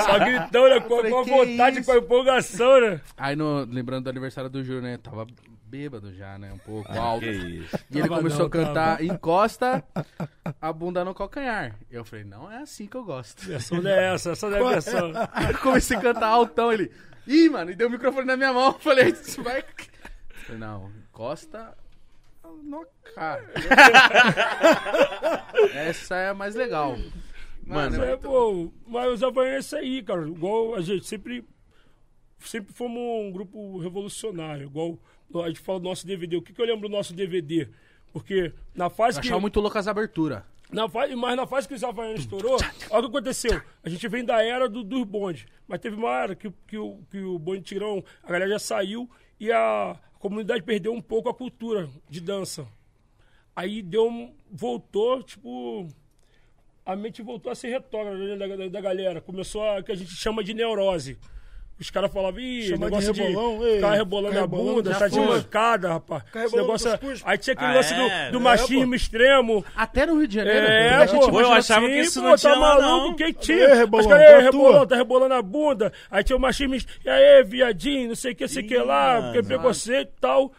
Só gritando, né? Com, falei, com a vontade, isso? com a empolgação, né? Aí, no, lembrando do aniversário do Júnior, né? Tava bêbado já, né? Um pouco alto. Que isso. E ele Tava começou não, a cantar, encosta a bunda no calcanhar. Eu falei, não é assim que eu gosto. A versão não é essa, essa não é a versão. Aí eu comecei a cantar altão, ele. Ih, mano, e deu o microfone na minha mão. Eu falei, isso vai. Eu falei, não, encosta Essa é a mais legal. Mano, Mas, é, pô, mas os Havaianos é isso aí, cara. Igual a gente sempre. Sempre fomos um grupo revolucionário. Igual a gente fala do nosso DVD. O que, que eu lembro do nosso DVD? Porque na fase Eu que. achava muito louco as aberturas. Na fase, mas na fase que os Havaianos estourou, olha o que aconteceu. A gente vem da era do, dos bondes. Mas teve uma era que, que, o, que o bonde tirão, a galera já saiu e a comunidade perdeu um pouco a cultura de dança. Aí deu um, voltou, tipo. A mente voltou a ser retrógrada da, da, da galera. Começou a que a gente chama de neurose. Os caras falavam, ih, Chama de negócio de, rebolão, ei, ficar rebolando a bunda, tá de mancada, rapaz. Esse negócio é-. Aí tinha aquele Ah, lance é? do, do É, machismo extremo. Até no Rio de Janeiro. É, a gente pô, Pô, eu imagina achava assim, que isso pô, não tinha tá lá, maluco, não. quem tinha? rebolão? Mas a rebolão, tá rebolando a bunda. Aí tinha o machismo, e aí, viadinho, não sei o que, sei o que lá, porque preconceito e tal.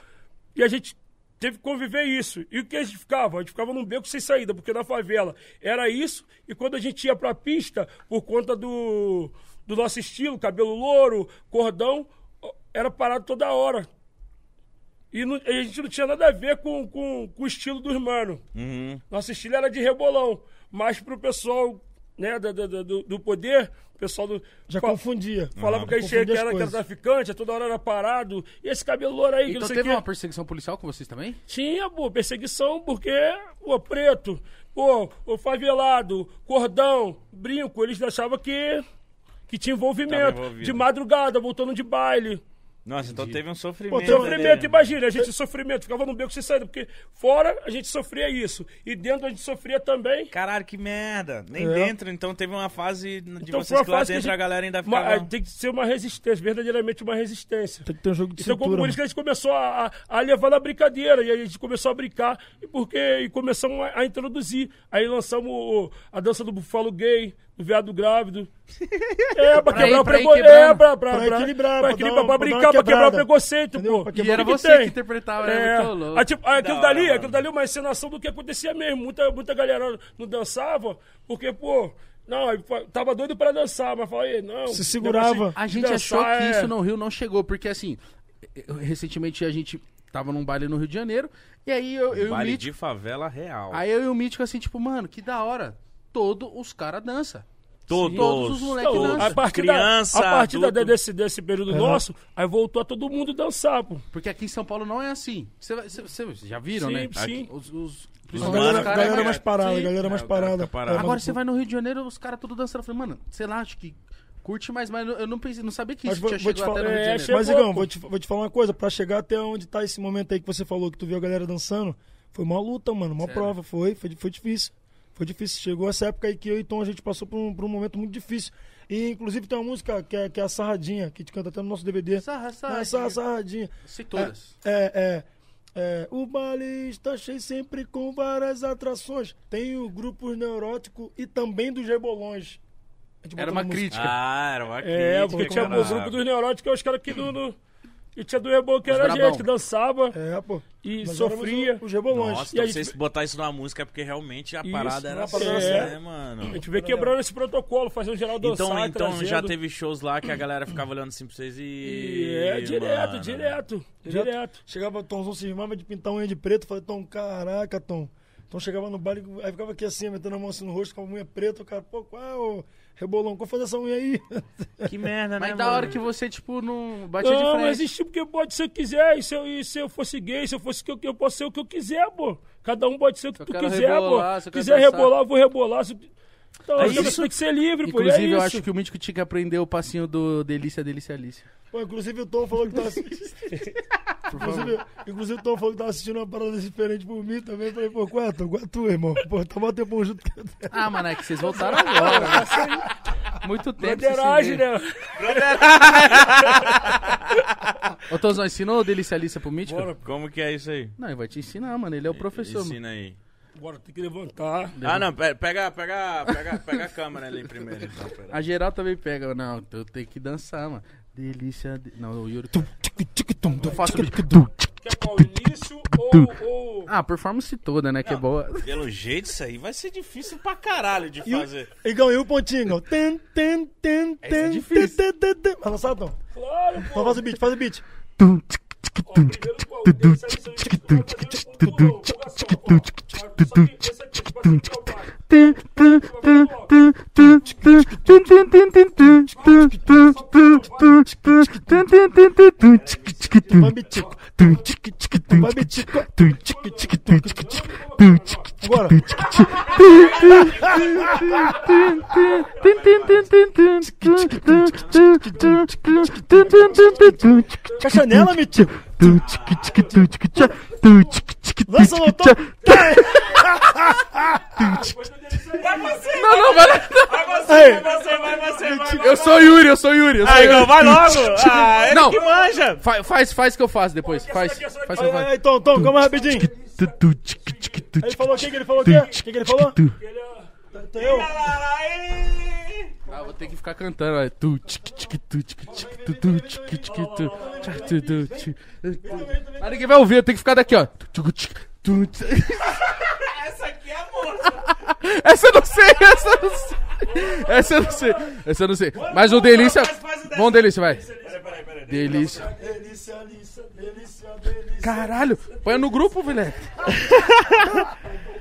E a gente teve que conviver isso. E o que a gente ficava? A gente ficava num beco sem saída, porque na favela era isso, e quando a gente ia pra pista, por conta do, do nosso estilo, cabelo louro, cordão, era parado toda hora. E não- a gente não tinha nada a ver com, com, com o estilo dos manos. Uhum. Nosso estilo era de rebolão. Mas pro pessoal né, da- do, do poder, o pessoal do. Já fa- confundia. Falava que a gente que era, que era traficante, a toda hora era parado. E esse cabelo louro aí, que Então não sei o teve quê. uma perseguição policial com vocês também? Tinha, pô, perseguição, porque, pô, preto, pô, o favelado, cordão, brinco, eles achavam que, que tinha envolvimento. De madrugada, voltando de baile. Nossa, então teve um Pô, sofrimento. teve Sofrimento, né? imagina, a gente sofrimento, ficava no beco sem saída, porque fora a gente sofria isso. E dentro a gente sofria também. Caralho, que merda. Nem É. dentro, então teve uma fase de Então vocês que lá a dentro a, gente- galera ainda Uma- ficava... tem que ser uma resistência, verdadeiramente uma resistência. Tem que ter um jogo de Então, como cintura. por isso que a gente começou a, a, a levar na brincadeira, e a gente começou a brincar, e, porque, e começamos a, a introduzir. Aí lançamos o- a dança do bufalo gay, do veado grávido. É, pra Pra quebrar ir- o preconceito. É, pra, pra, Pra pra, equilibrar, pra, pra equilibrar, pra brincar, pra quebrar o preconceito, pô. E era que você tem? que interpretava, É, era muito louco. ah, tipo, aquilo Da dali, hora, aquilo dali é uma encenação do que acontecia mesmo. Muita, muita galera não dançava, porque, pô, não, tava doido pra dançar, mas falei, não. Se segurava. negócio de A gente dançar achou que é- isso no Rio não chegou, porque assim, recentemente a gente tava num baile no Rio de Janeiro, e aí eu, eu e o Baile Mítico, de favela real. aí eu e o Mítico assim, tipo, mano, que da hora, todos os caras dançam. Todos. Todos os moleques Então, dançam. a partir, Criança, da, a partir da- desse, desse período nosso, aí voltou a todo mundo dançar, pô. Porque aqui em São Paulo não é assim. Vocês já viram, Sim, né? sim. Aqui, os, os, A principalmente galera, os caras- galera mais- mais parada, Sim. galera mais É, cara parada. parado. É, Agora mas- você vai no Rio de Janeiro, os caras tudo dançando. Eu falei, mano, sei lá, acho que curte mais, mas eu não pensei, não sabia que Mas isso vou- tinha vou te chegado até falar- no Rio de é, Janeiro. Mas, Igão, vou te, vou te falar uma coisa. Pra chegar até onde tá esse momento aí que você falou, que tu viu a galera dançando, foi uma luta, mano. Uma Sério? prova. Foi, foi, foi difícil. Foi difícil. Chegou essa época aí que eu e Tom a gente passou por um, por um momento muito difícil. E, inclusive, tem uma música que é, que é a Sarradinha, que a gente canta até no nosso DVD. Sarra, Não, sarra, é Sarra- Sarradinha. Sei todas. É, é, é, o baile está cheio sempre com várias atrações. Tem o grupo neurótico e também dos rebolões. Era uma música. crítica. Ah, era uma crítica. É, porque tinha o grupo dos neuróticos, que é os caras que do. do e tinha do Rebolo, que Os era a brabão. gente, que dançava É, pô. e Nós sofria. éramos Os rebolões. Nossa, E então gente- vocês botar isso numa música é porque realmente a Isso, parada era uma assim, parada assim. né, mano? A gente veio quebrando esse protocolo, fazendo geral dançar, Então, então já trazendo. teve shows lá que a galera ficava olhando assim pra vocês e. E é, direto, mano. direto, Direto. direto. Chegava, Tomzão se irmava de pintar unha de preto. Falei, Tom, caraca, Tom. Então chegava no baile, aí ficava aqui assim, metendo a mão assim no rosto com a unha preta. O cara, pô, qual é o rebolão? Qual foi essa unha aí? Que merda, né? Mas da mano? hora que você, tipo, não batia de Não, frente. não existe porque pode ser o que quiser. E se eu, e se eu fosse gay, se eu fosse que eu, eu posso ser o que eu quiser, pô. Cada um pode ser o que Eu tu quiser, rebolar, se pô. quero quiser rebolar, eu vou rebolar. Se... Então, É isso. tem que ser livre, pô. e Inclusive, é eu isso. acho que o Mítico tinha que aprender o passinho do Delícia, Delícia, Alicia. Pô, inclusive o Tom falou que tava. inclusive, inclusive o Tom falou que tava assistindo uma parada diferente por mim também. Falei, pô, qual é, Tom? Qual é a tua, irmão? Pô, tá mó tempão junto. Ah, mano, é que vocês voltaram agora. né? Muito tempo. Broderagem, né? Ô, Tozão, ensinou o Delícia, Alicia pro Mítico? Bora, Como que é isso aí? Não, ele vai te ensinar, mano. Ele é o professor. mano. Ensina aí. Bora, tem que levantar. Ah, não, pe- pega, pega, pega, pega a câmera ali primeiro, então. A geral também pega. Não, eu tenho que dançar, mano. Delícia. de- Não, o Yuri. Eu faço. Quer qual? Início ou, ou... Ah, a performance toda, né? Que é boa. Pelo jeito, isso aí vai ser difícil pra caralho de E o, fazer. Igão, e o pontinho, Igão? Ten, ten, ten, Esse é ten, difícil. Vai lançar, Tom? Claro, Então pô. faz o beat, faz o beat. Ó, primeiro, pô, o Denis aí, isso aí, isso aí, tá fazendo tudo bom, empolgação, ó. Só que esse aqui, tipo assim, que eu faço. Bambitico. Bambitico. Agora. Caixanela, mitico. Lança no tom. Não, não, vai lá. Aí. Você, vai você, vai. Eu sou o Yuri, eu sou o Yuri. Eu sou Aí, o Yuri. não, vai logo. Ah, ele Não. que manja. Fa- Faz, faz que eu faço depois. Faz, faz que faço. aí, Tom, Tom, calma rapidinho. Ele falou o que que ele falou o quê? O que que ele falou? Então eu. Ah, vou ter que ficar cantando, olha. Tu, tic, tic, tu, tic, tic, tu, tu, tic, tic, tu, tu, tu, tic. Mas ninguém vai ouvir, eu tenho que ficar daqui, ó. Tu, tic, tu. Essa aqui é a moça. Essa eu não sei, essa eu não sei. Essa eu não sei, essa eu não sei. Mas o Delícia. Vamos, Delícia, vai. Peraí, peraí, peraí. Delícia. Delícia, delícia, delícia, delícia. Caralho, põe no grupo, velho.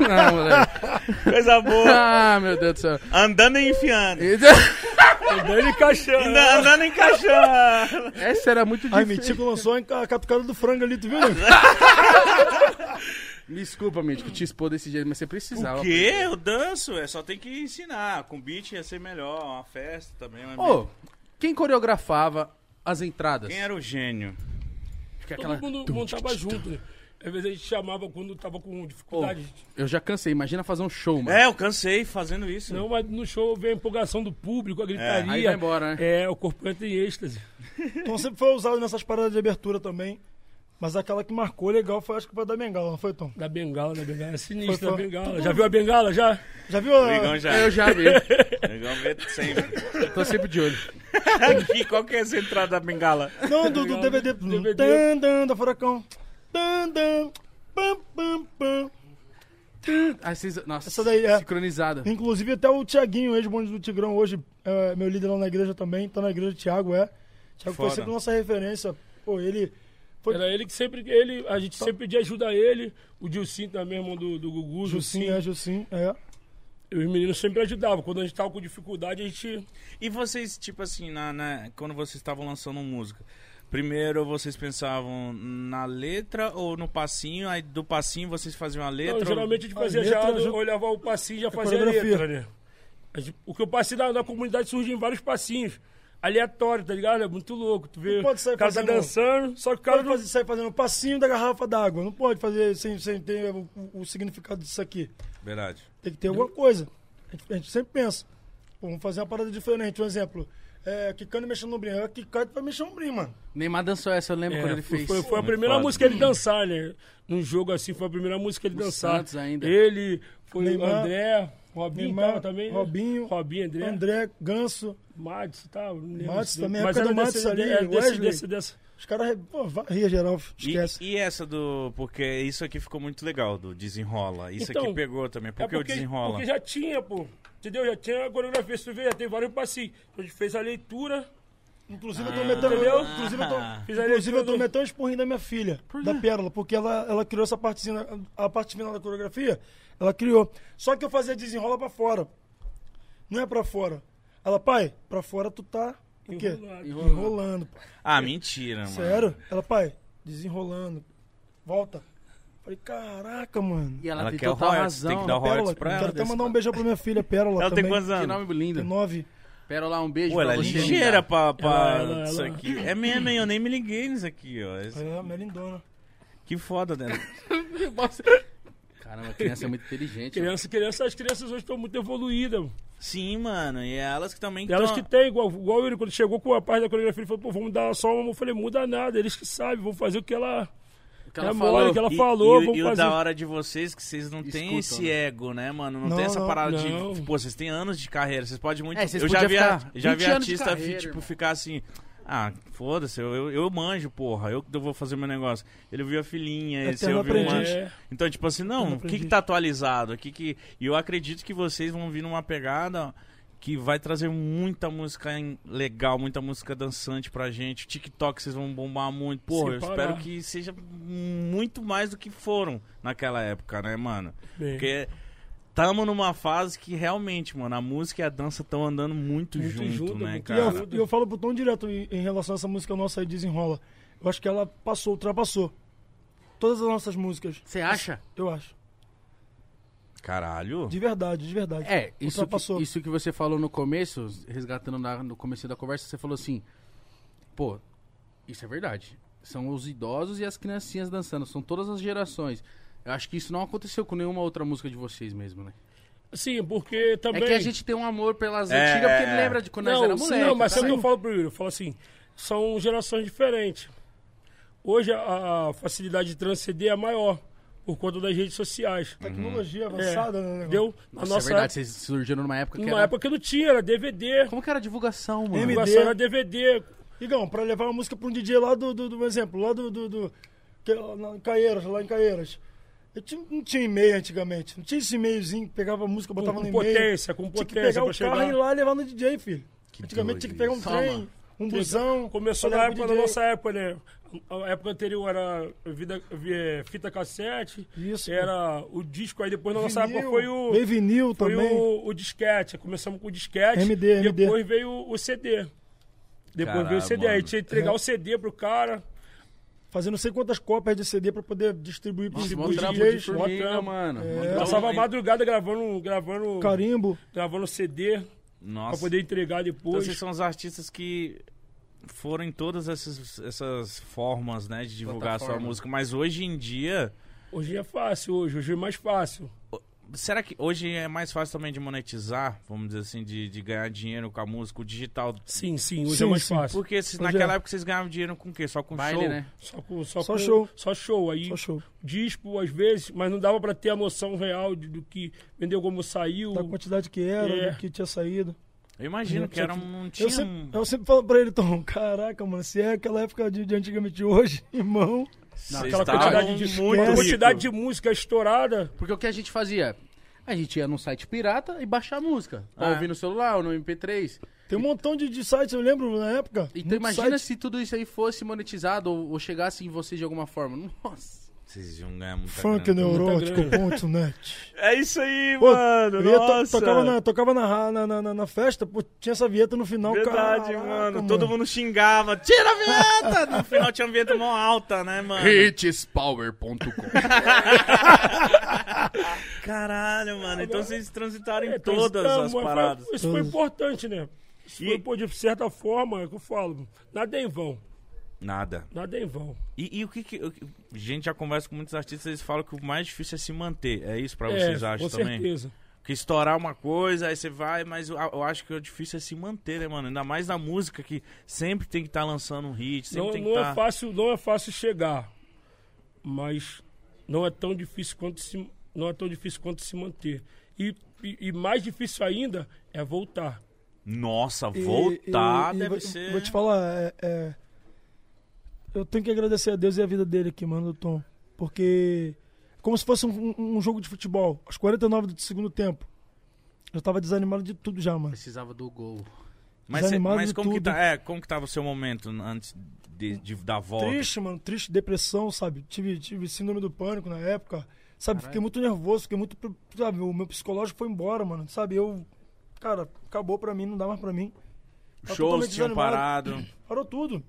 Não, moleque. Coisa boa. Ah, meu Deus do céu. Andando e enfiando. Dele encaixando. Anda- Andando encaixando. Essa era muito Ai, difícil. Mitico lançou a catucada do frango ali, tu viu? né? Me desculpa, Mítico, te expor desse jeito, mas você precisava. O quê? Eu danço. É só tem que ensinar. Com beat ia ser melhor. Uma festa também. Ô, quem coreografava as entradas? Quem era o gênio? Fica Todo mundo montava junto, né? Às vezes a gente chamava quando tava com dificuldade. eu já cansei, imagina fazer um show, mano. É, eu cansei fazendo isso. Não, mas no show vem a empolgação do público, a gritaria. Aí vai embora, né? É, o corpo entra em êxtase. Então sempre foi usado nessas paradas de abertura também. Mas aquela que marcou legal foi, acho que foi a da Bengala, não foi, Tom? Da bengala, da bengala. É sinistra Foi, a foi. bengala. Já viu a bengala, já? Já viu a... O Igão já. Eu já vi. O Igão vê sempre. Eu tô sempre de olho. Aqui, qual que é essa entrada da bengala? Não, do, do DVD. DVD. Tan, tan, da Furacão. Tan, tan, pam, pam, pam. Ah, vocês, nossa, Essa daí é. sincronizada. Inclusive até o Tiaguinho, ex-bonde do Tigrão, hoje é meu líder lá na igreja também. Tá na igreja, Thiago, é. Thiago foi sempre nossa referência. Pô, ele... Foi Era ele que sempre. Ele, a gente sempre pedia ajuda a ele. O Dilcim também, irmão do, do Gugu. Jussim. é, Jussim, é. E os meninos sempre ajudavam. Quando a gente tava com dificuldade, a gente. E vocês, tipo assim, na, na- quando vocês estavam lançando música, primeiro vocês pensavam na letra ou no passinho? Aí do passinho vocês faziam a letra? Não, geralmente a gente A fazia letra já, já- olhava o passinho e já a fazia a letra, né? A o que eu passei na, na comunidade surge em vários passinhos. Aleatório, tá ligado? É muito louco. Tu vê Não pode sair o cara tá fazendo- dançando, só que o cara cara não. fazer, sair fazendo o passinho da garrafa d'água. Não pode fazer sem, sem ter o, o- o significado disso aqui. Verdade. Tem que ter alguma coisa. A gente, a gente sempre pensa. Pô, vamos fazer uma parada diferente. Um exemplo. É, mexendo no brinco. É Kikano vai mexer no brinco, mano. Neymar dançou essa, eu lembro É, quando ele fez. foi- foi a primeira foda. música ele dançar, né? Num jogo assim, foi a primeira música ele O dançar. Santos ainda. Ele, foi Neymar, o André, Robinho também. né? Robinho, Robinho, André. André, Ganso. Matos e lembro Matos também, Mas época era do Matos desse, ali, era desse, Wesley. desse, desse. Os caras, pô, ria geral, E, esquece. e essa do. Porque isso aqui ficou muito legal, do desenrola. Isso Então, aqui pegou também. Por É que o desenrola? Porque já tinha, pô. Entendeu? Já tinha a coreografia, se tu vê, já tem vários passinhos. A gente fez a leitura, Inclusive, eu tô metendo. entendeu? Inclusive, eu tô, Fiz a inclusive, eu tô do- metendo um esporrinho da minha filha, da Pérola, porque ela, ela criou essa partezinha, a parte final da coreografia, ela criou. Só que eu fazia desenrola pra fora. Não é pra fora. Ela, pai, pra fora tu tá. O quê? Enrolado. Enrolando. pai. Ah, mentira, mano. Sério? Ela, pai, desenrolando. Volta. Falei, caraca, mano. E ela, Ela tem quer o royalties, razão. tem que dar o Pérola, royalties pra quero ela. até mandar um beijão pra minha filha, Pérola. Ela tem também. quantos Que anos? nome lindo. Tem nove. Pérola, um beijo Pô, ela é ligeira pra, pra Ela- ela- isso ela- aqui. É mesmo, hein? eu nem me liguei nisso aqui, ó. Esse- É, minha lindona. Que foda, né? Caramba, a criança é muito inteligente. Criança, criança, as crianças hoje estão muito evoluídas. Sim, mano. E elas que também Elas tão- que tem, igual, igual ele, quando chegou com a parte da coreografia, ele falou, pô, vamos dar só uma. Eu falei, muda nada, eles que sabem, vão fazer o que ela. O que ela é falou. mole, que ela E- falou, e, e o fazer. da hora de vocês é que vocês não têm esse né? ego, né, mano? Não, Não, tem essa parada Não. de. Pô, vocês têm anos de carreira, vocês podem muito. É, vocês eu já vi, já 20 vi artista carreira, tipo, irmão. ficar assim. Ah, foda-se, eu, eu, eu manjo, porra. Eu que vou fazer meu negócio. Ele viu a filhinha, esse Eterno eu vi aprendiz. É, Então, tipo assim, não, o que, que tá atualizado? Que que... E eu acredito que vocês vão vir numa pegada que vai trazer muita música legal, muita música dançante pra gente. TikTok vocês vão bombar muito. Sem eu espero que seja muito mais do que foram naquela época, né, mano? Bem, Porque tamo numa fase que realmente, mano, a música e a dança estão andando muito, Muito junto, junto, né, muito E eu, cara? e eu falo pro Tom direto em, em relação a essa música nossa aí, Desenrola. Eu acho que ela passou, ultrapassou. Todas as nossas músicas, Você acha? eu acho. Caralho. De verdade, de verdade. É, isso Ultrapassou. que, isso que você falou no começo, resgatando na- no começo da conversa, você falou assim, pô, isso é verdade. São os idosos e as criancinhas dançando, são todas as gerações. Eu acho que isso não aconteceu com nenhuma outra música de vocês mesmo, né? Sim, porque também... É que a gente tem um amor pelas É. antigas, porque ele lembra de quando nós não, era sim, moleque. não, mas tá? sabe o que eu falo pro Yuri? Eu falo assim, são gerações diferentes. Hoje a, a facilidade de transcender é maior, por conta das redes sociais. Tecnologia avançada, né? negócio? Entendeu? Na Nossa, nossa é verdade, vocês surgiram numa época que numa era... época que não tinha, era DVD. Como que era a divulgação, mano? MD. Divulgação era DVD. Igão, pra levar uma música pra um DJ lá do, do, do exemplo, lá do, do, do que, lá em Caieiras, lá em Caieiras. Eu tinha, não tinha e-mail antigamente. Não tinha esse e-mailzinho que pegava música, Com, botava com no e-mail. potência, com Tinha que potência pegar o carro e ir chegar. lá e levar no DJ, filho. Que antigamente tinha que pegar um Toma. trem, um busão. Começou na época da nossa época, né? A época anterior era vida, vi- fita cassete, Isso. era o disco, aí depois na nossa Vinil, época foi o. Veio vinil Foi também. o, o disquete. Começamos com o disquete. MD, e MD. depois veio o, CD. Depois Caralho, veio o CD. Aí mano. tinha que entregar É. o CD pro cara. Fazer não sei quantas cópias de CD pra poder distribuir trampo de DJs. mó formiga, trampo. mano. É. Passava a madrugada gravando, gravando, Carimbo. gravando CD pra Nossa. poder entregar Então depois. vocês são os artistas que foram em todas essas, essas formas, né, de divulgar a sua música. Mas hoje em dia, Hoje é fácil, hoje. Hoje é mais fácil. Será que hoje é mais fácil também de monetizar, vamos dizer assim, de, de ganhar dinheiro com a música, o digital? Sim, sim, hoje Sim, é mais sim. fácil. Porque se, naquela é. época vocês ganhavam dinheiro com o quê? Só com Baile, show? né? Só, com, só, Só com- show. Só show. Aí Só show. dispo às vezes, mas não dava pra ter a noção real de- do que vendeu como saiu. Da quantidade que era, É. do que tinha saído. Eu imagino Eu que era um, não tinha Eu sempre, eu sempre falo pra ele, Tom, caraca, mano, se é aquela época de, de antigamente de hoje, irmão. Aquela estavam quantidade de, muito quantidade de música estourada. Porque o que a gente fazia? A gente ia num site pirata e baixar a música. Pra Ah. ouvir no celular ou no MP3. Tem um montão de, de sites, eu lembro na época. Então imagina site. se tudo isso aí fosse monetizado ou, ou chegasse em você de alguma forma. Nossa. Vocês iam ganhar muita Funk grana. neurótico.net. É isso aí, Pô, mano. eu to- nossa. tocava, na, tocava na, na, na, na- na festa, pô, tinha essa vinheta no final, Verdade, caraca, mano. Todo mundo xingava. Tira a vinheta! No final tinha uma vinheta mó alta, né, mano? Hitspower.com Caralho, mano. Então vocês transitaram em É, todas as paradas. Isso foi importante, né? Isso E- foi, pô, de certa forma, é o que eu falo, nada é em vão. Nada. Nada é em vão. E, e o que que. A gente já conversa com muitos artistas, eles falam que o mais difícil é se manter. É isso pra é, vocês acham com também? certeza. Que estourar uma coisa, aí você vai, mas eu, eu acho que o difícil é se manter, né, mano? Ainda mais na música que sempre tem que estar lançando um hit, sempre Não, tem que não estar. é fácil, não é fácil chegar, mas não é tão difícil quanto se, não é tão difícil quanto se manter. E, e, e mais difícil ainda é voltar. Nossa, E- voltar e- e deve vou, ser. Vou te falar, é, é, eu tenho que agradecer a Deus e a vida dele aqui, mano, do Tom. Porque é como se fosse um, um- um jogo de futebol. Aos 49 do segundo tempo. Eu tava desanimado de tudo já, mano. Precisava do gol. Mas, cê- mas de como, que tudo. tá, é, como que tava o seu momento antes de, de- da volta? Triste, mano, triste, depressão, sabe? Tive, tive síndrome do pânico na época. Sabe, Caralho. fiquei muito nervoso, fiquei muito. Sabe, o meu psicológico foi embora, mano. Sabe, eu. Cara, acabou pra mim, não dá mais pra mim. Shows totalmente tinham desanimado. parado. Parou tudo.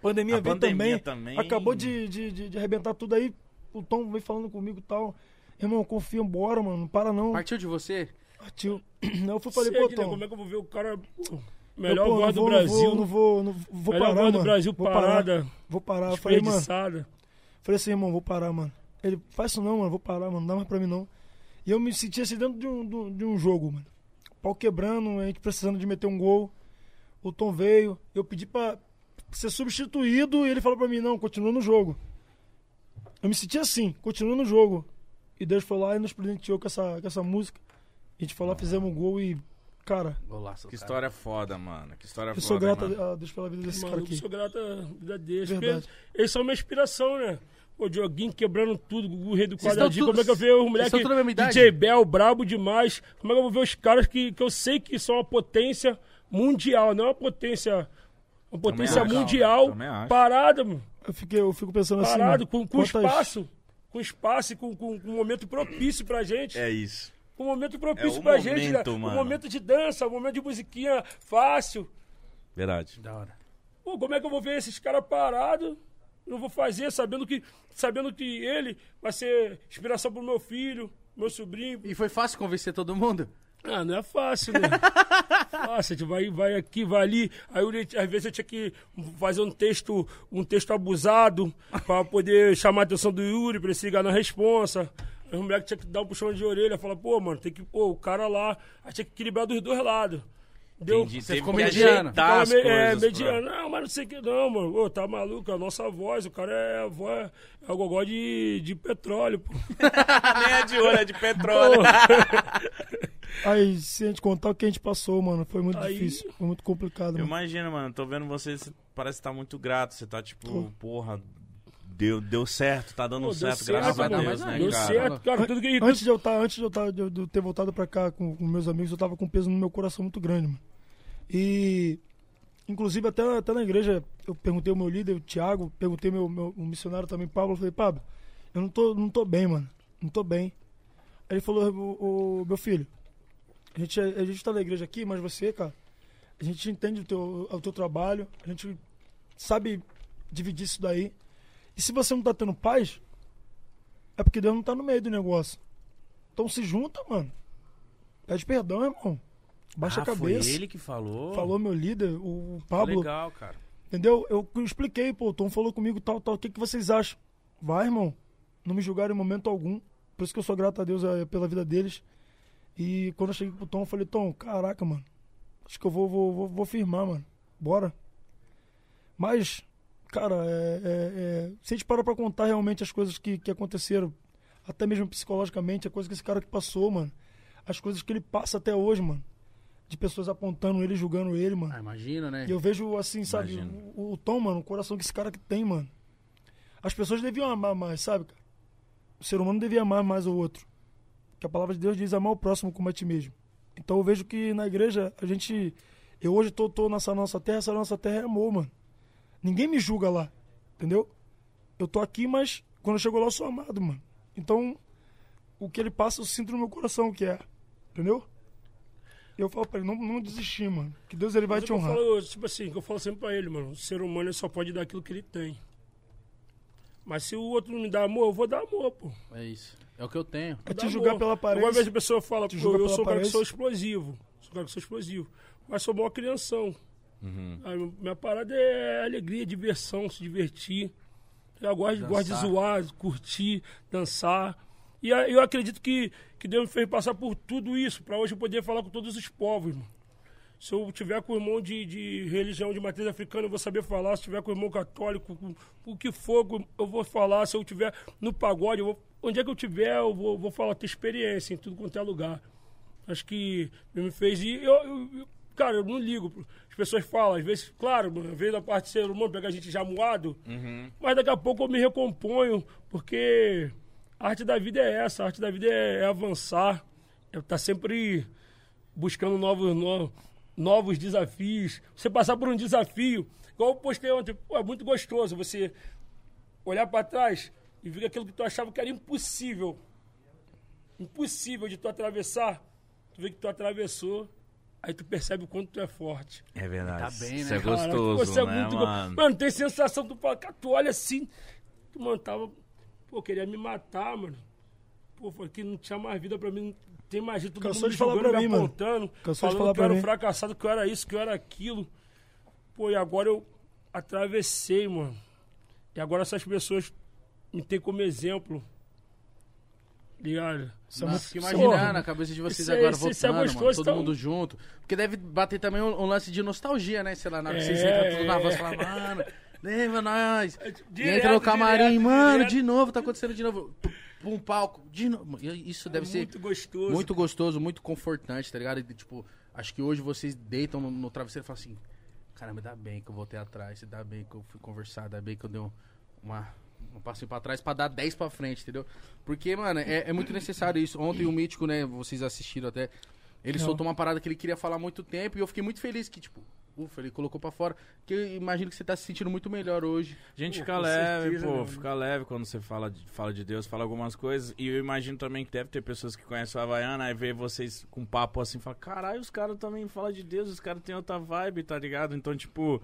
Pandemia A veio pandemia também, também. Acabou de, de, de, de arrebentar tudo aí. O Tom veio falando comigo e tal. Irmão, confia, bora, mano. Não para não. Partiu de você? Partiu. Eu fui falei, Sede, pô, né? Tom. Como é que eu vou ver o cara. eu, melhor pô, não do Brasil. Não vou, não vou, não vou melhor parar, voz do. Brasil vou parada, Parar, vou parar. Eu falei, mano. Falei assim, irmão, vou parar, mano. Ele, faz isso não, mano, vou parar, mano, não dá mais pra mim não. E eu me senti assim dentro de um, de, de um jogo, mano. Pau quebrando, a gente precisando de meter um gol. O Tom veio, eu pedi pra ser substituído e ele falou pra mim, não, continua no jogo. Eu me senti assim, continua no jogo. E Deus foi lá e nos presenteou com essa, com essa música. A gente foi lá, fizemos um gol e, cara, Golaço. Que cara. história foda, mano. Que história eu foda. sou grato mano. a Deus pela vida desse cara Mano, eu aqui. sou grato à vida deles. Eles são minha inspiração, né? Pô, Dioguinho quebrando tudo, o rei do quadradinho. Como é que eu vejo os moleques. DJ Bel, brabo demais. Como é que eu vou ver os caras que, que eu sei que são uma potência mundial, não é uma potência. Uma potência mundial acho. parada, mano. Eu, fiquei, eu fico pensando assim. Parado, mano, com, com quantas- espaço. Com espaço e com, com, com um momento propício pra gente. É isso. Um momento propício É pra gente. momento, né? Um mano. momento de dança, um momento de musiquinha fácil. Verdade. Da hora. Pô, como é que eu vou ver esses caras parados? Não vou fazer, sabendo que, sabendo que ele vai ser inspiração pro meu filho, meu sobrinho. E foi fácil convencer todo mundo? Ah, não é fácil, né? fácil, a gente vai, vai aqui, vai ali. Aí eu, às vezes eu tinha que fazer um texto, um texto abusado pra poder chamar a atenção do Yuri, pra ele se ligar na responsa. Aí o moleque tinha que dar um puxão de orelha, falar, pô, mano, tem que, pô, o cara lá, aí tinha que equilibrar dos dois lados. Deu? Entendi. Você ficou mediano. Ficava me- é, mediano. Não, mas não sei o que não, mano. Ô, tá maluco, é a nossa voz, o cara é a voz, é o gogó de, de petróleo, pô. Nem é de ouro, é de petróleo. Aí, se a gente contar o que a gente passou, mano, foi muito Aí- difícil. Foi muito complicado, Eu mano. imagino, mano. Tô vendo você, você parece que tá muito grato. Você tá tipo, porra, deu, deu certo, tá dando Pô, deu certo, graças a Deus, mais né. Deu cara? certo, cara. Tudo que, Antes de eu estar, antes de eu, estar, de eu- ter voltado pra cá com, com meus amigos, eu tava com um peso no meu coração muito grande, mano. E inclusive até, até na igreja eu perguntei ao meu líder, o Thiago, perguntei ao meu, meu o missionário também, Pablo, eu falei, Pablo, eu não tô, não tô bem, mano. Não tô bem. Aí ele falou, o, o- meu filho, a gente, a gente tá na igreja aqui, mas você, cara, a gente entende o teu, o teu trabalho, a gente sabe dividir isso daí. E se você não tá tendo paz, é porque Deus não tá no meio do negócio. Então se junta, mano. Pede perdão, irmão. Baixa ah, a cabeça. Foi ele que falou. Falou meu líder, o Pablo. Legal, cara. Entendeu? Eu expliquei, pô, o Tom falou comigo tal, tal. O que, que vocês acham? Vai, irmão. Não me julgaram em momento algum. Por isso que eu sou grato a Deus eh, pela vida deles. E quando eu cheguei pro Tom, eu falei, Tom, caraca, mano. Acho que eu vou, vou, vou, vou firmar, mano. Bora. Mas, cara, é, é, é, se a gente parar pra contar realmente as coisas que, que aconteceram, até mesmo psicologicamente, a coisa que esse cara que passou, mano. As coisas que ele passa até hoje, mano. De pessoas apontando ele, julgando ele, mano. Ah, imagina, né? E eu vejo assim, sabe, o, o Tom, mano, o coração que esse cara que tem, mano. As pessoas deviam amar mais, sabe, cara? O ser humano devia amar mais o outro. Que a palavra de Deus diz amar o próximo como a ti mesmo. Então eu vejo que na igreja a gente. Eu hoje tô, tô nessa nossa terra, essa nossa terra é amor, mano. Ninguém me julga lá, entendeu? Eu tô aqui, mas quando eu chego lá eu sou amado, mano. Então, o que ele passa eu sinto no meu coração que é, entendeu? E eu falo pra ele, não, não desistir, mano. Que Deus ele vai Mas te o que eu honrar. falo, tipo assim, o que eu falo sempre pra ele, mano. O ser humano ele só pode dar aquilo que ele tem. Mas se o outro não me dá amor, eu vou dar amor, pô. É isso. É o que eu tenho. É te julgar pela aparência. Alguma vez a pessoa fala, Te julga eu sou um cara que sou explosivo. Sou um cara que sou explosivo. Mas sou maior crianção. Uhum. Aí, minha parada é alegria, diversão, se divertir. Eu gosto, gosto de zoar, curtir, dançar. E eu acredito que, que Deus me fez passar por tudo isso, pra hoje eu poder falar com todos os povos, mano. Se eu tiver com o irmão de, de religião de matriz africana, eu vou saber falar. Se tiver com o irmão católico, com, o que for, eu vou falar. Se eu tiver no pagode, vou, onde é que eu tiver, eu vou, vou falar, ter experiência em tudo quanto é lugar. Acho que me fez. E eu, eu- cara, eu não ligo. As pessoas falam, às vezes, claro, mano, às vezes da parte do ser humano pega a gente já moado, mas daqui a pouco eu me recomponho, porque a arte da vida é essa, a arte da vida é, é avançar, é estar sempre buscando novos, no- novos desafios. Você passar por um desafio, igual eu postei ontem, pô, é muito gostoso você olhar para trás e ver aquilo que tu achava que era impossível, impossível de tu atravessar, tu vê que tu atravessou, aí tu percebe o quanto tu é forte. É verdade. Tá bem, né, Isso é cara? Gostoso, você é né, muito go- mano? Mano, tem sensação, tu fala, cara, tu olha assim, tu, mano, tava, pô, queria me matar, mano. Pô, falei que não tinha mais vida pra mim, mais vida, todo Cansou mundo de falar jogando, pra me mim, mano. apontando, Cansou de falando falar que eu era um fracassado, que eu era isso, que eu era aquilo. Pô, e agora eu atravessei, mano. E agora essas pessoas me têm como exemplo. Ligado? É Não, muito- fico imaginando Porra, a cabeça de vocês isso é- agora é voltando, mano, gostoso, todo então. mundo junto. Porque deve bater também um, um lance de nostalgia, né? Sei lá, na hora que vocês É, entram tudo na voz e é. falam, mano, lembra nós. e Direto, entra no camarim, direto, mano, direto. de novo, tá acontecendo de novo. Um palco, de novo. Isso deve ser muito gostoso. muito gostoso, muito confortante, tá ligado? E, tipo, acho que hoje vocês deitam no, no travesseiro e falam assim, caramba, dá bem que eu voltei atrás, dá bem que eu fui conversar, dá bem que eu dei um- uma um passinho pra trás pra dar 10 pra frente, entendeu? Porque, mano, é, é muito necessário isso. Ontem o Mítico, né, vocês assistiram até, ele Não. soltou uma parada que ele queria falar há muito tempo e eu fiquei muito feliz que, tipo, ufa, ele colocou pra fora. Que eu imagino que você tá se sentindo muito melhor hoje. A gente Pô, fica leve, certeza, pô, fica leve quando você fala de, fala de Deus, fala algumas coisas. E eu imagino também que deve ter pessoas que conhecem o Havaiana, aí vê vocês com papo assim, fala, caralho, os caras também falam de Deus, os caras têm outra vibe, tá ligado? Então, tipo,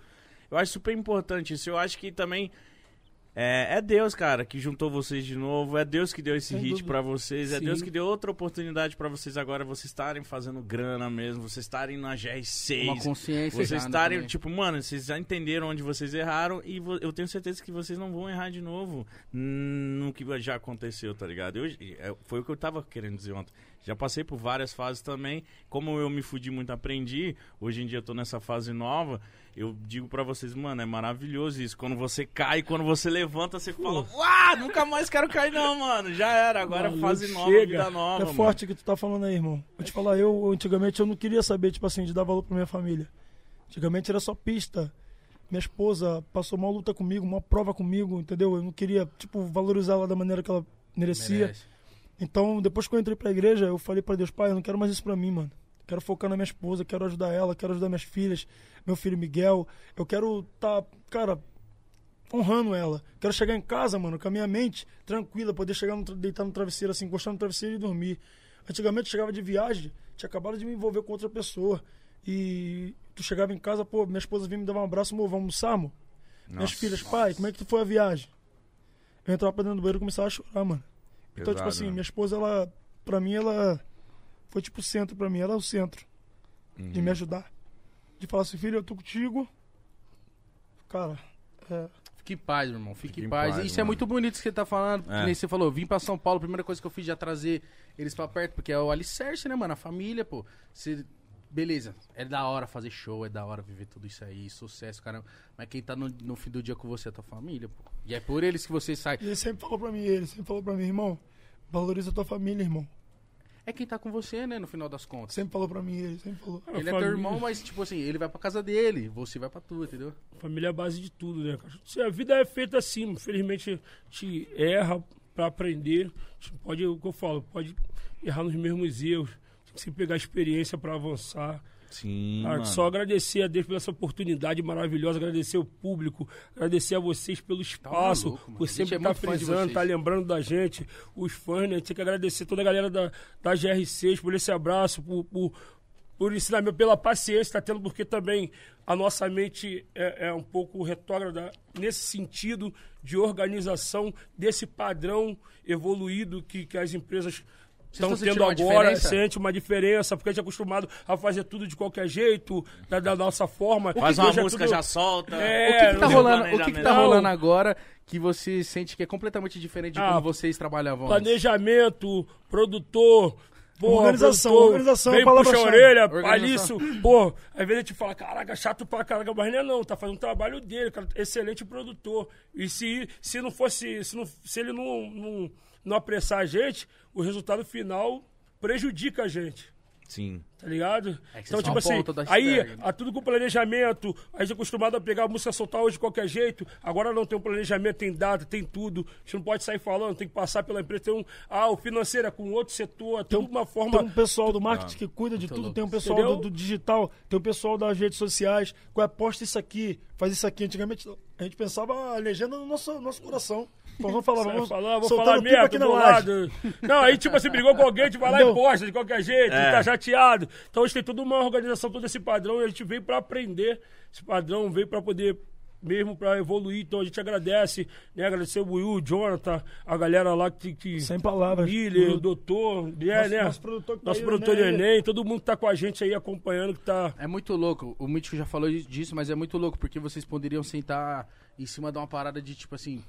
eu acho super importante isso. Eu acho que também é, é Deus, cara, que juntou vocês de novo. É Deus que deu esse Sem hit pra vocês. É Sim. Deus que deu outra oportunidade pra vocês agora, vocês estarem fazendo grana mesmo, vocês estarem na GR6. Uma consciência. Vocês estarem, também. tipo, mano, vocês já entenderam onde vocês erraram e eu tenho certeza que vocês não vão errar de novo no que já aconteceu, tá ligado? Eu, é, foi o que eu tava querendo dizer ontem. Já passei por várias fases também. Como eu me fudi muito, aprendi. Hoje em dia eu tô nessa fase nova. Eu digo pra vocês, mano, é maravilhoso isso. Quando você cai, quando você levanta, você fala, uau, nunca mais quero cair não, mano. Já era, agora é Maluco, fase nova, chega. vida nova, É mano. forte o que tu tá falando aí, irmão. Vou te falar, eu antigamente eu não queria saber, tipo assim, de dar valor pra minha família. Antigamente era só pista. Minha esposa passou uma luta comigo, uma prova comigo, entendeu? Eu não queria, tipo, valorizar ela da maneira que ela merecia. Merece. Então, depois que eu entrei pra igreja, eu falei pra Deus, pai, eu não quero mais isso pra mim, mano. Quero focar na minha esposa, quero ajudar ela, quero ajudar minhas filhas, meu filho Miguel. Eu quero tá, cara, honrando ela. Quero chegar em casa, mano, com a minha mente tranquila, poder chegar, no, deitar no travesseiro, assim, encostar no travesseiro e dormir. Antigamente chegava de viagem, tinha acabado de me envolver com outra pessoa. E tu chegava em casa, pô, minha esposa vinha me dar um abraço, amor, vamos almoçar, amor? Minhas Nossa. filhas, pai, como é que foi a viagem? Eu entrava pra dentro do banheiro e começava a chorar, mano. Então, tipo Pesado, assim, né? minha esposa, ela, pra mim, ela foi tipo o centro pra mim. Ela é o centro de Uhum. me ajudar. De falar assim, filho, eu tô contigo. Cara, é, Fique em paz, meu irmão. Fique, Fique em paz. paz, Isso é mano. muito bonito isso que você tá falando. É. Que nem você falou, vim pra São Paulo, a primeira coisa que eu fiz já trazer eles pra perto, porque é o alicerce, né, mano? A família, pô. Você... Beleza, é da hora fazer show, é da hora viver tudo isso aí, sucesso, caramba. Mas quem tá no, no fim do dia com você é a tua família, pô. E é por eles que você sai. e ele sempre falou pra mim, ele sempre falou pra mim, irmão, valoriza a tua família, irmão. É quem tá com você, né, no final das contas. Sempre falou pra mim, ele sempre falou. Ele é teu irmão, mas, tipo assim, ele vai pra casa dele, você vai pra tua, entendeu? Família é a base de tudo, né, cara? Se a vida é feita assim, infelizmente a gente erra pra aprender. A gente pode, é o que eu falo, pode errar nos mesmos erros. Sempre pegar experiência pra avançar. Sim, mano. só agradecer a Deus por essa oportunidade maravilhosa, agradecer o público, agradecer a vocês pelo espaço, maluco, mano. por sempre é estar de frisando, estar lembrando da gente, os fãs, né? Tem que agradecer toda a galera da, da GR6 por esse abraço, por, por, por ensinamento, pela paciência que está tendo, porque também a nossa mente é, é um pouco retrógrada nesse sentido de organização desse padrão evoluído que, que as empresas estão tendo agora. diferença? Sente uma diferença, porque a gente é acostumado a fazer tudo de qualquer jeito, da, da nossa forma. Faz uma é música, tudo- já solta. É, o que, que tá rolando, o que, que tá rolando agora que você sente que é completamente diferente de Ah, como vocês trabalhavam planejamento, produtor. Pô, Organização, produtor, organização é a vem puxa a orelha, palício. Pô, às vezes a gente fala, caraca, chato pra caraca, mas não é não, tá fazendo o trabalho dele, cara, excelente produtor. E se, se não fosse, se, não, se ele não, não, não apressar a gente, o resultado final prejudica a gente. Sim. Tá ligado? É que então, tipo assim, aí, né? a tudo com planejamento, a gente é acostumado a pegar a música soltar hoje de qualquer jeito, agora não tem um planejamento, tem data, tem tudo, a gente não pode sair falando, tem que passar pela empresa, tem um, ah, o financeiro é com outro setor, tem uma forma... Tem um pessoal do marketing que cuida de tudo, louco. tem um pessoal do, do digital, tem um pessoal das redes sociais, que aposta isso aqui, faz isso aqui. Antigamente a gente pensava a legenda no nosso, nosso coração. Vamos falar, vamos falar, vou falar mesmo, aqui do lado. Não, aí tipo assim, brigou com alguém, a gente vai lá e Entendeu? posta de qualquer jeito, É. tá chateado. Então a gente tem toda uma organização, todo esse padrão, e a gente veio pra aprender esse padrão, veio pra poder mesmo pra evoluir. Então a gente agradece, né? Agradecer o Will, o Jonathan, a galera lá que. que Sem palavras. Miller, o doutor, é, Nosso- né? nosso produtor que tá Nosso aí, produtor né? Enem, todo mundo que tá com a gente aí acompanhando, que tá. É muito louco. O Mítico já falou disso, mas é muito louco, porque vocês poderiam sentar em cima de uma parada de tipo assim.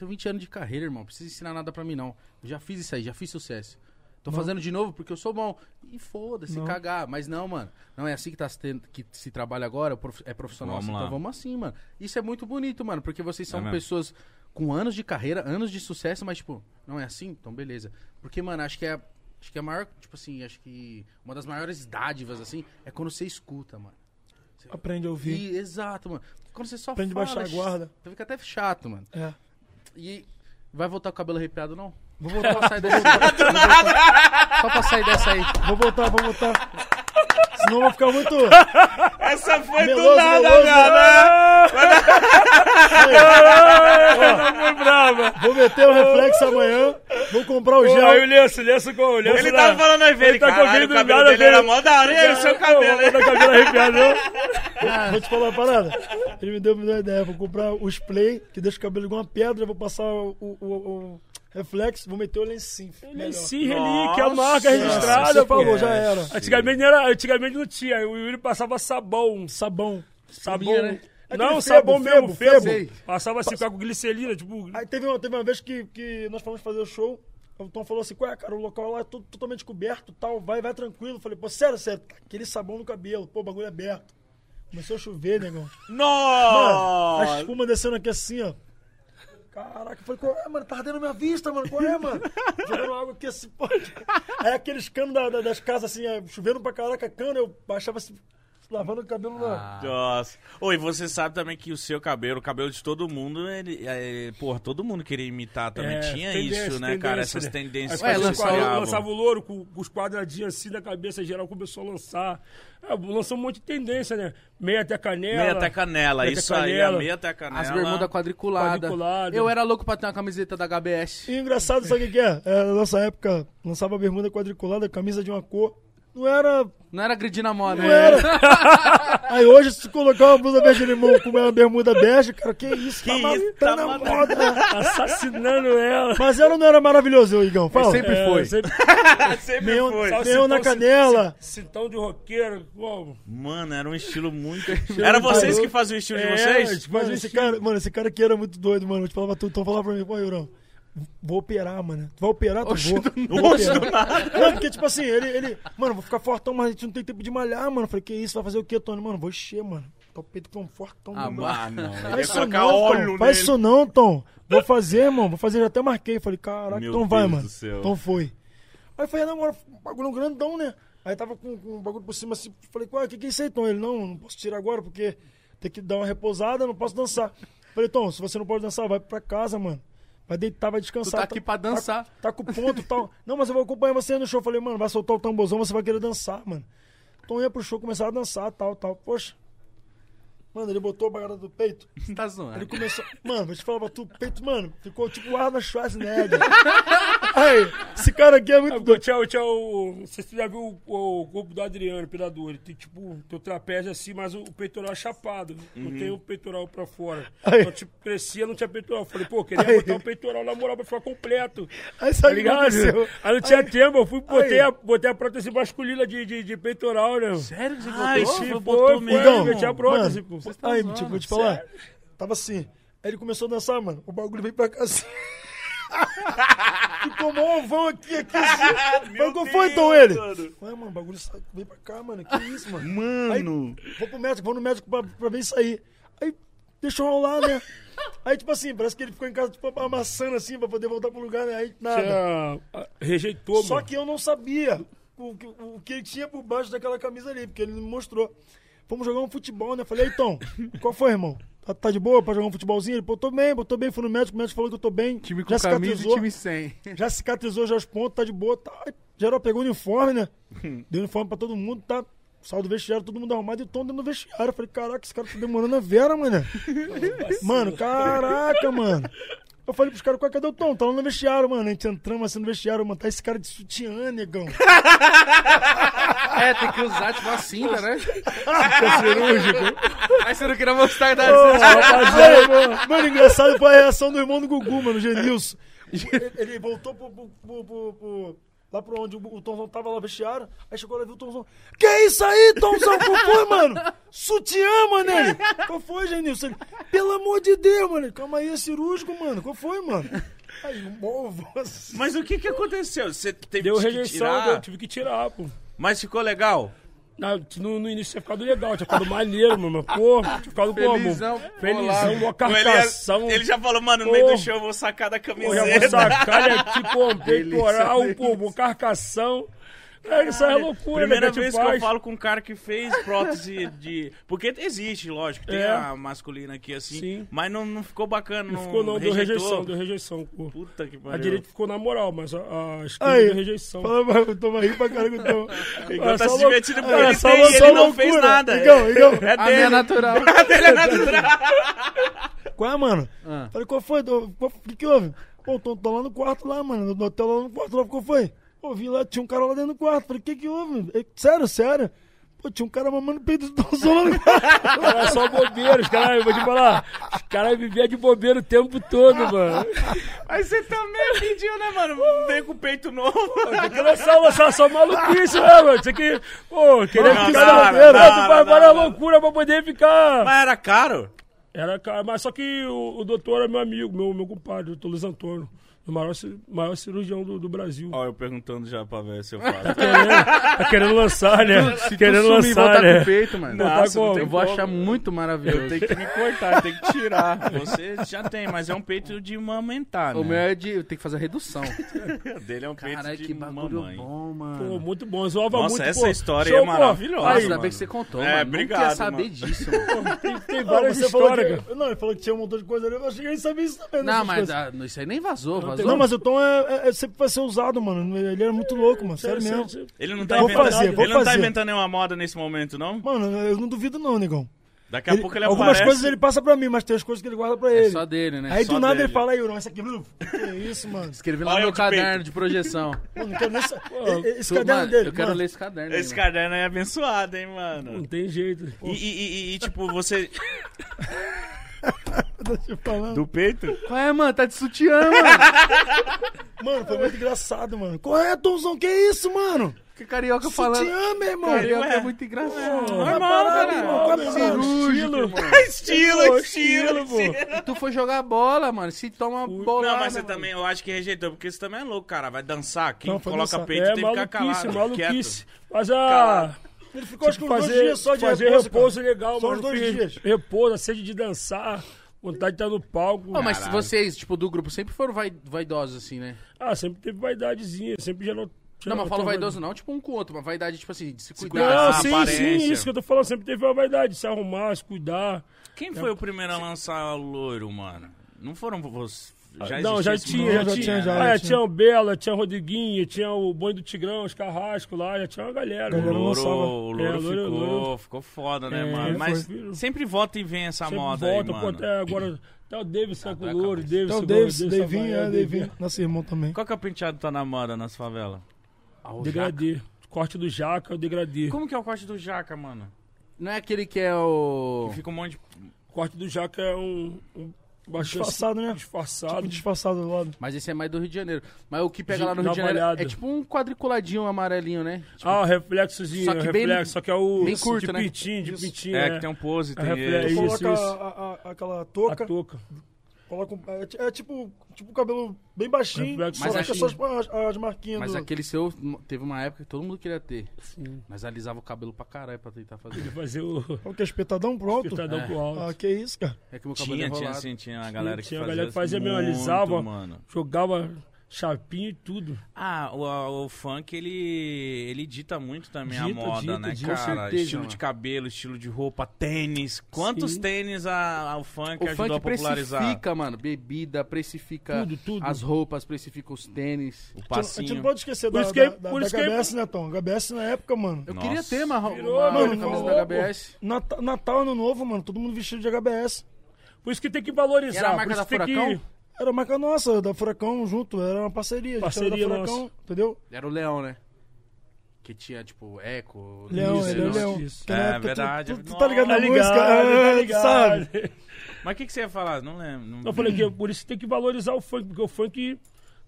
Tenho 20 anos de carreira, irmão. Não precisa ensinar nada pra mim, não. Eu já fiz isso aí, já fiz sucesso. Tô fazendo de novo porque eu sou bom. E foda-se, Não. cagar. Mas não, mano. Não é assim que, tá se tendo- que se trabalha agora, é profissional Vamos assim. lá. Então vamos assim, mano. Isso é muito bonito, mano, porque vocês são É pessoas com anos de carreira, anos de sucesso, mas, tipo, não é assim? Então, beleza. Porque, mano, acho que é. Acho que a maior, tipo assim, acho que uma das maiores dádivas, assim, é quando você escuta, mano. Aprende a ouvir. E, exato, mano. Quando você só Aprende a fala, baixar a guarda. Fica até chato, mano. É. E vai voltar com o cabelo arrepiado, não? Vou voltar, pra sair dessa aí. Só pra sair dessa aí. vou voltar, vou voltar. Senão vou ficar muito. Essa foi do Meloso, nada, meloso, cara. Ela foi brava. Vou meter o reflexo amanhã. Vou comprar o gel. aí o lenço, lenço com o lenço Ele tava falando aí, velho, Ele tá com o cabelo nada dele a era ver. mó da hora, e aí, o seu cabelo, né? Tá cabelo arrepiado, não? Vou te falar uma parada. Ele me deu, me deu uma ideia. Vou comprar o spray que deixa o cabelo igual uma pedra. Vou passar o, reflexo. Vou meter o lencinho. melhor. Sim, relíquia, a Nossa, marca registrada, falou, já era. Antigamente não, era, antigamente não tinha. O Yuri passava sabão. Sabão. Sabão. Né? Não, Aquele sabão febo, mesmo, febo, febo. febo. Passava assim com glicerina, tipo. Aí teve uma, teve uma vez que, que nós fomos fazer o show. O Tom falou assim: Ué, cara, o local lá é todo, totalmente coberto tal. Vai, vai tranquilo. Eu falei, pô, sério, sério, aquele sabão no cabelo. Pô, o bagulho é aberto. Começou a chover, negão. Mano, a Nossa! espuma descendo aqui assim, ó. Caraca, eu falei, qual é, mano? Tá ardendo a minha vista, mano. Qual é, mano? Jogando água aqui assim, pô. Aí aqueles canos da- da- das casas assim, é, chovendo pra caraca, cano, eu baixava assim, lavando o cabelo na. Nossa. Oi, você sabe também que o seu cabelo, o cabelo de todo mundo, ele, é, porra, todo mundo queria imitar também. É, Tinha isso, né, cara? Essas né? tendências Aí Ué, lançava- lançava o louro com, com os quadradinhos assim da cabeça geral, começou a lançar. É, lançou um monte de tendência, né? Meia até canela. Meia até canela, meia até isso aí, canela. meia até canela. As bermudas quadriculadas. Quadriculada. Eu era louco pra ter uma camiseta da HBS. E engraçado, sabe o que, que é? é? Na nossa época, lançava bermuda quadriculada, camisa de uma cor. Não era. Não era grid na moda. Não né? era. Aí hoje, se colocar uma blusa verde limão com uma bermuda bege, cara, que isso? Que tá, ma- isso, tá tá na moda. Assassinando ela. Mas ela não era maravilhoso, ô, Igão? Fala. sempre É, foi. sempre- Sempre Meio, foi. Meio na canela. Cintão de roqueiro. Pô, Mano, era um estilo muito... Era vocês que faziam o estilo de É, vocês? tipo, Mas Mano, esse cara, mano, esse cara aqui era muito doido, mano. Vou te falar pra tu. Então falava pra mim, pô, Yurão, vou operar, mano. Tu vai operar, tu Oxe, vou. do Vou Oxe, do operar. Não, porque, tipo assim, ele, ele. Mano, vou ficar fortão, mas a gente não tem tempo de malhar, mano. Falei, que isso? Vai fazer o quê, Tony? Mano, vou encher, mano. O peito tão fortão. Ah, mano. Faz isso não, óleo Tom. Faz isso não, Tom. Vou fazer, irmão. Vou fazer, já até marquei. Falei, caraca, Meu então vai, Deus mano. Então foi. Aí falei, não, agora, bagulho grandão, né? Aí tava com, com um bagulho por cima assim. Falei, ué, o que que é isso aí, Tom? Ele, não, não posso tirar agora porque tem que dar uma repousada, não posso dançar. Falei, Tom, se você não pode dançar, vai pra casa, mano. Vai deitar, vai Tu descansar. tá aqui pra dançar. Tá, tá com ponto e tal. Não, mas eu vou acompanhar você no show. Falei, mano, vai soltar o tamborzão, você vai querer dançar, mano. Então ia pro show, começar a dançar, tal, tal. Poxa. Mano, ele botou a bagada do peito. Você tá Ele zoando. começou. Mano, vou te falar tu, o peito, mano, ficou tipo Arnold Schwarzenegger. Aí, esse cara aqui é muito Ah, doido. Tinha o. Você já viu o, o corpo do Adriano, imperador? Ele tem tipo, tem o trapézio assim, mas o, o peitoral é chapado. Não tem o peitoral pra fora. Aí. Então, tipo, crescia, não tinha peitoral. Falei, pô, queria Aí. botar o peitoral na moral pra ficar completo. Aí Tá sabe ligado? Aí não tinha tempo, eu fui, botei, Aí. a, botei a prótese masculina de, de, de peitoral, né? Sério que você Ai, botou? sim. Foi, botou foi, mesmo. foi, eu tinha prótese, mano, pô. Aí, tipo, vou te falar. sério? Tava assim. Aí ele começou a dançar, mano. O bagulho veio pra cá assim. Ficou mó ovão aqui, aqui assim. Qual foi, então, ele? mano. Ué, mano, o bagulho sai- veio pra cá, mano. Que isso, mano? Mano. Vou pro médico, vou no médico pra, pra ver isso aí. Aí, deixou rolar, né? Aí, tipo assim, parece que ele ficou em casa, tipo, amassando assim, pra poder voltar pro lugar, né? Aí, nada. Tinha, ah, rejeitou, Só mano. que eu não sabia o, que- o que ele tinha por baixo daquela camisa ali, porque ele me mostrou. Fomos jogar um futebol, né? Falei, então, qual foi, irmão? Tá, tá de boa pra jogar um futebolzinho? Ele, pô, tô bem, pô, tô bem. Fui no médico, o médico falou que eu tô bem. Time com já camisa e cicatrizou, time sem. já cicatrizou já os pontos, tá de boa. Tá. Geral pegou o uniforme, né? Deu uniforme pra todo mundo, tá? Saiu do vestiário, todo mundo arrumado e Tom dentro do vestiário. Eu falei, caraca, esse cara tá demorando a Vera, mano. mano, caraca, mano. Eu falei pros caras, "Qual- cadê o Tom? Tá lá no vestiário, mano. A gente entramos assim no vestiário, mano. Tá esse cara de sutiã, negão. É, tem que usar tipo a cinta, né? cirúrgico. Aí você não queria mostrar da Rapaziada, mano, mano, engraçado foi a reação do irmão do Gugu, mano, o Genilson. Ele, ele voltou pro, pro, pro- pro- pro- lá pro onde o, Tomzão tava lá no vestiário. Aí chegou lá e viu o Tomzão. Que isso aí, Tomzão? Qual foi, mano? Sutiã, mano, ele. Qual foi, Genilson? Ele, Pelo amor de Deus, mano. Calma aí, é cirúrgico, mano. Qual foi, mano? Aí, um movo. Mas o que que aconteceu? Você teve Deu que rejeição, tirar, eu tive que tirar, pô. mas ficou legal? No, no início tinha ficado legal, tinha ficado maneiro, mano. Pô, tinha ficado Felizão, como? Felizão, uma Ele, carcação. ia- ele já falou, mano, no meio Pô. do show eu vou sacar da Pô, já vou camiseta. sacar ele aqui, pô, um peitoral, pô, uma carcação. É, isso é loucura, Primeira né? que a vez que eu falo com um cara que fez prótese de. Porque existe, lógico, tem É. a masculina aqui assim. Sim. Mas não, não ficou bacana. Não ficou, não, deu rejeitou. rejeição, deu rejeição. pô. Puta que pariu. A direita ficou na moral, mas a, a esquerda Aí, deu rejeição. fala, mas eu tô rindo pra caralho. Então. Ah, tá só se divertindo porque é, ele só tem, lou- ele só não fez nada. Igão, Igão. É A minha dele. natural. dele é natural. Qual é, mano? Ah. Falei, qual foi? O que, que houve? Pô, tô, tô lá no quarto lá, mano. No hotel lá no quarto lá, qual foi? Pô, vi lá, tinha um cara lá dentro do quarto. Falei, o que que houve? Eh, Sério, sério? Pô, tinha um cara mamando peito do no quarto. Era só bobeira, os caras, eu vou te falar, os caras viviam de bobeira o tempo todo, mano. Mas você também pediu, né, mano? Vem com o peito novo. Que lançar, lançar só maluquice, né, mano? Você que, pô, querer Não, ficar não, na não, beira, não, tu várias não. loucuras pra poder ficar. Mas era caro? Era, cara, mas só que o, o doutor é meu amigo, meu, meu compadre, o doutor Luiz Antônio, o maior, maior cirurgião do, do Brasil. Ó, eu perguntando já pra ver se eu faço. Querendo, tá querendo lançar, né? Se tu querendo sumir lançar, voltar né? com o peito, mano. Tá Nossa, não como? tem Eu vou como. achar muito maravilhoso. Eu tenho que me cortar, tem que tirar. Você já tem, mas é um peito de amamentar, né? O meu é de. Eu tenho que fazer a redução. O dele é um peito Caralho, de que bagulho mamãe. bom, Pô, mano. muito bom, zoava Nossa, muito, essa pô. história Show, é pô. maravilhosa, Ainda bem que você contou, É, mano. obrigado, quer saber mano. disso, mano. tem, tem várias histórias, que, Não, ele falou que tinha um montão de coisa ali. Eu achei que ele sabia isso também. Não, mas isso aí nem vazou, vazou. Não, mas o Tom é, é- é- sempre vai ser usado, mano. Ele era muito louco, mano. Sério mesmo. Ele não tá Vou inventando, fazer, vou ele não tá inventando nenhuma moda nesse momento, não? Mano, eu não duvido não, negão. Daqui a pouco ele algumas aparece. coisas ele passa pra mim, mas tem as coisas que ele guarda pra É ele. só dele, né? Aí só do nada dele. ele fala aí, não, essa aqui, Bruno. Que é isso, mano? Escrevi lá Olha no eu meu de caderno peito. de projeção. Pô, não quero nem Esse caderno mano, dele. Eu quero mano. ler esse caderno. aí, Esse mano. caderno é abençoado, hein, mano? Não tem jeito. E, e- e- e, tipo, você... Deixa eu falar. Do peito? Qual é, mano? Tá de sutiã, mano. Mano, foi muito engraçado, mano. Qual é, Tomzão? Que isso, mano? Que carioca falando. Sutiã, meu irmão. Carioca Ué. é muito engraçado. Normal, parado, cara. irmão. Qual é, mano? irmão. Estilo, estilo, pô. E tu foi jogar bola, mano. Se toma bola. Não, mas você também, eu acho que rejeitou, porque você também é louco, cara. Vai dançar, quem Não, coloca dançar. peito É tem que ficar calado, maluquice. quieto. Mas a. Calado. Ele ficou acho que uns dois fazer, dias só de fazer repouso, repouso, legal, Só mano. dois dias. Repouso, a sede de dançar, vontade de estar no palco. Ô, mas Caralho. vocês, tipo, do grupo, sempre foram vai, vaidosos, assim, né? Ah, sempre teve vaidadezinha, sempre já não. Não, mas falo vaidoso não, tipo um com o outro, mas vaidade, tipo assim, de se cuidar. cuidar. Não, sim, aparência. sim, isso que eu tô falando. Sempre teve uma vaidade, se arrumar, se cuidar. Quem foi o primeiro a lançar loiro, mano? Não foram vocês? Já não, já tinha, já, movimento, tinha. já, ah, já é, tinha. o Bela, tinha o Rodriguinho, tinha o Boi do Tigrão, os Carrasco lá, já tinha uma galera. O louro, o louro É, ficou, louro, louro. ficou foda, né, É, mano? Mas foi. sempre volta e vem essa Sempre moda volta, aí, mano. até agora. Até o Davidson com o Louro. Davidson. Então, o Davis, Davidson Devin, Savaia, é, Devin. Nosso irmão também. Qual que é o penteado que tá na moda nas favelas? Ah, o Degradê. Corte do Jaca, o degradê. Como que é o corte do jaca, mano? Não é aquele que é o. Que fica um monte de... Corte do Jaca é um. um Disfarçado, né? Disfarçado. Tipo, disfarçado do lado. Mas esse é mais do Rio de Janeiro. Mas o que pega lá no Rio de Janeiro é tipo um quadriculadinho amarelinho, né? Tipo, Ah, o reflexozinho, Só que bem- reflexo, só que é o. bem curto, de né? pintinho, de Isso. pintinho. É, É, que tem um pose, tem reflexo. esse. Isso, Coloca isso. a- a- aquela a touca, touca. Coloca um- é, é tipo, tipo cabelo bem baixinho, só Mas fica acho- só as, as marquinhas Mas do... aquele seu teve uma época que todo mundo queria ter. Sim. Mas alisava o cabelo pra caralho pra tentar fazer. Ele fazer o. O que, espetadão pronto? Espetadão É. pro alto. Ah, que isso, cara. É que meu cabelo Tinha, é tinha, assim, tinha a galera que Tinha a fazia galera que fazia mesmo, muito, alisava. mano. Jogava chapinha e tudo. Ah, o, a- o funk, ele, ele dita muito também a Dita, moda, dita, né, dita. cara? Com certeza, estilo mano. de cabelo, estilo de roupa, tênis. Quantos Sim. tênis a, a- o funk O ajudou funk a popularizar? precifica, mano, bebida, precifica Tudo, tudo. as roupas, precifica os tênis. O A gente passinho. não pode esquecer Por da, que- da, da, da que- HBS, né, Tom? HBS na época, mano. Eu Nossa. queria ter uma, uma, Virou, uma mano, camisa da HBS. Natal, Natal, Ano Novo, mano, todo mundo vestido de HBS. Por isso que tem que valorizar. Era a marca da Furacão? que. Era a marca nossa, da Furacão junto, era uma parceria. a Parceria da Furacão, nossa. entendeu? Era o Leão, né? Que tinha, tipo, Eco. Leão, Luiz, ele é o Leão. É, época tu- verdade. Tu, tu tá ligado Tá na música? ligado, ah, tá ligado. sabe? Mas o que, que você ia falar? Não lembro. Não... Eu falei que por isso tem que valorizar o funk, porque o funk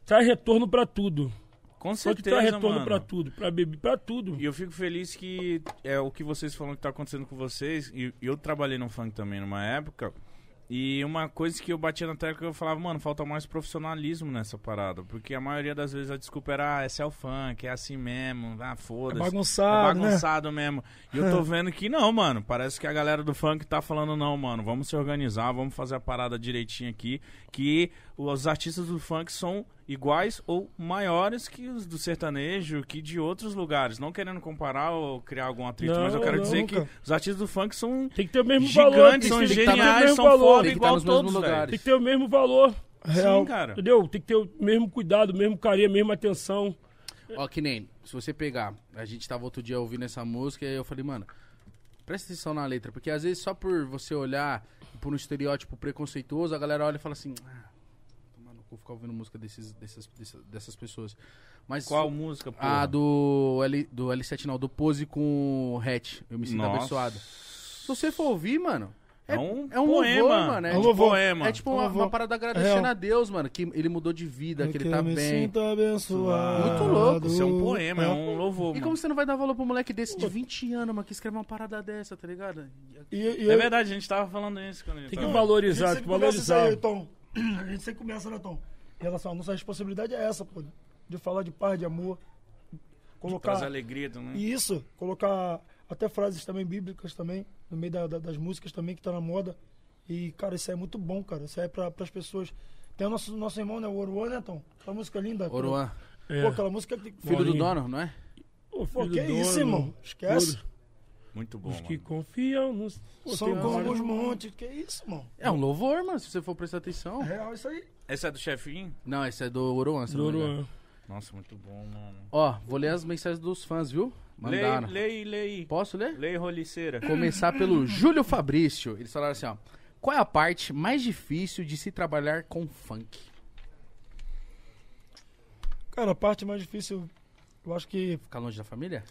traz retorno pra tudo. Com certeza, traz retorno mano. pra tudo, pra beber, pra tudo. E eu fico feliz que é o que vocês falam que tá acontecendo com vocês. E eu trabalhei no funk também numa época. E uma coisa que eu batia na tecla que eu falava, mano, falta mais profissionalismo nessa parada. Porque a maioria das vezes a desculpa era, ah, é o funk, é assim mesmo, ah, É foda-se. bagunçado, é né? bagunçado mesmo. E eu tô vendo que não, mano. Parece que a galera do funk tá falando, não, mano, vamos se organizar, vamos fazer a parada direitinho aqui. Que os artistas do funk são iguais ou maiores que os do sertanejo, que de outros lugares. Não querendo comparar ou criar algum atrito, Não, mas eu quero não, dizer que cara. os artistas do funk são Tem que ter o mesmo valor. gigantes, são tem que ter o geniais, são valor. foda que igual todos, lugares. Tem que ter o mesmo valor. Real. Sim, cara. Entendeu? Tem que ter o mesmo cuidado, o mesmo carinho, a mesma atenção. Ó, que nem, se você pegar, a gente tava outro dia ouvindo essa música e eu falei, mano, presta atenção na letra, porque às vezes só por você olhar por um estereótipo preconceituoso, a galera olha e fala assim, ah, ficar ouvindo música desses, dessas, dessas, dessas pessoas. Mas Qual música, pô? a do, L, do L7 não, do Pose com Hatch, eu me sinto Nossa. abençoado. Se você for ouvir, mano, É um, é um poema. louvor, mano, é É um tipo- poema. é tipo uma, uma parada agradecendo Real. a Deus, mano, que ele mudou de vida, que ele tá eu me bem. sinto abençoado. Muito louco, Isso é um poema, é um louvor. E mano. como você não vai dar valor pro moleque desse de 20 anos, mano, que escreve uma parada dessa, tá ligado? E, e É eu- verdade, a gente tava falando isso quando ele Tem que tava- valorizar, a tem gente que isso aí, valorizar. Tom. A gente sempre começa, né, Tom? Em relação à nossa responsabilidade é essa, pô. De falar de paz, de amor. Colocar. Traz alegria. E isso, colocar até frases também bíblicas também, no meio da- da- das músicas também que tá na moda. E, cara, isso aí é muito bom, cara. Isso aí é pra, pras pessoas. Tem o nosso, nosso irmão, né? O Oruan, né, Tom? Aquela música linda. Oruan, Pô, É. aquela música que. filho do dono, não é? Pô, filho que do isso, dono, irmão? Esquece. tudo. Muito bom, Os que mano. confiam nos. Pô, São como os montes. Que isso, irmão? É um louvor, mano, se você for prestar atenção. É real isso aí. Esse é do chefinho? Não, esse é do Oruan, do. Oruan. Nossa, muito bom, mano. Ó, vou ler as mensagens dos fãs, viu? Mandaram. Lei, lei, lei. Posso ler? Lei roliceira. Começar pelo Júlio Fabrício. Eles falaram assim, ó. Qual é a parte mais difícil de se trabalhar com funk? Cara, a parte mais difícil, eu acho que. Ficar longe da família?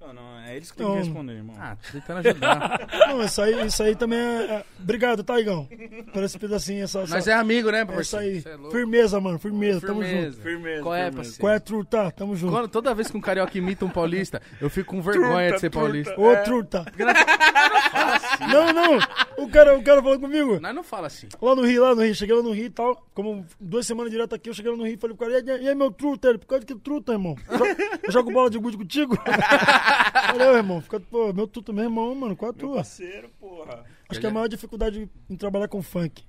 Não, não, é eles que têm que responder, irmão. Ah, tô tentando ajudar. Não, isso aí, isso aí também é. é- Obrigado, Taigão. Por esse pedacinho, essa. essa... Nós é amigo, né, É isso aí. É firmeza, mano. Firmeza. Tamo junto. Firmeza. Firmeza, Qual é, firmeza. parceiro? Qual é, truta? Tamo junto. Quando- toda vez que um carioca imita um paulista, eu fico com vergonha de ser paulista. Ô, truta. Não, não. O cara, o cara falou comigo. Nós não fala assim. Lá no Rio, lá no Rio. Cheguei lá no Rio e tal. Como duas semanas direto aqui, eu cheguei lá no Rio e falei pro cara, e aí, meu truta? Ele, por causa de que truta, irmão? Eu jogo, eu jogo bola de gude contigo? Valeu, irmão. Fica, pô, meu truta, meu irmão, mano. Qual é a tua? Parceiro, porra. Acho que a maior dificuldade em trabalhar com funk.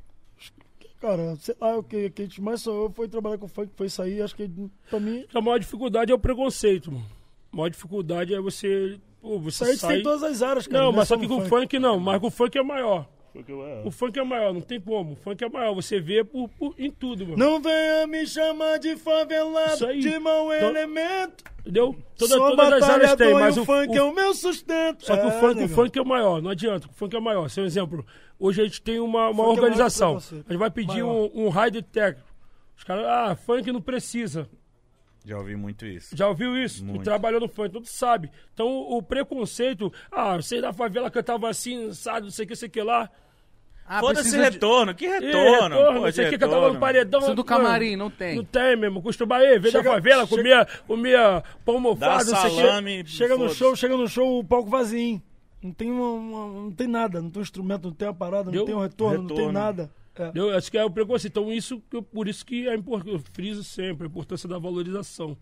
Cara, sei lá, o que, que a gente mais sonhou foi trabalhar com funk, foi isso aí. Acho que pra mim. A maior dificuldade é o preconceito, mano. A maior dificuldade é você. Pô, Isso você aí a gente sai... tem todas as áreas, cara. Não, é mas só que com o funk não, mas com o funk é maior. O funk é maior, não tem como. O funk é maior, você vê por, por- em tudo, mano. Não venha me chamar de favelado, Isso aí. de mau Então- elemento. Entendeu? Toda, Sou todas as áreas tem, mas o, o funk o- é o meu sustento. Só que o É, funk, o funk é o maior, não adianta. O funk é maior. Seu exemplo, hoje a gente tem uma, uma Funk é organização. preconceito. a gente vai pedir Maior. um, um raid técnico. Os caras, ah, funk não precisa. Já ouvi muito isso. Já ouviu isso? Muito. E trabalhou no funk, todo sabe. Então o preconceito, ah, você da favela cantava assim, sabe, não sei o que, sei o que lá. Ah, Foda-se precisa de- retorno, que Ih, retorno? retorno, pô, não sei o de que, cantava no retorno. paredão. Precisa do camarim, não tem. Não tem mesmo. Costuma aí, veio da favela, chega- comia, comia pão mofado, não sei o que. Chega no show, chega no show, o palco vazio. Não tem, uma, uma- não tem nada, não tem um instrumento, não tem uma parada, não Deu? tem um retorno, não tem Retorno. nada. É. Eu acho que é o preconceito. Então, isso, que eu- por isso que é importante. Eu friso sempre a importância da valorização.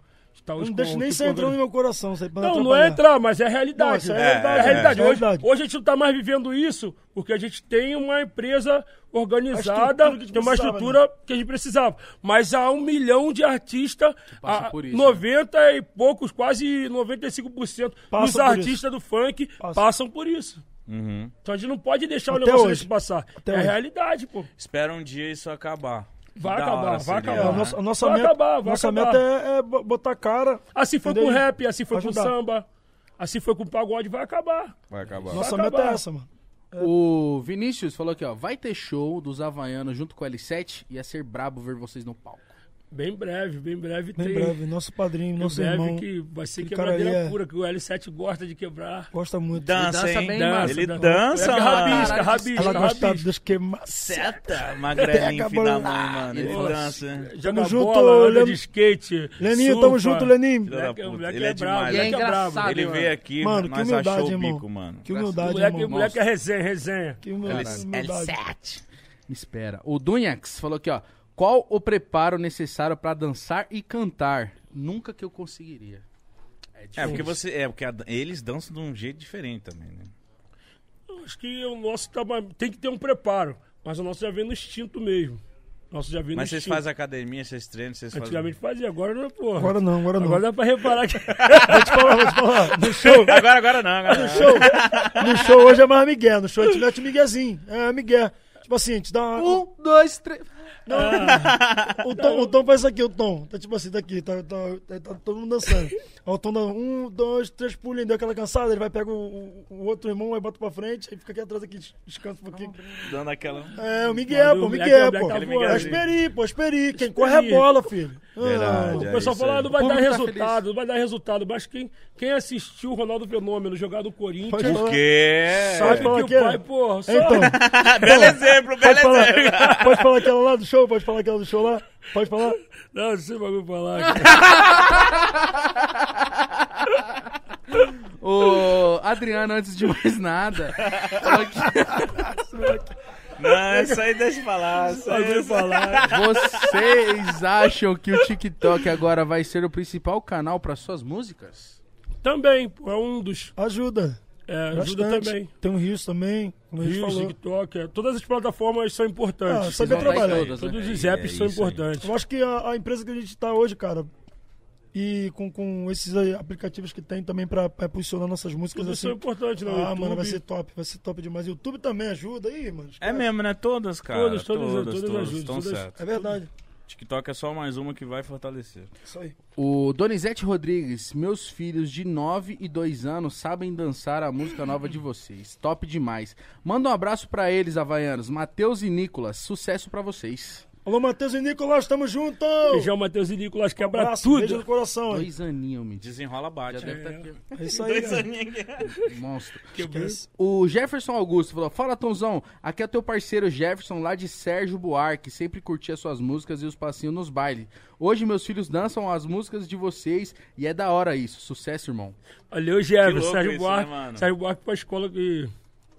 Não deixo com- nem tipo, você entrando no meu coração, isso Não, não é entrar, mas é a realidade. Não, isso é né? realidade, É a realidade. é Hoje, hoje a gente não tá mais vivendo isso porque a gente tem uma empresa organizada, estrutura a tem uma precisava, né? estrutura que a gente precisava. Mas há um milhão de artistas, a- por isso, 90 e poucos, quase 95% Passam dos por artistas do funk Passam. passam por isso. Uhum. Então a gente não pode deixar o Até negócio hoje. desse passar. Até é a hoje. realidade, pô. Espera um dia isso acabar. Vai da acabar, vai seria, acabar. É, a né? nossa, a nossa Vai meta, acabar, vai nossa acabar. meta é, é bo- botar a cara. Assim foi com o Entendeu? rap, assim foi com o Ajudar. samba, assim foi com o pagode, vai acabar. Vai acabar. Nossa Vai meta é acabar. essa, mano. O Vinícius falou aqui, ó. Vai ter show dos Havaianos junto com o L7. Ia ser brabo ver vocês no palco. Bem breve, bem breve Bem tem. breve, nosso padrinho, Bem nosso breve irmão. que vai ser quebradeira ali é- pura, que o L7 gosta de quebrar. Gosta muito. Dança, dança hein? bem, Dança, Ele dança. dança, mano. rabisca, rabisca, Ela gosta queimadas. Seta, magrelinho, filho da mãe, bola. mano. Ele Nossa. dança. Joga Tamo junto, bola, Len- de skate. Leninho, tamo surfa. junto, Leninho. Ele é é brabo, demais. É moleque é brabo. engraçado, Ele mano. veio aqui, Mano, que nós humildade, achou o bico, mano. Que humildade, irmão. moleque é resenha, resenha. Que humildade. L7. Me espera. O Dunhax falou aqui, ó. Qual o preparo necessário pra dançar e cantar? Nunca que eu conseguiria. É, É, porque você. É, porque a- eles dançam de um jeito diferente também, né? Eu Acho que o nosso tá tem que ter um preparo, mas o nosso já vem no instinto mesmo. Nosso já viu Mas vocês fazem academia, vocês treinam, vocês fazem... Antigamente fazia, agora não, porra. Agora não, agora não. Agora dá pra reparar que. Vou te falar, vou te falar. No show, Agora, agora não, agora no não. show, no show hoje é mais Miguel. No show a gente mete Miguezinho. É, Miguel. Tipo assim, a gente dá uma... Um, dois, três. Não, o, tom, o Tom faz isso aqui, o Tom. Tá tipo assim, tá aqui, tá, tá, tá- tá todo mundo dançando. Aí o Tom dá um, dois, três pulinhos, deu aquela cansada, ele vai pegar o, o- outro irmão, aí bota pra frente, aí fica aqui atrás aqui, descansa um pouquinho. Dando aquela... É, o Miguel, Mas pô, o Miguel, pô. É esperi, pô, esperi. Quem corre é bola, filho. Verdade, Ah, é O pessoal isso fala, não vai dar tá resultado, não vai dar resultado. Mas quem, quem assistiu o Ronaldo Fenômeno jogar no Corinthians. Porque... Pode sabe falar que é. o pai, porra, só... Então, belo exemplo, belo exemplo. pode falar aquela lá do show? Pode falar aquela do show lá? Pode falar? Não, não sei bagulho falar. cara. Ô, Adriano, antes de mais nada, falou que Não, isso aí deixa eu falar. Isso aí, Bagulho falar. vocês acham que o TikTok agora vai ser o principal canal para suas músicas? Também, é um dos. Ajuda. É, ajuda Bastante. também. Tem um Rios também, como Rios. TikTok, é, todas as plataformas são Ah, importantes. saber dar em trabalhar. todas, né? Todos os É, apps é são isso aí. importantes. Eu acho que a, a empresa que a gente tá hoje, cara, e com, com esses aplicativos que tem também pra, pra posicionar nossas músicas Tudo assim. são importantes, né? Ah, YouTube, mano, vai ser top, vai ser top demais. YouTube também ajuda aí, mano. É mesmo, né? Todas, cara. Todas, todas, todas, todas todas ajudam. É verdade. TikTok é só mais uma que vai fortalecer. Isso aí. O Donizete Rodrigues, meus filhos de 9 e 2 anos sabem dançar a música nova de vocês. Top demais. Manda um abraço pra eles, havaianos. Matheus e Nicolas, sucesso pra vocês. Alô, Matheus e Nicolas, tamo junto! Beijão, Matheus e Nicolas, quebra Abraço, Beijo no tudo. coração, hein? Dois aninhos, me Desenrola, bate. Já né? deve estar aqui. É isso aí, cara. Monstro. Esquece. O Jefferson Augusto falou: Fala, Tonzão. Aqui é teu parceiro Jefferson, lá de Sérgio Buarque. Sempre curtia suas músicas e os passinhos nos bailes. Hoje meus filhos dançam as músicas de vocês e é da hora isso. Sucesso, irmão. Valeu, Jefferson, Sérgio isso, Buarque. né, mano? Sérgio Buarque pra escola que,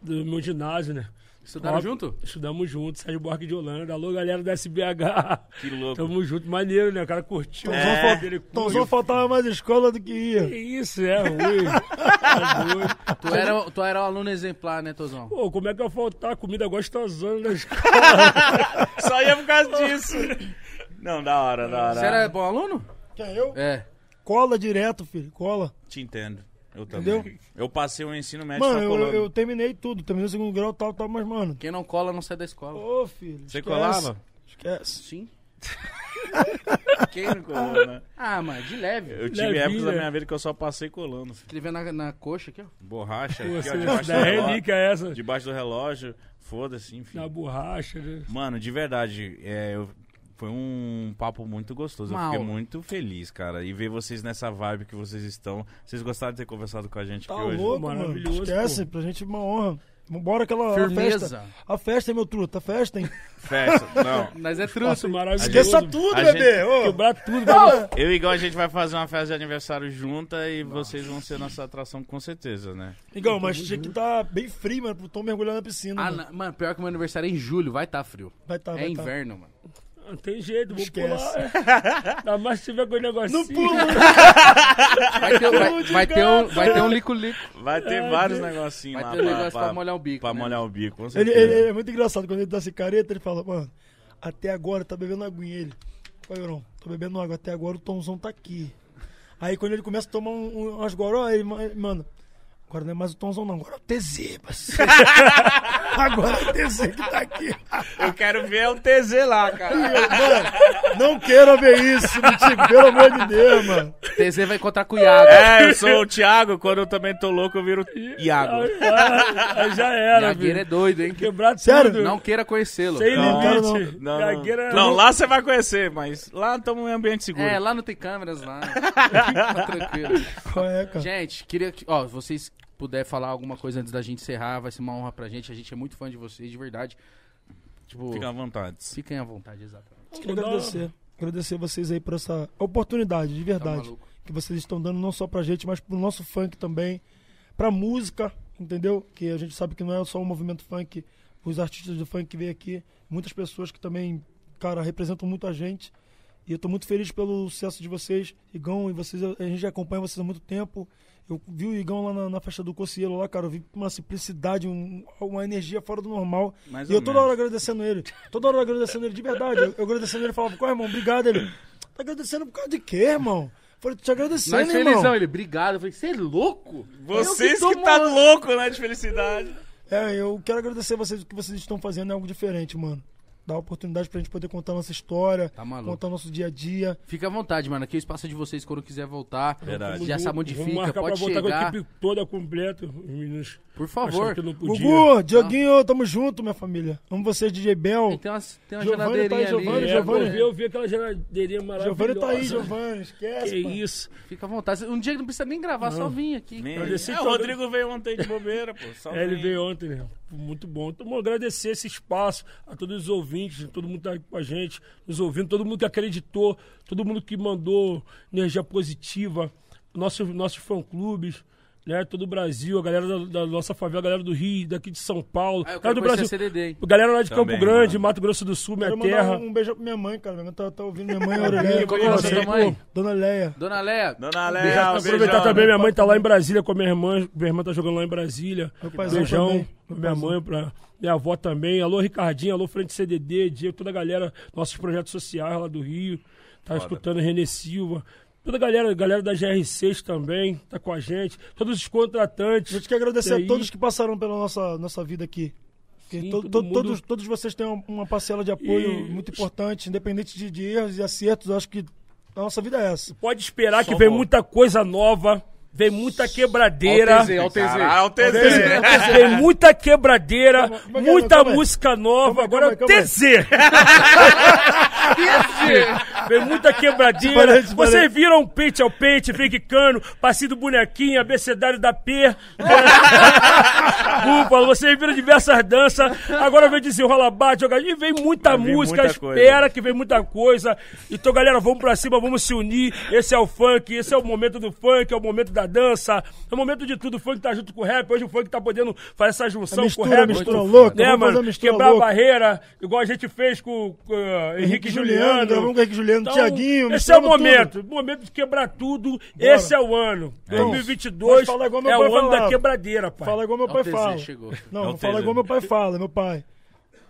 do meu ginásio, né? Estudaram Top. junto? Estudamos juntos, Sérgio Buarque de Holanda. Alô, galera da SBH. Que louco. Tamo junto, maneiro, né? O cara curtiu. É. Tomzão curtiu. faltava mais escola do que ia. Que isso, é ruim. Tu era, tu era um aluno exemplar, né, Tozão? Pô, como é que vai faltar comida gostosona na escola? Só ia por causa disso. Não, da hora, da hora. Você era bom aluno? Quem, eu? É. Cola direto, filho, cola. Te entendo. Eu também. Entendeu? Eu passei o ensino médio Mano, eu, colando. eu terminei tudo, terminei o segundo grau, tal, tal, mas, mano... Quem não cola não sai da escola. Ô, filho, Você esquece. colava? Esquece. Sim. Quem não colou, né? Ah, mas de leve. Eu tive Levinha. épocas da minha vida que eu só passei colando. filho. Escrever na, na coxa aqui, ó. Borracha, Pô, aqui, ó, debaixo, do da relógio, relíquia essa. debaixo do relógio. Foda-se, enfim. Na borracha, né? Mano, de verdade, é, eu- foi um papo muito gostoso. Uma eu fiquei aula. muito feliz, cara. E ver vocês nessa vibe que vocês estão. Vocês gostaram de ter conversado com a gente Tá aqui hoje? louco, mano. Maravilhoso, Esquece, pra gente é uma honra. Vambora aquela Firmeza. festa. A festa, hein, meu truta? A festa, hein? Festa. Não. Mas é Nossa, truto. maravilhoso. Esqueça tudo, a bebê! gente-. Quebrar tudo. vai- Eu e igual a gente vai fazer uma festa de aniversário junta e vocês vão ser nossa atração com certeza, né? Igão, mas tinha que estar bem frio, mano, pro Tom mergulhar na piscina. Ah, mano. na- mano, pior que meu aniversário é em julho, vai tá frio. Vai tá, é vai tá. inverno, mano. Não tem jeito, vou Esquece. pular. é. Ainda mais se tiver com o negocinho. Não pula! Vai ter, vai, vai ter um, vai ter um lico-lico. Vai ter vários negocinhos Vai lá ter um negócio pra molhar o bico, Pra né? molhar o bico, com Ele, certeza. ele- ele é muito engraçado, quando ele dá essa careta, ele fala, mano, até agora tá bebendo aguinha ele. Oi, Eurão, tô bebendo água, até agora o Tomzão tá aqui. Aí quando ele começa a tomar um, um, umas goró, ele ma- ele manda. Agora não é mais o Tomzão, não, agora é o TZ, parceiro. agora é o TZ que tá aqui. Eu quero ver o TZ lá, cara. Mano, não quero ver isso, Mitico, pelo amor de Deus, mano. TZ vai encontrar com o Iago. É, eu sou o Thiago, quando eu também tô louco, eu viro Iago. Aí já era, Iagueiro é doido, hein? Quebrar tudo. Sério? Não queira conhecê-lo. Sem Não, limite. Não, não. Gagueira- não, lá você vai conhecer, mas lá estamos em ambiente seguro. É, lá não tem câmeras lá. Tá tranquilo. Qual é, cara? Gente, queria que. Ó, vocês puder falar alguma coisa antes da gente encerrar, vai ser uma honra pra gente. A gente é muito fã de vocês, de verdade. Tipo, Fica à vontade. fiquem à vontade, exatamente. Queria agradecer. Agradecer vocês aí por essa oportunidade, de Tá verdade. maluco. que vocês estão dando não só pra gente, mas pro nosso funk também, pra música, entendeu? Que a gente sabe que não é só o movimento funk, os artistas do funk que vêm aqui, muitas pessoas que também, cara, representam muito a gente. E eu tô muito feliz pelo sucesso de vocês, Igão, e vocês, a gente acompanha vocês há muito tempo. Eu vi o Igão lá na, na festa do Cocielo lá, cara. Eu vi uma simplicidade, um- uma energia fora do normal. Mais e eu toda hora menos. agradecendo ele. Toda hora agradecendo ele, de verdade. Eu, eu agradecendo ele, falava, qual irmão? Obrigado. Ele, tá agradecendo por causa de quê, irmão? Eu falei, tô te agradecendo, irmão. felizão, ele, obrigado. Eu falei, você é louco? Vocês que tô tá louco, né, de felicidade. É, eu quero agradecer vocês, o que vocês estão fazendo é algo diferente, mano. Dá oportunidade pra gente poder contar nossa história, Tá contar nosso dia a dia. Fica à vontade, mano. Aqui o espaço é de vocês quando quiser voltar. Verdade. Já sabe onde Vamos fica, marcar pode pra voltar com a chegar. equipe toda completa. Os meninos Por favor. não. Gugu, Dioguinho, tamo junto, minha família. Amo vocês, DJ Bel. Tem, umas, tem uma Giovanni geladeirinha tá aí, Giovanni, ali. É, Giovanni. eu vi, eu vi aquela geladeirinha maravilhosa. Giovanni tá aí, Giovanni. Esquece. Que isso. Fica à vontade. Um dia que não precisa nem gravar, só vir aqui. Nem- É, o Rodrigo veio ontem de bobeira, pô. Só É, ele veio ontem, né? Muito bom. Então, vamos agradecer esse espaço a todos os ouvintes, todo mundo que tá aqui com a gente, nos ouvindo, todo mundo que acreditou, todo mundo que mandou energia positiva, nossos, nossos fã-clubes, né? Todo o Brasil, a galera da, da nossa favela, a galera do Rio, daqui de São Paulo, Ah, galera do Brasil. CDD? Galera lá de Também, Campo Grande, mano. Mato Grosso do Sul, minha terra. um beijo pra minha mãe, cara. Minha mãe tá, tá ouvindo minha mãe. Qual que é Você, sua mãe? Dona Leia. Dona Léa. Dona Beijar- Léa, um aproveitar beijão. também, minha mãe tá lá em Brasília com a minha irmã. Minha irmã tá jogando lá em Brasília. Meu Beijão também. pra minha mãe, pra minha avó também. Alô, Ricardinho, alô, Frente CDD, Diego, toda a galera, nossos projetos sociais lá do Rio. Tá escutando Renê Silva. Toda a galera, galera da GR6 também tá com a gente. Todos os A contratantes. gente quer agradecer a todos que passaram pela nossa, nossa vida aqui. Sim, todo mundo- todos, todos vocês têm uma, parcela de apoio E- muito importante, independente de, de erros e acertos. Acho que a nossa vida é essa. Pode esperar que Só vem vou. muita coisa nova. Vem muita quebradeira. Ó o TZ, ó o TZ. Caralho, o TZ. Tem muita quebradeira, Calma, calma aí, muita calma música nova. Agora é o TZ. Vem muita quebradeira. Vocês viram pente ao pente, fake cano, passinho do bonequinho, abecedário da P. Desculpa, vocês viram diversas danças. Agora vem desenrola bate, joga. E vem muita Vai música, muita coisa. espera que vem muita coisa. Então, galera, vamos pra cima, vamos se unir. Esse é o funk, esse é o momento do funk, é o momento da dança, é o momento de tudo. O funk tá junto com o rap. Hoje o funk tá podendo fazer essa junção A mistura, com o rap. mistura louca, né, mano? a mistura Quebrar louca. a barreira, igual a gente fez com, uh, Henrique e Juliano. gravamos com Henrique Juliano, Então, Thiaguinho, Esse é o momento, o momento de quebrar tudo. Esse é o ano. Então, 2022 pode falar igual meu é pai o ano da falava. quebradeira, pai. Fala igual meu Ó pai fala. chegou. Não, É não fala igual meu pai fala, meu pai.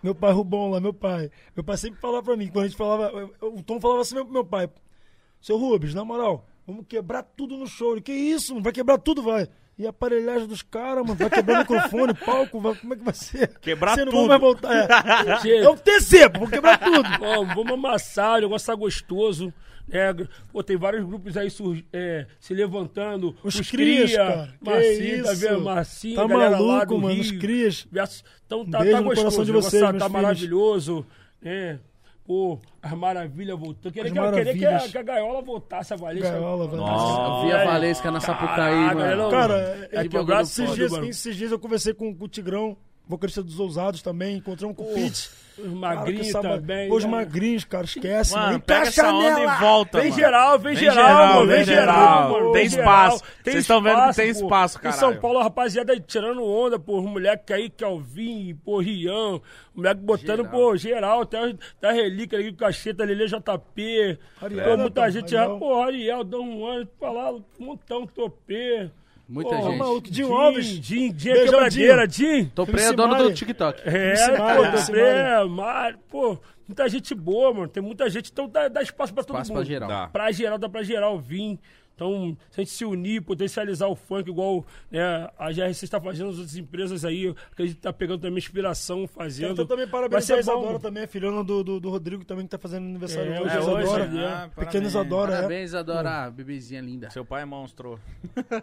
Meu pai Rubão lá, meu pai. Meu pai sempre falava pra mim, quando a gente falava, o Tom falava assim, meu, meu pai, seu Rubens, na moral, vamos quebrar tudo no show. Ele, que isso, mano? vai quebrar tudo, vai. E a aparelhagem dos caras, mano, vai quebrar microfone, palco, vai- como é que vai ser? Quebrar Você não tudo. vai voltar, é. É o TC, vamos quebrar tudo. Vamos amassar, o negócio tá gostoso. É, pô, tem vários grupos aí é, se levantando. Os crias, cara. Que Marcinho, tá Tá maluco, mano, Rio. os crias. Versus- Então tá, tá gostoso. de negócio vocês, tá, tá filhos. maravilhoso. né? Pô, as maravilhas voltando. Queria, que, queria que, a, que a gaiola voltasse a Valência. Gaiola. Eu vi a Valesca na Sapucaí, mano. não. Cara, É é, que eu esses, dias, esses dias eu conversei com, com o Tigrão, vocalista dos Ousados também, encontramos com o Pete. Os Cara, magrinhos também. Os né? magrinhos, cara, esquece. Mano, mano. pega essa onda e volta, Vem mano. geral, vem, Vem geral, geral, mano. vem geral. Tem espaço. Vocês estão vendo que tem espaço, Em caralho. São Paulo, a rapaziada aí tirando onda, pô. Os moleques aí, Calvin, pô, Rian. O moleque botando, Geral. pô, geral. Até da relíquia ali, Cacheta, Lele JP. Ariel, pô, muita gente, Ariel. pô, Ariel, Dom Juan, falar um montão, Topê. Muita Pô, gente. maluco, Jim Jim, Alves. Jim, Jim, é quebradeira, Jim. Toprei é dono do. TikTok. É, pô, Mário, pô, muita gente boa, mano. Tem muita gente, então dá, dá espaço pra todo Espaço mundo. pra geral. Dá. Pra geral, dá pra geral vir. Então, se a gente se unir, potencializar o funk, igual né, a GRC está fazendo, as outras empresas aí, eu acredito que tá pegando também inspiração, fazendo. Então também parabenizar a. Isadora também, a filhona do, do, do Rodrigo também, que tá fazendo aniversário É, hoje. é, hoje, Isadora. né? Ah, Pequena parabéns. Isadora, é. Bebezinha linda. Seu pai é monstro.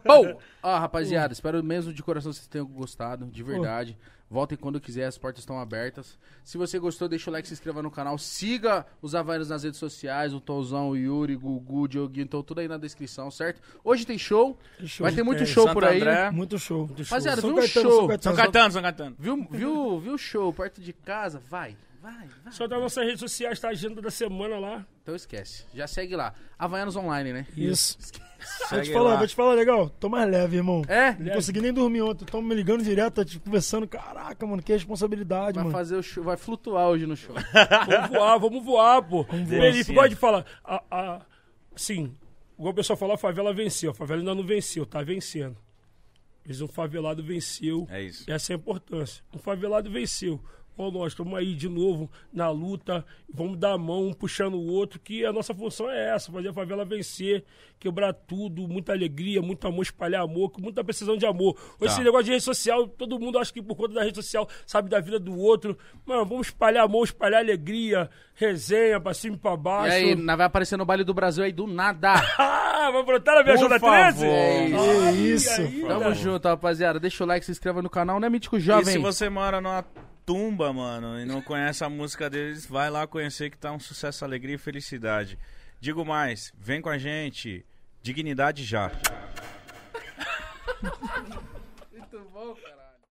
Bom, ó, rapaziada, espero mesmo de coração que vocês tenham gostado, de verdade. Voltem quando quiser, as portas estão abertas. Se você gostou, deixa o like, se inscreva no canal. Siga os Havaianos nas redes sociais, o Tozão, o Yuri, Gugu, o Dioguinho, então tudo aí na descrição, certo? Hoje tem show, show. vai ter muito É, show Santo por aí. André. Muito show. Rapaziada, viu um Caetano, show? São Caetano. São Caetano, São Caetano. Viu, viu, viu o show perto de casa? Vai, vai, vai. Só das nossas redes sociais, tá a agenda da semana lá. Então esquece. Já segue lá. Havaianos Online, né? Isso. Vou Segue te falar, lá. vou te falar, legal. Tô mais leve, irmão. É? Não consegui nem dormir ontem. Tô me ligando direto, tá, tipo, conversando. Caraca, mano, que responsabilidade, Vai mano. fazer o show, vai flutuar hoje no show. Vamos voar, vamos voar, pô. voar. Felipe, Sim. pode falar. A, a, assim, igual o pessoal fala, a favela venceu. A favela ainda não venceu, tá vencendo. Mas um favelado venceu. É isso. Essa é a importância. Um favelado venceu. Ó, nós estamos aí de novo na luta, vamos dar a mão, um puxando o outro, que a nossa função é essa, fazer a favela vencer, quebrar tudo, muita alegria, muito amor, espalhar amor, com muita precisão de amor. Tá. Esse negócio de rede social, todo mundo acha que por conta da rede social sabe da vida do outro. Mano, vamos espalhar amor, espalhar alegria, resenha pra cima e pra E baixo. aí, nós vai aparecer no baile do Brasil aí do nada. Ah, vai brotar na viajão da Por 13? favor. É isso. Ai, isso. aí, Tamo cara. junto, rapaziada. Deixa o like, se inscreva no canal, né, Mítico E Jovem? se você mora numa tumba, mano, e não conhece a música deles, vai lá conhecer que tá um sucesso, alegria e felicidade. Digo mais, vem com a gente. Dignidade já.